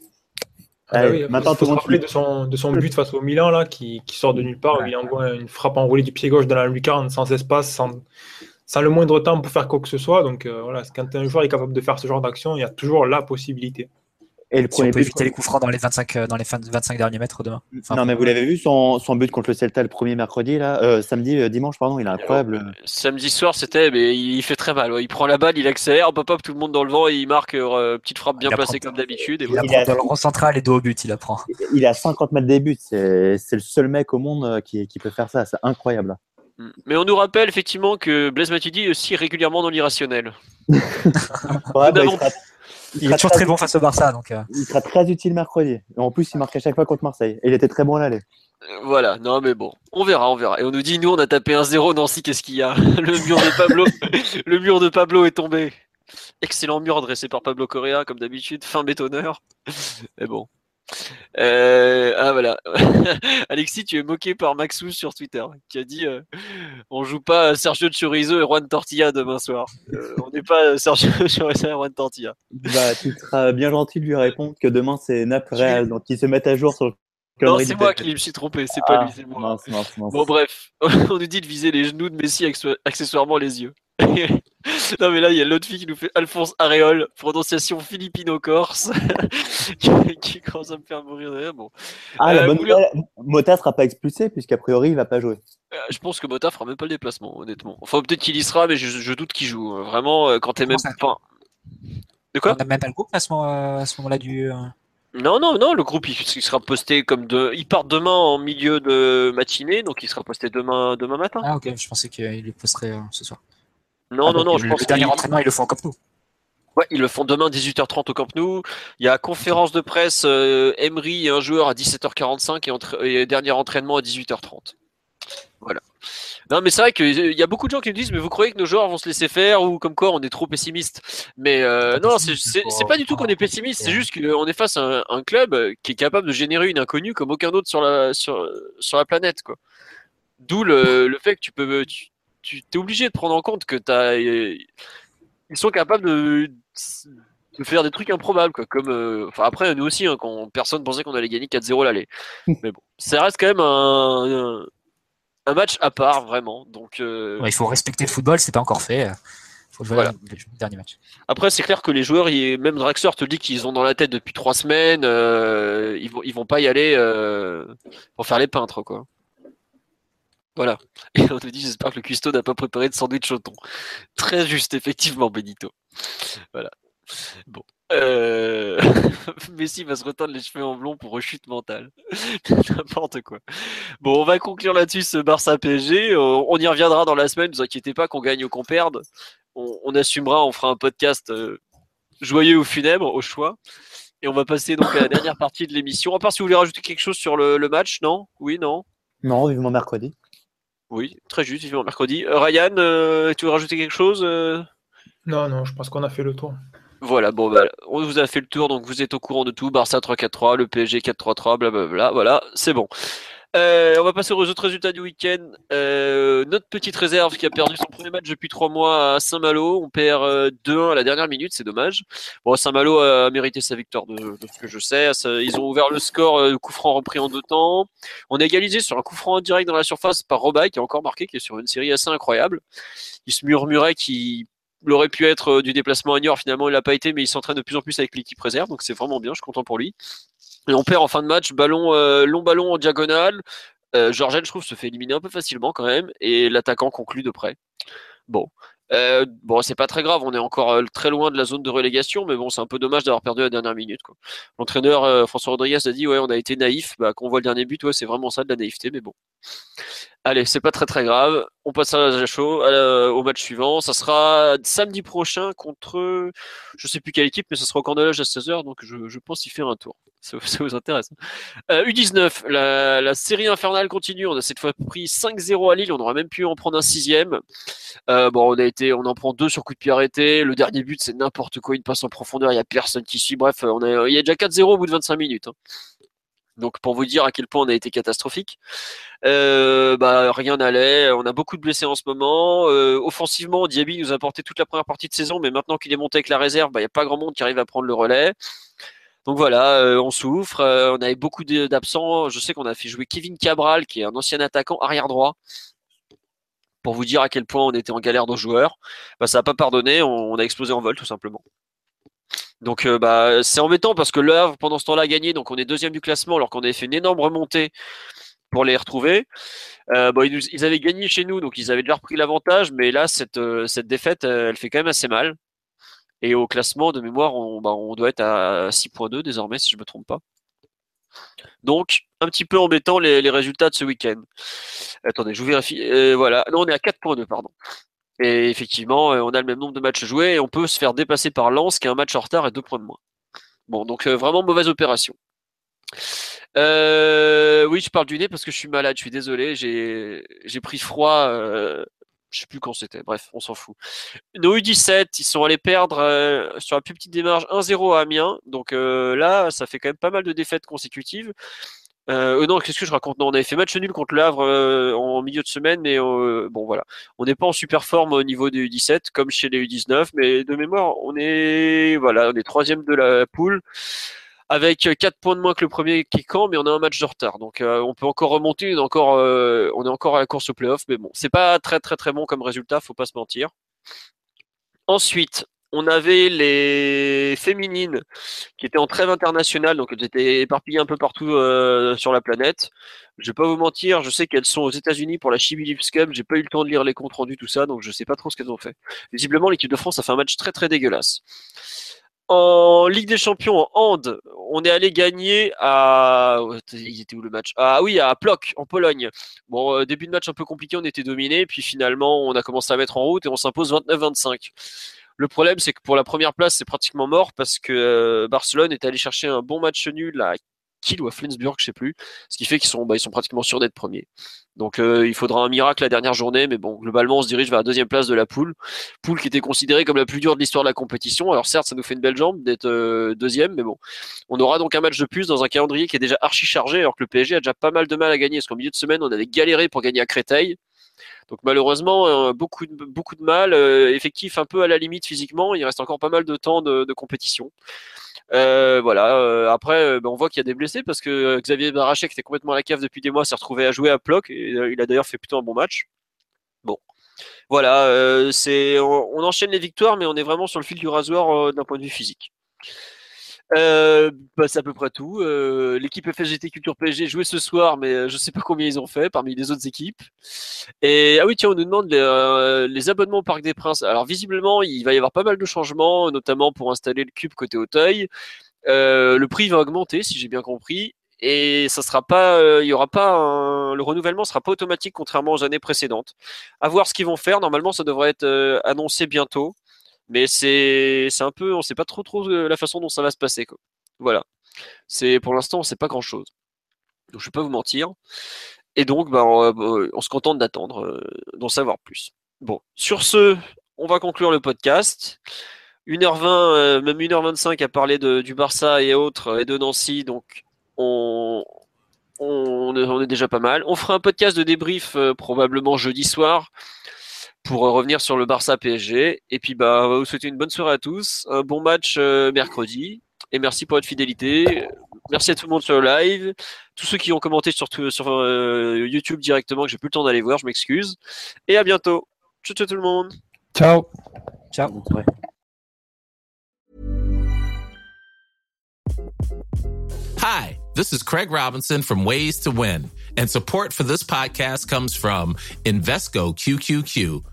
Speaker 4: Ah
Speaker 3: Allez,
Speaker 4: oui,
Speaker 3: maintenant, tout le
Speaker 4: se
Speaker 3: monde
Speaker 4: rappeler
Speaker 3: suit.
Speaker 4: de son, de son but face au Milan là, qui, qui sort de nulle part, où il envoie une frappe enroulée du pied gauche dans la lucarne sans espace, sans, sans le moindre temps pour faire quoi que ce soit. Donc euh, voilà, quand un joueur est capable de faire ce genre d'action, il y a toujours la possibilité.
Speaker 3: Et le
Speaker 2: Si on
Speaker 3: premier
Speaker 2: peut
Speaker 3: but.
Speaker 2: éviter les coups francs dans les 25, euh, dans les fin- 25 derniers mètres demain. Enfin,
Speaker 3: non, mais vous l'avez vu, son, son but contre le Celta le premier mercredi, là, euh, samedi, euh, dimanche, pardon, il est incroyable.
Speaker 1: Samedi soir, c'était, mais il fait très mal. ouais. Il prend la balle, il accélère, hop, hop, tout le monde dans le vent et il marque euh, petite frappe bien
Speaker 2: Il
Speaker 1: placée comme d'habitude.
Speaker 2: Il
Speaker 1: voilà.
Speaker 3: Il
Speaker 2: apprend
Speaker 3: a-
Speaker 2: dans le rond central et dos au but, il apprend.
Speaker 3: Il est à 50 mètres des buts, c'est c'est le seul mec au monde euh, qui, qui peut faire ça, c'est incroyable.
Speaker 1: Mm. Mais on nous rappelle effectivement que Blaise Matuidi est aussi régulièrement dans l'irrationnel.
Speaker 3: Ouais, bah, il,
Speaker 2: est toujours très bon face au Barça, donc euh,
Speaker 3: il sera très utile mercredi. Et en plus, il marque à chaque fois contre Marseille. Et il était très bon à l'aller.
Speaker 1: Euh, Voilà, non mais bon, on verra, on verra. Et on nous dit, nous on a tapé 1-0, Nancy, qu'est-ce qu'il y a? Le mur de Pablo, le mur de Pablo est tombé. Excellent mur dressé par Pablo Correa, comme d'habitude, fin bétonneur. Mais bon. Euh, ah voilà. Alexis, tu es moqué par Maxou sur Twitter, qui a dit euh, on joue pas Sergio Chorizo et Juan Tortilla demain soir. Euh, on n'est pas Sergio Chorizo et Juan Tortilla.
Speaker 3: Bah, tu seras bien gentil de lui répondre que demain, c'est Naples Real, donc ils se mettent à jour sur le
Speaker 1: Non, c'est moi qui me suis trompé, c'est pas
Speaker 3: Ah,
Speaker 1: lui, c'est moi.
Speaker 3: mince, mince, mince.
Speaker 1: Bon bref, on nous dit de viser les genoux de Messi acce- accessoirement les yeux. non mais là il y a l'autre fille qui nous fait Alphonse Aréol, prononciation philippino-corse, qui, qui commence à me faire mourir de rire. Bon,
Speaker 3: Ah, la
Speaker 1: Euh,
Speaker 3: bonne nouvelle, Mota sera pas expulsé, puisqu'a priori, il va pas jouer.
Speaker 1: Euh, je pense que Mota fera même pas le déplacement, honnêtement. Enfin peut-être qu'il y sera, mais je, je doute qu'il joue. Euh, Vraiment, euh, quand t'es même pas... De quoi
Speaker 2: on n'a même pas le groupe à ce moment- à ce moment-là du.
Speaker 1: Non, non, non, le groupe il, il sera posté comme de... Il part demain en milieu de matinée, donc il sera posté demain, demain matin.
Speaker 2: Ah ok, je pensais qu'il le posterait euh, ce soir.
Speaker 1: Non,
Speaker 2: Ah,
Speaker 1: non, non,
Speaker 2: le,
Speaker 1: je pense
Speaker 2: le dernier entraînement, ils le font comme nous.
Speaker 1: Ouais, ils le font demain 18h30 au Camp Nou. Il y a conférence de presse euh, Emery et un joueur à 17h45 et, dernier entraînement à 18h30. Voilà. Non, mais c'est vrai qu'il y a beaucoup de gens qui nous disent mais vous croyez que nos joueurs vont se laisser faire ou comme quoi on est trop pessimiste? Mais euh, non, c'est pas du tout qu'on est pessimiste. C'est juste qu'on est face à un, un club euh, qui est capable de générer une inconnue comme aucun autre sur la sur, sur la planète. D'où le, le fait que tu peux tu, tu es obligé de prendre en compte que t'as euh, ils sont capables de, de faire des trucs improbables quoi comme euh, après nous aussi hein, quand personne pensait qu'on allait gagner 4-0 l'aller mais bon ça reste quand même un, un, un match à part vraiment donc euh,
Speaker 2: Ouais, il faut respecter le football, c'est pas encore fait. Faut jouer
Speaker 1: Voilà.
Speaker 2: le, le dernier match.
Speaker 1: après c'est clair que les joueurs ils- même Draxler te dit qu'ils ont dans la tête depuis trois semaines euh, ils vont ils vont pas y aller pour faire les peintres quoi voilà et on te dit j'espère que le cuistot n'a pas préparé de sandwich au thon très juste effectivement Benito voilà bon Euh... Messi va se retendre les cheveux en blond pour rechute mentale. N'importe quoi. Bon, on va conclure là-dessus ce Barça PSG. On y reviendra dans la semaine. Ne vous inquiétez pas qu'on gagne ou qu'on perde. On, assumera, on fera un podcast euh, joyeux ou funèbre au choix. Et on va passer donc à la dernière partie de l'émission. À part si vous voulez rajouter quelque chose sur le, match, non? Oui, non?
Speaker 3: Non, vivement mercredi.
Speaker 1: Oui, très juste, vivement mercredi. Euh, Ryan, euh, tu veux rajouter quelque chose
Speaker 4: Non, non, je pense qu'on a fait le tour.
Speaker 1: Voilà, bon, bah, on vous a fait le tour, donc vous êtes au courant de tout. Barça 3-4-3, le PSG 4-3-3, blablabla. Voilà, c'est bon. Euh, on va passer aux autres résultats du week-end. Euh, notre petite réserve qui a perdu son premier match depuis trois mois à Saint-Malo. On perd 2-1 euh, à la dernière minute, c'est dommage. Bon, Saint-Malo a mérité sa victoire de, ce que je sais. Ils ont ouvert le score, le coup franc repris en deux temps. On a égalisé sur un coup franc direct dans la surface par Robaille qui a encore marqué, qui est sur une série assez incroyable. Il se murmurait qu'il il aurait pu être du déplacement à Niort, finalement il l'a pas été, mais il s'entraîne de plus en plus avec l'équipe réserve, donc c'est vraiment bien, je suis content pour lui. Et on perd en fin de match, ballon, euh, long ballon en diagonale. Euh, je trouve, se fait éliminer un peu facilement quand même, et l'attaquant conclut de près. Bon, euh, bon, c'est pas très grave, on est encore très loin de la zone de relégation, mais bon, c'est un peu dommage d'avoir perdu la dernière minute. L'entraîneur François Rodriguez a dit ouais, on a été naïf. Bah, quand on voit le dernier but, c'est vraiment ça de la naïveté, mais bon. Allez, c'est pas très très grave. On passe à la chaud, au match suivant. Ça sera samedi prochain contre, je sais plus quelle équipe, mais ça sera au Cornelage à 16h, donc je, pense y faire un tour. Ça, vous intéresse. Euh, U19, la, la, série infernale continue. On a cette fois pris 5-0 à Lille. On aurait même pu en prendre un sixième. Euh, bon, on a été, on en prend deux sur coup de pied arrêté. Le dernier but, c'est n'importe quoi. Une passe en profondeur. Il y a personne qui suit. Bref, on a, il y a déjà 4-0 au bout de 25 minutes. Hein. Donc pour vous dire à quel point on a été catastrophique, euh, bah, rien n'allait. On a beaucoup de blessés en ce moment. Euh, offensivement, Diaby nous a apporté toute la première partie de saison, mais maintenant qu'il est monté avec la réserve, bah, il n'y a pas grand monde qui arrive à prendre le relais. Donc voilà, euh, on souffre. on avait beaucoup d'absents. Je sais qu'on a fait jouer Kevin Cabral, qui est un ancien attaquant arrière droit, pour vous dire à quel point on était en galère de joueurs. Bah, ça n'a pas pardonné. On, on a explosé en vol tout simplement. Donc euh, bah, c'est embêtant parce que Le Havre, pendant ce temps-là, a gagné. Donc on est deuxième du classement alors qu'on avait fait une énorme remontée pour les retrouver. Euh, ils, avaient gagné chez nous, donc ils avaient déjà repris l'avantage. Mais là, cette, euh, cette défaite, elle fait quand même assez mal. Et au classement de mémoire, on, bah, doit être à 6.2 désormais, si je ne me trompe pas. Donc, un petit peu embêtant les, les résultats de ce week-end. Attendez, je vous vérifie. voilà. Non, on est à 4.2, pardon. Effectivement, euh, on a le même nombre de matchs joués et on peut se faire dépasser par Lens qui a un match en retard et deux points de moins. Bon, donc euh, vraiment mauvaise opération. Euh, oui, je parle du nez parce que je suis malade, je suis désolé, j'ai pris froid, euh, je sais plus quand c'était, bref, on s'en fout. Nos U17, ils sont allés perdre sur la plus petite démarche 1-0 à Amiens, donc là, ça fait quand même pas mal de défaites consécutives. Euh, euh, non, qu'est-ce que je raconte? Non, on avait fait match nul contre le euh, en milieu de semaine, mais euh, bon voilà, on n'est pas en super forme au niveau des U17 comme chez les U19, mais de mémoire, on est voilà, on est troisième de la poule avec 4 points de moins que le premier qui mais on a un match de retard, donc on peut encore remonter, on est encore, on est encore à la course au playoff, mais bon, c'est pas très très très bon comme résultat, faut pas se mentir. Ensuite, on avait les féminines qui étaient en trêve internationale, donc elles étaient éparpillées un peu partout euh, sur la planète. Je vais pas vous mentir, je sais qu'elles sont aux États-Unis pour la Chibi Lips Cup. J'ai pas eu le temps de lire les comptes rendus, tout ça, donc je sais pas trop ce qu'elles ont fait. Visiblement, l'équipe de France a fait un match très très dégueulasse. En Ligue des Champions, en hand, on est allé gagner à. Il était où le match? Ah oui, à Plock, en Pologne. Bon, euh, début de match un peu compliqué, on était dominé, puis finalement, on a commencé à mettre en route et on s'impose 29-25. Le problème, c'est que pour la première place, c'est pratiquement mort parce que euh, Barcelone est allé chercher un bon match nul à Kiel ou à Flensburg, je sais plus. Ce qui fait qu'ils sont, bah, pratiquement sûrs d'être premiers. Donc euh, il faudra un miracle la dernière journée, mais bon, globalement, on se dirige vers la deuxième place de la poule. Poule qui était considérée comme la plus dure de l'histoire de la compétition. Alors certes, ça nous fait une belle jambe d'être euh, deuxième, mais bon. On aura donc un match de plus dans un calendrier qui est déjà archi chargé, alors que le PSG a déjà pas mal de mal à gagner. Parce qu'en milieu de semaine, on avait galéré pour gagner à Créteil. Donc malheureusement, euh, beaucoup, de, mal, euh, effectif un peu à la limite physiquement, il reste encore pas mal de temps de, compétition. Euh, voilà. après, ben, on voit qu'il y a des blessés parce que Xavier Barachet, qui était complètement à la cave depuis des mois, s'est retrouvé à jouer à Ploc. Et, il a d'ailleurs fait plutôt un bon match. Bon, voilà. c'est on, enchaîne les victoires, mais on est vraiment sur le fil du rasoir d'un point de vue physique. Euh, bah, c'est à peu près tout. Euh, l'équipe FSGT Culture PSG jouait ce soir, mais euh, je sais pas combien ils ont fait parmi les autres équipes. Et ah oui, tiens, on nous demande les, les, abonnements au Parc des Princes. Alors visiblement, il va y avoir pas mal de changements, notamment pour installer le cube côté Auteuil. le prix va augmenter, si j'ai bien compris. Et ça sera pas, il y aura pas le renouvellement sera pas automatique contrairement aux années précédentes. À voir ce qu'ils vont faire. Normalement, ça devrait être annoncé bientôt mais c'est un peu, on sait pas trop trop la façon dont ça va se passer. Quoi. Voilà. C'est pour l'instant, on sait pas grand chose. Donc je vais pas vous mentir. Et donc, bah, on, se contente d'attendre, euh, d'en savoir plus. Bon, sur ce, on va conclure le podcast. 1h20, euh, même 1h25 à parler de, du Barça et autres, et de Nancy, donc on, on, est déjà pas mal. On fera un podcast de débrief euh, probablement jeudi soir pour revenir sur le Barça PSG. Et puis, bah, on va vous souhaiter une bonne soirée à tous, un bon match euh, mercredi. Et merci pour votre fidélité. Merci à tout le monde sur le live. Tous ceux qui ont commenté sur, sur euh, YouTube directement, que j'ai plus le temps d'aller voir, je m'excuse. Et à bientôt. Ciao, ciao tout le monde.
Speaker 2: Ciao. Ciao.
Speaker 5: Hi, this is Craig Robinson from Ways to Win. And support for this podcast comes from Invesco QQQ